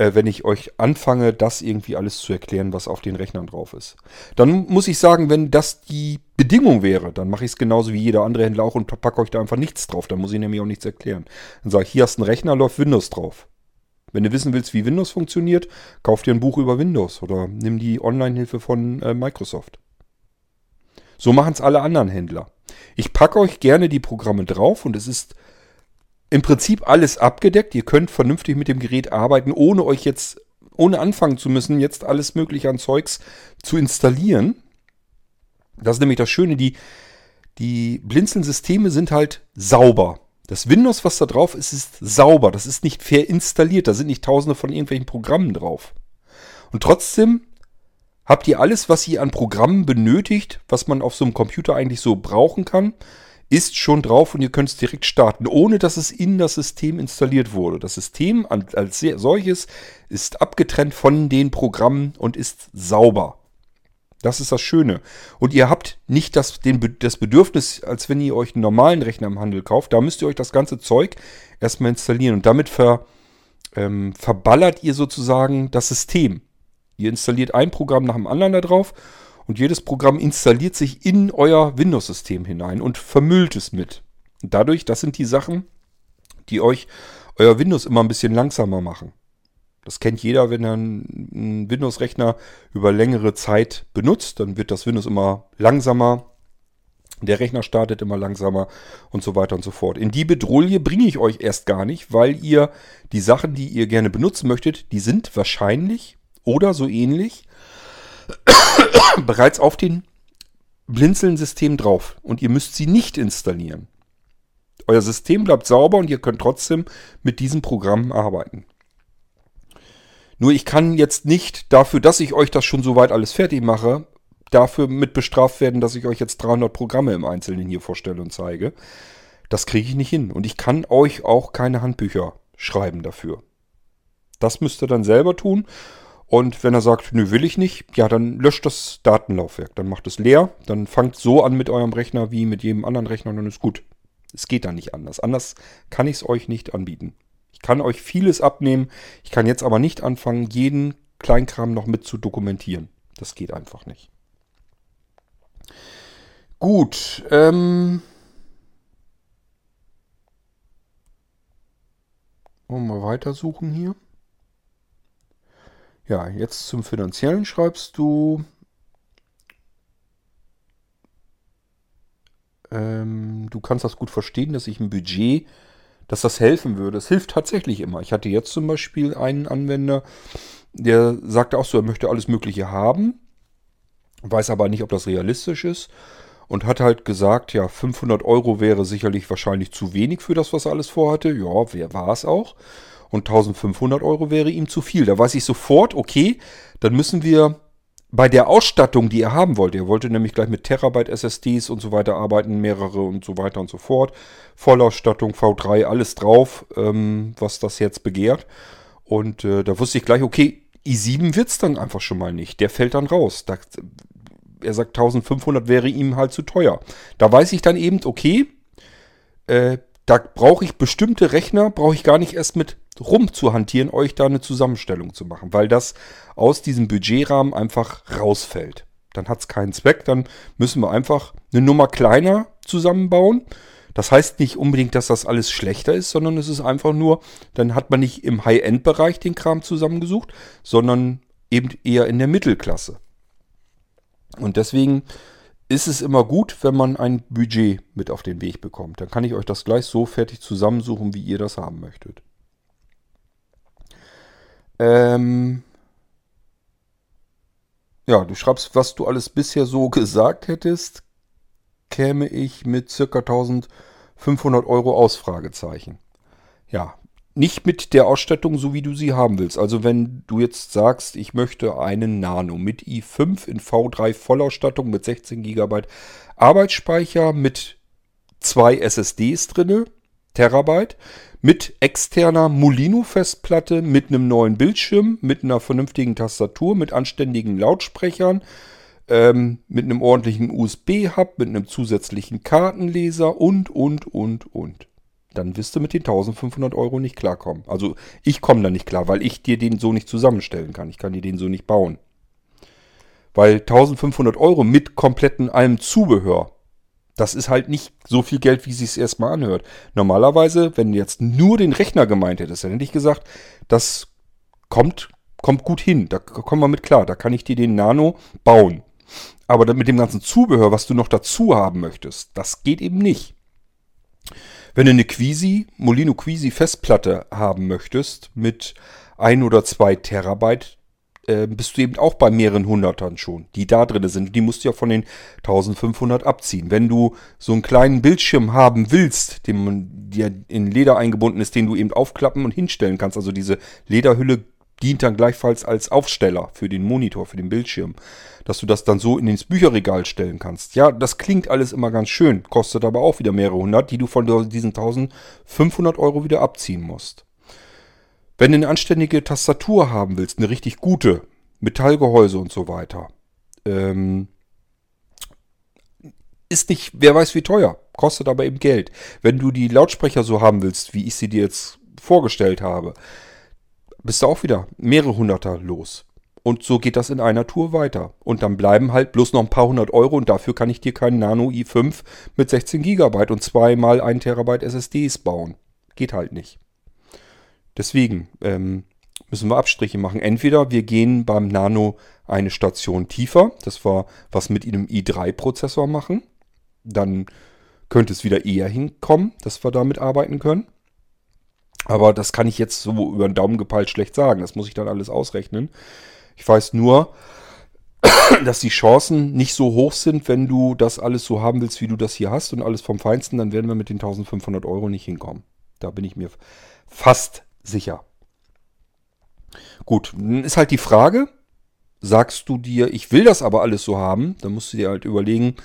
äh, wenn ich euch anfange, das irgendwie alles zu erklären, was auf den Rechnern drauf ist. Dann muss ich sagen, wenn das die Bedingung wäre, dann mache ich es genauso wie jeder andere Händler auch und packe euch da einfach nichts drauf. Dann muss ich nämlich auch nichts erklären. Dann sage ich, hier hast du einen Rechner, läuft Windows drauf. Wenn du wissen willst, wie Windows funktioniert, kauf dir ein Buch über Windows oder nimm die Online-Hilfe von äh, Microsoft. So machen es alle anderen Händler. Ich packe euch gerne die Programme drauf und es ist im Prinzip alles abgedeckt. Ihr könnt vernünftig mit dem Gerät arbeiten, ohne euch jetzt, ohne anfangen zu müssen, jetzt alles mögliche an Zeugs zu installieren. Das ist nämlich das Schöne, die, die Blinzeln-Systeme sind halt sauber. Das Windows, was da drauf ist, ist sauber. Das ist nicht verinstalliert. Da sind nicht tausende von irgendwelchen Programmen drauf. Und trotzdem habt ihr alles, was ihr an Programmen benötigt, was man auf so einem Computer eigentlich so brauchen kann ist schon drauf und ihr könnt es direkt starten, ohne dass es in das System installiert wurde. Das System als solches ist abgetrennt von den Programmen und ist sauber. Das ist das Schöne. Und ihr habt nicht das, den, das Bedürfnis, als wenn ihr euch einen normalen Rechner im Handel kauft. Da müsst ihr euch das ganze Zeug erstmal installieren. Und damit ver, ähm, verballert ihr sozusagen das System. Ihr installiert ein Programm nach dem anderen da drauf und jedes Programm installiert sich in euer Windows-System hinein und vermüllt es mit. Und dadurch, das sind die Sachen, die euch euer Windows immer ein bisschen langsamer machen. Das kennt jeder, wenn er einen Windows-Rechner über längere Zeit benutzt, dann wird das Windows immer langsamer. Der Rechner startet immer langsamer und so weiter und so fort. In die Bedrohung bringe ich euch erst gar nicht, weil ihr die Sachen, die ihr gerne benutzen möchtet, die sind wahrscheinlich oder so ähnlich bereits auf den Blinzeln-System drauf und ihr müsst sie nicht installieren. Euer System bleibt sauber und ihr könnt trotzdem mit diesem Programm arbeiten. Nur ich kann jetzt nicht dafür, dass ich euch das schon soweit alles fertig mache, dafür mit bestraft werden, dass ich euch jetzt 300 Programme im Einzelnen hier vorstelle und zeige. Das kriege ich nicht hin. Und ich kann euch auch keine Handbücher schreiben dafür. Das müsst ihr dann selber tun. Und wenn er sagt, nö, will ich nicht, ja, dann löscht das Datenlaufwerk. Dann macht es leer. Dann fangt so an mit eurem Rechner wie mit jedem anderen Rechner und dann ist gut. Es geht dann nicht anders. Anders kann ich es euch nicht anbieten. Ich kann euch vieles abnehmen. Ich kann jetzt aber nicht anfangen, jeden Kleinkram noch mit zu dokumentieren. Das geht einfach nicht. Gut. Ähm Wollen wir mal weitersuchen hier. Ja, jetzt zum Finanziellen schreibst du. Ähm, du kannst das gut verstehen, dass ich ein Budget, dass das helfen würde. Es hilft tatsächlich immer. Ich hatte jetzt zum Beispiel einen Anwender, der sagte auch so, er möchte alles Mögliche haben, weiß aber nicht, ob das realistisch ist und hat halt gesagt, ja, 500 Euro wäre sicherlich wahrscheinlich zu wenig für das, was er alles vorhatte. Ja, wer war es auch? und 1500 Euro wäre ihm zu viel. Da weiß ich sofort, okay, dann müssen wir bei der Ausstattung, die er haben wollte, er wollte nämlich gleich mit Terabyte SSDs und so weiter arbeiten, mehrere und so weiter und so fort. Vollausstattung, V3, alles drauf, ähm, was das jetzt begehrt. Und äh, da wusste ich gleich, okay, i7 wird es dann einfach schon mal nicht. Der fällt dann raus. Da, er sagt, 1500 wäre ihm halt zu teuer. Da weiß ich dann eben, okay, äh, da brauche ich bestimmte Rechner, brauche ich gar nicht erst mit rum zu hantieren, euch da eine Zusammenstellung zu machen, weil das aus diesem Budgetrahmen einfach rausfällt. Dann hat es keinen Zweck, dann müssen wir einfach eine Nummer kleiner zusammenbauen. Das heißt nicht unbedingt, dass das alles schlechter ist, sondern es ist einfach nur, dann hat man nicht im High-End-Bereich den Kram zusammengesucht, sondern eben eher in der Mittelklasse. Und deswegen ist es immer gut, wenn man ein Budget mit auf den Weg bekommt. Dann kann ich euch das gleich so fertig zusammensuchen, wie ihr das haben möchtet. Ähm ja, du schreibst, was du alles bisher so gesagt hättest, käme ich mit circa 1500 Euro aus. Ja, nicht mit der Ausstattung, so wie du sie haben willst. Also wenn du jetzt sagst, ich möchte einen Nano mit i5 in V3 Vollausstattung mit 16 GB Arbeitsspeicher mit zwei SSDs drinne, Terabyte, mit externer Molino-Festplatte, mit einem neuen Bildschirm, mit einer vernünftigen Tastatur, mit anständigen Lautsprechern, ähm, mit einem ordentlichen USB-Hub, mit einem zusätzlichen Kartenleser und, und, und, und. Dann wirst du mit den 1500 Euro nicht klarkommen. Also ich komme da nicht klar, weil ich dir den so nicht zusammenstellen kann. Ich kann dir den so nicht bauen. Weil 1500 Euro mit kompletten allem Zubehör, das ist halt nicht so viel Geld, wie es sich erstmal anhört. Normalerweise, wenn du jetzt nur den Rechner gemeint hättest, dann hätte ich gesagt, das kommt, kommt gut hin. Da kommen wir mit klar. Da kann ich dir den Nano bauen. Aber mit dem ganzen Zubehör, was du noch dazu haben möchtest, das geht eben nicht. Wenn du eine Quisi, Molino Quisi Festplatte haben möchtest mit ein oder zwei Terabyte, äh, bist du eben auch bei mehreren Hundertern schon, die da drin sind. Die musst du ja von den 1500 abziehen. Wenn du so einen kleinen Bildschirm haben willst, der in Leder eingebunden ist, den du eben aufklappen und hinstellen kannst, also diese Lederhülle dient dann gleichfalls als Aufsteller für den Monitor, für den Bildschirm, dass du das dann so in ins Bücherregal stellen kannst. Ja, das klingt alles immer ganz schön, kostet aber auch wieder mehrere hundert, die du von diesen 1500 Euro wieder abziehen musst. Wenn du eine anständige Tastatur haben willst, eine richtig gute, Metallgehäuse und so weiter, ähm, ist nicht, wer weiß wie teuer, kostet aber eben Geld. Wenn du die Lautsprecher so haben willst, wie ich sie dir jetzt vorgestellt habe, bist du auch wieder mehrere Hunderter los. Und so geht das in einer Tour weiter. Und dann bleiben halt bloß noch ein paar hundert Euro und dafür kann ich dir keinen Nano i5 mit 16 GB und zweimal 1 Terabyte SSDs bauen. Geht halt nicht. Deswegen ähm, müssen wir Abstriche machen. Entweder wir gehen beim Nano eine Station tiefer, das war was mit einem i3-Prozessor machen. Dann könnte es wieder eher hinkommen, dass wir damit arbeiten können. Aber das kann ich jetzt so über den Daumen gepeilt schlecht sagen. Das muss ich dann alles ausrechnen. Ich weiß nur, dass die Chancen nicht so hoch sind, wenn du das alles so haben willst, wie du das hier hast und alles vom Feinsten, dann werden wir mit den 1500 Euro nicht hinkommen. Da bin ich mir fast sicher. Gut, ist halt die Frage, sagst du dir, ich will das aber alles so haben, dann musst du dir halt überlegen,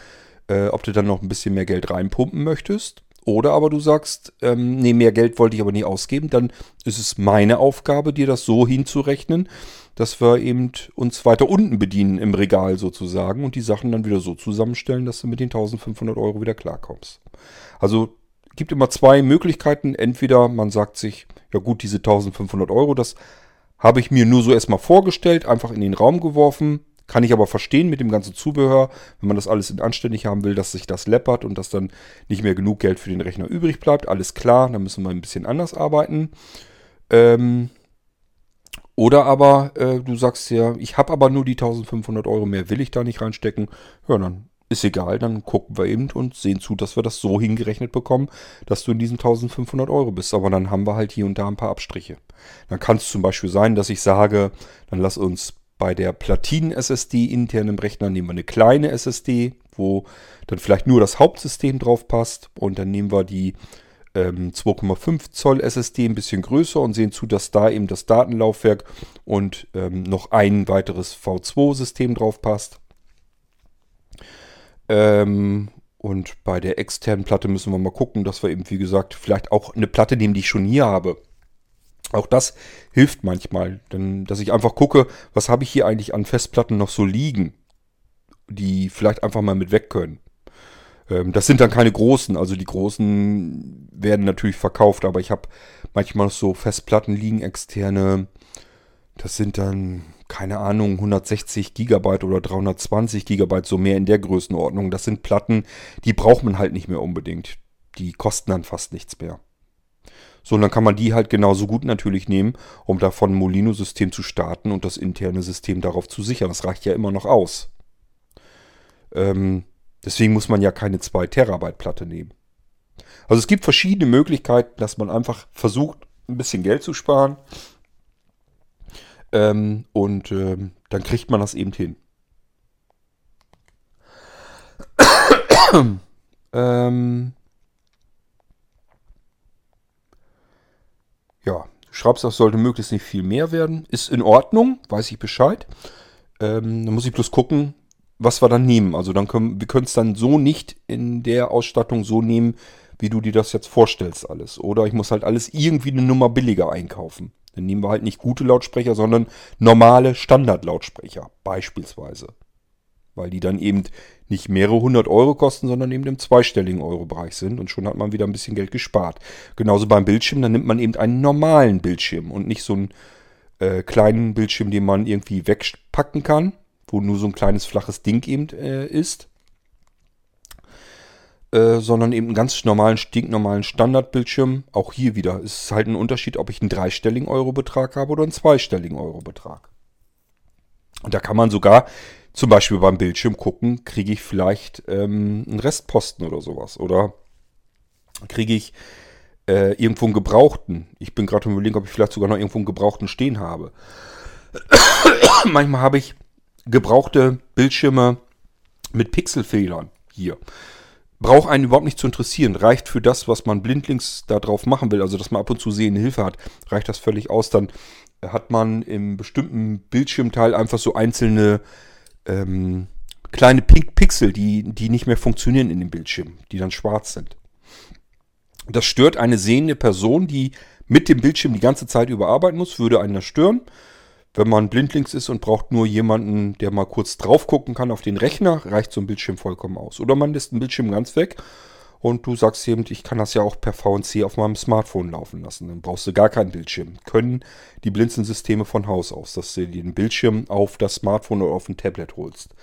äh, ob du dann noch ein bisschen mehr Geld reinpumpen möchtest. Oder aber du sagst, ähm, nee, mehr Geld wollte ich aber nie ausgeben, dann ist es meine Aufgabe, dir das so hinzurechnen, dass wir eben uns weiter unten bedienen im Regal sozusagen und die Sachen dann wieder so zusammenstellen, dass du mit den 1500 Euro wieder klarkommst. Also gibt immer zwei Möglichkeiten. Entweder man sagt sich, ja gut, diese 1500 Euro, das habe ich mir nur so erstmal vorgestellt, einfach in den Raum geworfen, kann ich aber verstehen mit dem ganzen Zubehör, wenn man das alles in anständig haben will, dass sich das läppert und dass dann nicht mehr genug Geld für den Rechner übrig bleibt. Alles klar, dann müssen wir ein bisschen anders arbeiten. Ähm, oder aber äh, du sagst ja, ich habe aber nur die 1500 Euro, mehr will ich da nicht reinstecken. Ja, dann ist egal, dann gucken wir eben und sehen zu, dass wir das so hingerechnet bekommen, dass du in diesen 1500 Euro bist. Aber dann haben wir halt hier und da ein paar Abstriche. Dann kann es zum Beispiel sein, dass ich sage, dann lass uns bei der Platinen-SSD intern im Rechner nehmen wir eine kleine SSD, wo dann vielleicht nur das Hauptsystem drauf passt und dann nehmen wir die ähm, 2,5 Zoll SSD ein bisschen größer und sehen zu, dass da eben das Datenlaufwerk und ähm, noch ein weiteres V2-System drauf passt. Ähm, und bei der externen Platte müssen wir mal gucken, dass wir eben, wie gesagt, vielleicht auch eine Platte nehmen, die ich schon hier habe. Auch das hilft manchmal, denn dass ich einfach gucke, was habe ich hier eigentlich an Festplatten noch so liegen, die vielleicht einfach mal mit weg können. Ähm, das sind dann keine großen, also die großen werden natürlich verkauft, aber ich habe manchmal noch so Festplatten liegen, externe. Das sind dann, keine Ahnung, 160 Gigabyte oder 320 Gigabyte, so mehr in der Größenordnung. Das sind Platten, die braucht man halt nicht mehr unbedingt. Die kosten dann fast nichts mehr. So, und dann kann man die halt genauso gut natürlich nehmen, um davon ein Molino-System zu starten und das interne System darauf zu sichern. Das reicht ja immer noch aus. Ähm, Deswegen muss man ja keine 2 Terabyte Platte nehmen. Also es gibt verschiedene Möglichkeiten, dass man einfach versucht, ein bisschen Geld zu sparen. Ähm, und ähm, dann kriegt man das eben hin. ähm, ja, schreibst, das sollte möglichst nicht viel mehr werden. Ist in Ordnung, weiß ich Bescheid. Ähm, dann muss ich bloß gucken, was wir dann nehmen. Also dann können wir können es dann so nicht in der Ausstattung so nehmen, wie du dir das jetzt vorstellst alles. Oder ich muss halt alles irgendwie eine Nummer billiger einkaufen. Dann nehmen wir halt nicht gute Lautsprecher, sondern normale Standardlautsprecher beispielsweise. Weil die dann eben nicht mehrere hundert Euro kosten, sondern eben im zweistelligen Euro-Bereich sind und schon hat man wieder ein bisschen Geld gespart. Genauso beim Bildschirm, dann nimmt man eben einen normalen Bildschirm und nicht so einen äh, kleinen Bildschirm, den man irgendwie wegpacken kann wo nur so ein kleines flaches Ding eben äh, ist. Äh, sondern eben einen ganz normalen, stinknormalen Standardbildschirm. Auch hier wieder ist es halt ein Unterschied, ob ich einen dreistelligen Eurobetrag habe oder einen zweistelligen Eurobetrag. Und da kann man sogar zum Beispiel beim Bildschirm gucken, kriege ich vielleicht ähm, einen Restposten oder sowas. Oder kriege ich äh, irgendwo einen Gebrauchten. Ich bin gerade überlegen, ob ich vielleicht sogar noch irgendwo einen Gebrauchten stehen habe. Manchmal habe ich gebrauchte Bildschirme mit Pixelfehlern hier. Braucht einen überhaupt nicht zu interessieren. Reicht für das, was man blindlings da drauf machen will, also dass man ab und zu sehende Hilfe hat, reicht das völlig aus. Dann hat man im bestimmten Bildschirmteil einfach so einzelne ähm, kleine Pink Pixel, die, die nicht mehr funktionieren in dem Bildschirm, die dann schwarz sind. Das stört eine sehende Person, die mit dem Bildschirm die ganze Zeit überarbeiten muss, würde einen das stören. Wenn man blindlings ist und braucht nur jemanden, der mal kurz drauf gucken kann auf den Rechner, reicht so ein Bildschirm vollkommen aus. Oder man lässt den Bildschirm ganz weg und du sagst eben, ich kann das ja auch per VNC auf meinem Smartphone laufen lassen. Dann brauchst du gar keinen Bildschirm. Können die Blinzensysteme von Haus aus, dass du den Bildschirm auf das Smartphone oder auf ein Tablet holst.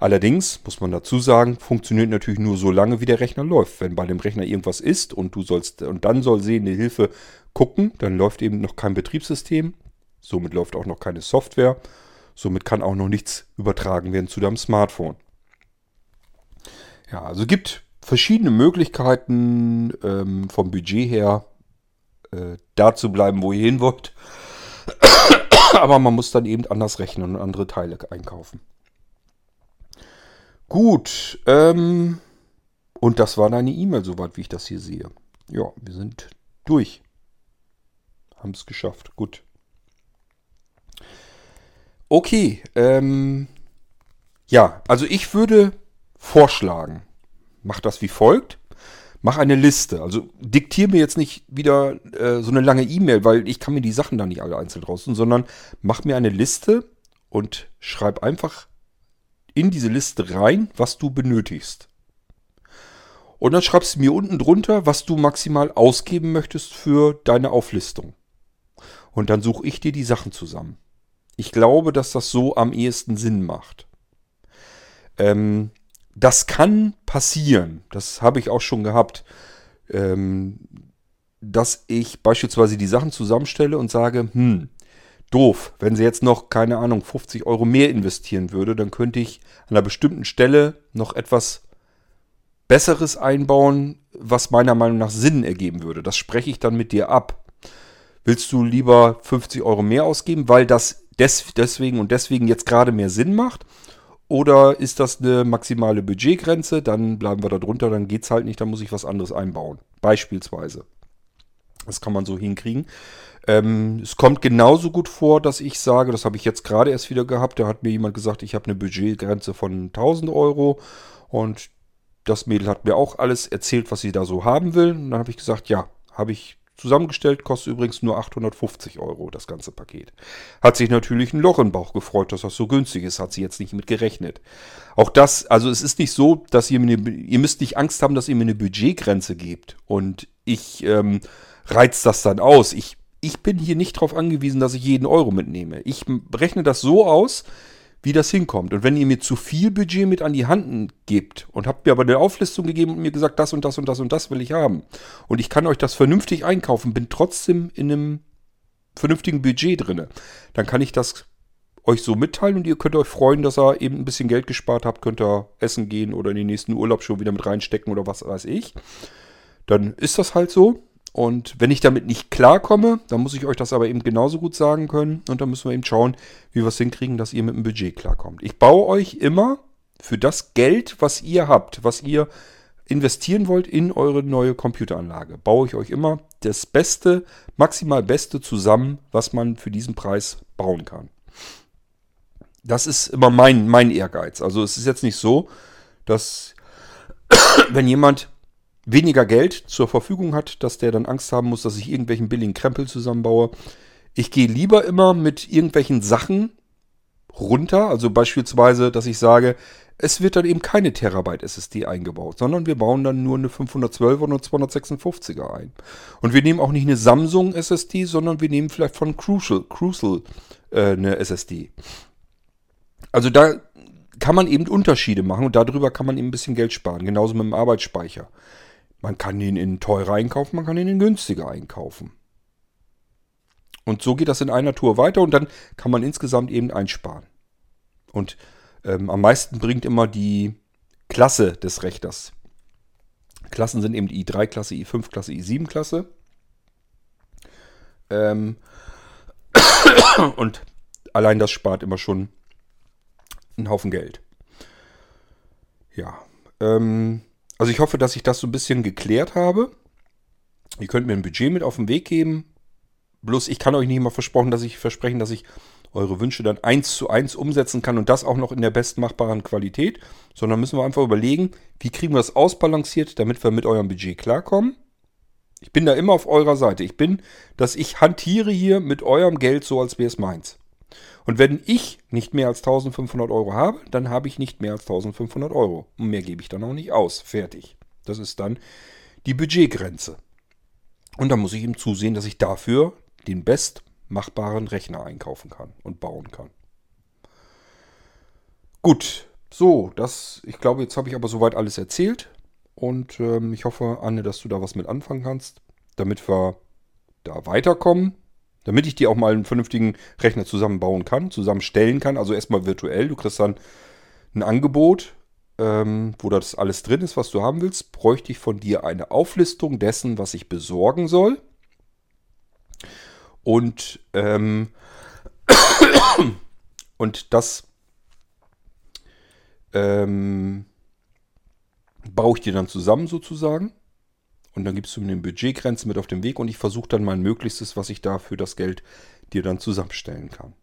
Allerdings muss man dazu sagen, funktioniert natürlich nur so lange, wie der Rechner läuft. Wenn bei dem Rechner irgendwas ist und du sollst und dann soll sehende Hilfe gucken, dann läuft eben noch kein Betriebssystem. Somit läuft auch noch keine Software. Somit kann auch noch nichts übertragen werden zu deinem Smartphone. Ja, also gibt verschiedene Möglichkeiten ähm, vom Budget her äh, da zu bleiben, wo ihr hin wollt. Aber man muss dann eben anders rechnen und andere Teile einkaufen. Gut, ähm, und das war deine E-Mail, soweit wie ich das hier sehe. Ja, wir sind durch. Haben es geschafft. Gut. Okay, ähm, ja, also ich würde vorschlagen, mach das wie folgt. Mach eine Liste. Also diktier mir jetzt nicht wieder äh, so eine lange E-Mail, weil ich kann mir die Sachen da nicht alle einzeln raussuchen, sondern mach mir eine Liste und schreib einfach in diese Liste rein, was du benötigst. Und dann schreibst du mir unten drunter, was du maximal ausgeben möchtest für deine Auflistung. Und dann suche ich dir die Sachen zusammen. Ich glaube, dass das so am ehesten Sinn macht. Ähm, das kann passieren. Das habe ich auch schon gehabt. Ähm, dass ich beispielsweise die Sachen zusammenstelle und sage, hm, doof, wenn sie jetzt noch, keine Ahnung, 50 Euro mehr investieren würde, dann könnte ich an einer bestimmten Stelle noch etwas Besseres einbauen, was meiner Meinung nach Sinn ergeben würde. Das spreche ich dann mit dir ab. Willst du lieber 50 Euro mehr ausgeben, weil das des, deswegen und deswegen jetzt gerade mehr Sinn macht? Oder ist das eine maximale Budgetgrenze? Dann bleiben wir da drunter, dann geht es halt nicht, dann muss ich was anderes einbauen. Beispielsweise. Das kann man so hinkriegen. Ähm, es kommt genauso gut vor, dass ich sage, das habe ich jetzt gerade erst wieder gehabt, da hat mir jemand gesagt, ich habe eine Budgetgrenze von 1000 Euro und das Mädel hat mir auch alles erzählt, was sie da so haben will. Und dann habe ich gesagt, ja, habe ich zusammengestellt, kostet übrigens nur 850 Euro das ganze Paket. Hat sich natürlich ein Loch im Bauch gefreut, dass das so günstig ist, hat sie jetzt nicht mit gerechnet. Auch das, also es ist nicht so, dass ihr mir, eine, ihr müsst nicht Angst haben, dass ihr mir eine Budgetgrenze gebt und ich ähm, reiz das dann aus. Ich, ich bin hier nicht darauf angewiesen, dass ich jeden Euro mitnehme. Ich rechne das so aus, wie das hinkommt. Und wenn ihr mir zu viel Budget mit an die Hand gebt und habt mir aber eine Auflistung gegeben und mir gesagt, das und das und das und das will ich haben und ich kann euch das vernünftig einkaufen, bin trotzdem in einem vernünftigen Budget drinne, dann kann ich das euch so mitteilen und ihr könnt euch freuen, dass ihr eben ein bisschen Geld gespart habt, könnt ihr essen gehen oder in den nächsten Urlaub schon wieder mit reinstecken oder was weiß ich. Dann ist das halt so. Und wenn ich damit nicht klarkomme, dann muss ich euch das aber eben genauso gut sagen können. Und dann müssen wir eben schauen, wie wir es hinkriegen, dass ihr mit dem Budget klarkommt. Ich baue euch immer für das Geld, was ihr habt, was ihr investieren wollt in eure neue Computeranlage, baue ich euch immer das Beste, maximal Beste zusammen, was man für diesen Preis bauen kann. Das ist immer mein, mein Ehrgeiz. Also es ist jetzt nicht so, dass wenn jemand weniger Geld zur Verfügung hat, dass der dann Angst haben muss, dass ich irgendwelchen billigen Krempel zusammenbaue. Ich gehe lieber immer mit irgendwelchen Sachen runter, also beispielsweise, dass ich sage, es wird dann eben keine Terabyte SSD eingebaut, sondern wir bauen dann nur eine 512er und eine 256er ein. Und wir nehmen auch nicht eine Samsung SSD, sondern wir nehmen vielleicht von Crucial, Crucial äh, eine SSD. Also da kann man eben Unterschiede machen und darüber kann man eben ein bisschen Geld sparen. Genauso mit dem Arbeitsspeicher. Man kann ihn in teurer einkaufen, man kann ihn in günstiger einkaufen. Und so geht das in einer Tour weiter und dann kann man insgesamt eben einsparen. Und ähm, am meisten bringt immer die Klasse des Rechners. Klassen sind eben die i3-Klasse, i5-Klasse, i7-Klasse. Ähm und allein das spart immer schon einen Haufen Geld. Ja. Ähm also ich hoffe, dass ich das so ein bisschen geklärt habe. Ihr könnt mir ein Budget mit auf den Weg geben. Bloß ich kann euch nicht immer versprochen, dass ich versprechen, dass ich eure Wünsche dann eins zu eins umsetzen kann und das auch noch in der bestmachbaren Qualität, sondern müssen wir einfach überlegen, wie kriegen wir das ausbalanciert, damit wir mit eurem Budget klarkommen. Ich bin da immer auf eurer Seite. Ich bin, dass ich hantiere hier mit eurem Geld so, als wäre es meins. Und wenn ich nicht mehr als 1500 Euro habe, dann habe ich nicht mehr als 1500 Euro. Und mehr gebe ich dann auch nicht aus. Fertig. Das ist dann die Budgetgrenze. Und dann muss ich ihm zusehen, dass ich dafür den bestmachbaren Rechner einkaufen kann und bauen kann. Gut, so, das, ich glaube, jetzt habe ich aber soweit alles erzählt. Und ähm, ich hoffe, Anne, dass du da was mit anfangen kannst, damit wir da weiterkommen. Damit ich dir auch mal einen vernünftigen Rechner zusammenbauen kann, zusammenstellen kann. Also erstmal virtuell. Du kriegst dann ein Angebot, ähm, wo das alles drin ist, was du haben willst. Bräuchte ich von dir eine Auflistung dessen, was ich besorgen soll. Und, ähm, und das ähm, baue ich dir dann zusammen sozusagen. Und dann gibst du mir eine Budgetgrenze mit auf den Weg und ich versuche dann mein Möglichstes, was ich da für das Geld dir dann zusammenstellen kann.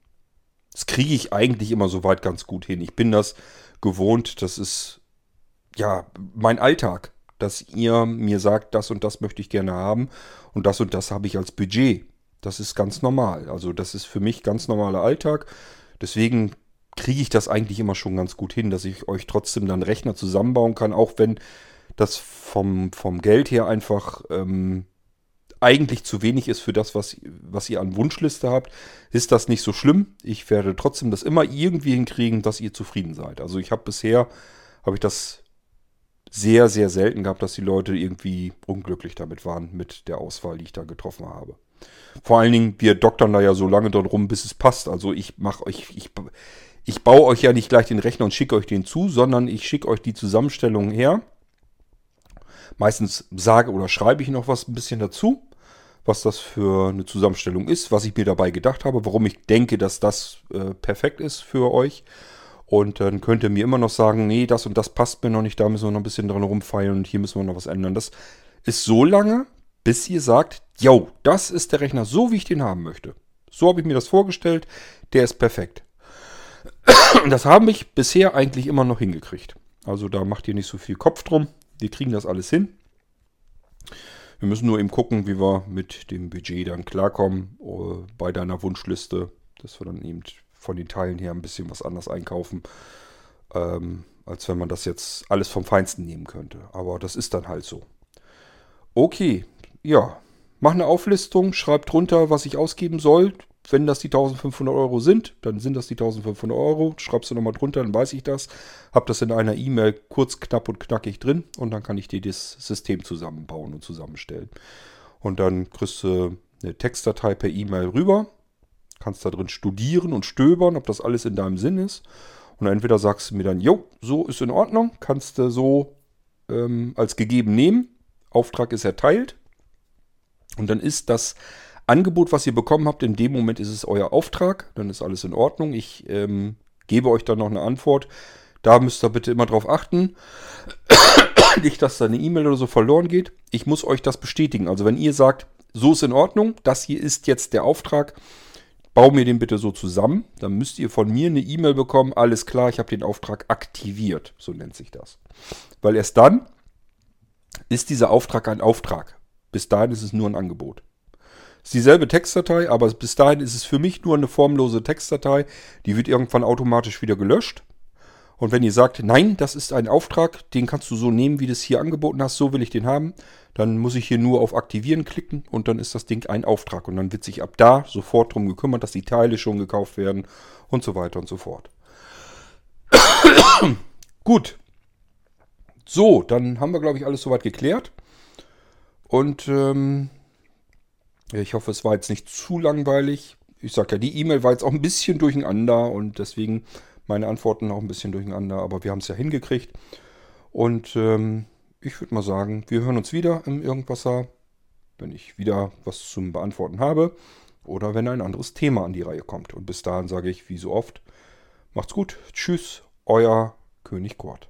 Das kriege ich eigentlich immer soweit ganz gut hin. Ich bin das gewohnt, das ist ja mein Alltag, dass ihr mir sagt, das und das möchte ich gerne haben und das und das habe ich als Budget. Das ist ganz normal. Also das ist für mich ganz normaler Alltag. Deswegen kriege ich das eigentlich immer schon ganz gut hin, dass ich euch trotzdem dann Rechner zusammenbauen kann, auch wenn das vom, vom Geld her einfach ähm, eigentlich zu wenig ist für das, was, was ihr an Wunschliste habt, ist das nicht so schlimm. Ich werde trotzdem das immer irgendwie hinkriegen, dass ihr zufrieden seid. Also ich habe bisher, habe ich das sehr, sehr selten gehabt, dass die Leute irgendwie unglücklich damit waren mit der Auswahl, die ich da getroffen habe. Vor allen Dingen, wir doktern da ja so lange dort rum, bis es passt. Also ich mache euch, ich, ich baue euch ja nicht gleich den Rechner und schicke euch den zu, sondern ich schicke euch die Zusammenstellung her Meistens sage oder schreibe ich noch was ein bisschen dazu, was das für eine Zusammenstellung ist, was ich mir dabei gedacht habe, warum ich denke, dass das äh, perfekt ist für euch. Und dann könnt ihr mir immer noch sagen, nee, das und das passt mir noch nicht, da müssen wir noch ein bisschen dran rumfeilen und hier müssen wir noch was ändern. Das ist so lange, bis ihr sagt, yo, das ist der Rechner so, wie ich den haben möchte. So habe ich mir das vorgestellt, der ist perfekt. Das haben ich bisher eigentlich immer noch hingekriegt. Also da macht ihr nicht so viel Kopf drum. Wir kriegen das alles hin. Wir müssen nur eben gucken, wie wir mit dem Budget dann klarkommen uh, bei deiner Wunschliste, dass wir dann eben von den Teilen her ein bisschen was anders einkaufen, ähm, als wenn man das jetzt alles vom Feinsten nehmen könnte. Aber das ist dann halt so. Okay, ja, mach eine Auflistung, schreib drunter, was ich ausgeben soll. Wenn das die 1500 Euro sind, dann sind das die 1500 Euro. Schreibst du nochmal drunter, dann weiß ich das. Hab das in einer E-Mail kurz, knapp und knackig drin und dann kann ich dir das System zusammenbauen und zusammenstellen. Und dann kriegst du eine Textdatei per E-Mail rüber. Kannst da drin studieren und stöbern, ob das alles in deinem Sinn ist. Und entweder sagst du mir dann, jo, so ist in Ordnung, kannst du so ähm, als gegeben nehmen. Auftrag ist erteilt. Und dann ist das Angebot, was ihr bekommen habt, in dem Moment ist es euer Auftrag, dann ist alles in Ordnung. Ich ähm, gebe euch dann noch eine Antwort. Da müsst ihr bitte immer drauf achten. Nicht, dass da eine E-Mail oder so verloren geht. Ich muss euch das bestätigen. Also wenn ihr sagt, so ist in Ordnung, das hier ist jetzt der Auftrag, bau mir den bitte so zusammen, dann müsst ihr von mir eine E-Mail bekommen, alles klar, ich habe den Auftrag aktiviert, so nennt sich das. Weil erst dann ist dieser Auftrag ein Auftrag. Bis dahin ist es nur ein Angebot ist dieselbe Textdatei, aber bis dahin ist es für mich nur eine formlose Textdatei. Die wird irgendwann automatisch wieder gelöscht. Und wenn ihr sagt, nein, das ist ein Auftrag, den kannst du so nehmen, wie du es hier angeboten hast, so will ich den haben, dann muss ich hier nur auf Aktivieren klicken und dann ist das Ding ein Auftrag. Und dann wird sich ab da sofort darum gekümmert, dass die Teile schon gekauft werden und so weiter und so fort. Gut. So, dann haben wir, glaube ich, alles soweit geklärt. Und ähm, ich hoffe, es war jetzt nicht zu langweilig. Ich sage ja, die E-Mail war jetzt auch ein bisschen durcheinander und deswegen meine Antworten auch ein bisschen durcheinander, aber wir haben es ja hingekriegt. Und ähm, ich würde mal sagen, wir hören uns wieder im Irgendwasser, wenn ich wieder was zum Beantworten habe oder wenn ein anderes Thema an die Reihe kommt. Und bis dahin sage ich, wie so oft, macht's gut, tschüss, euer König Kurt.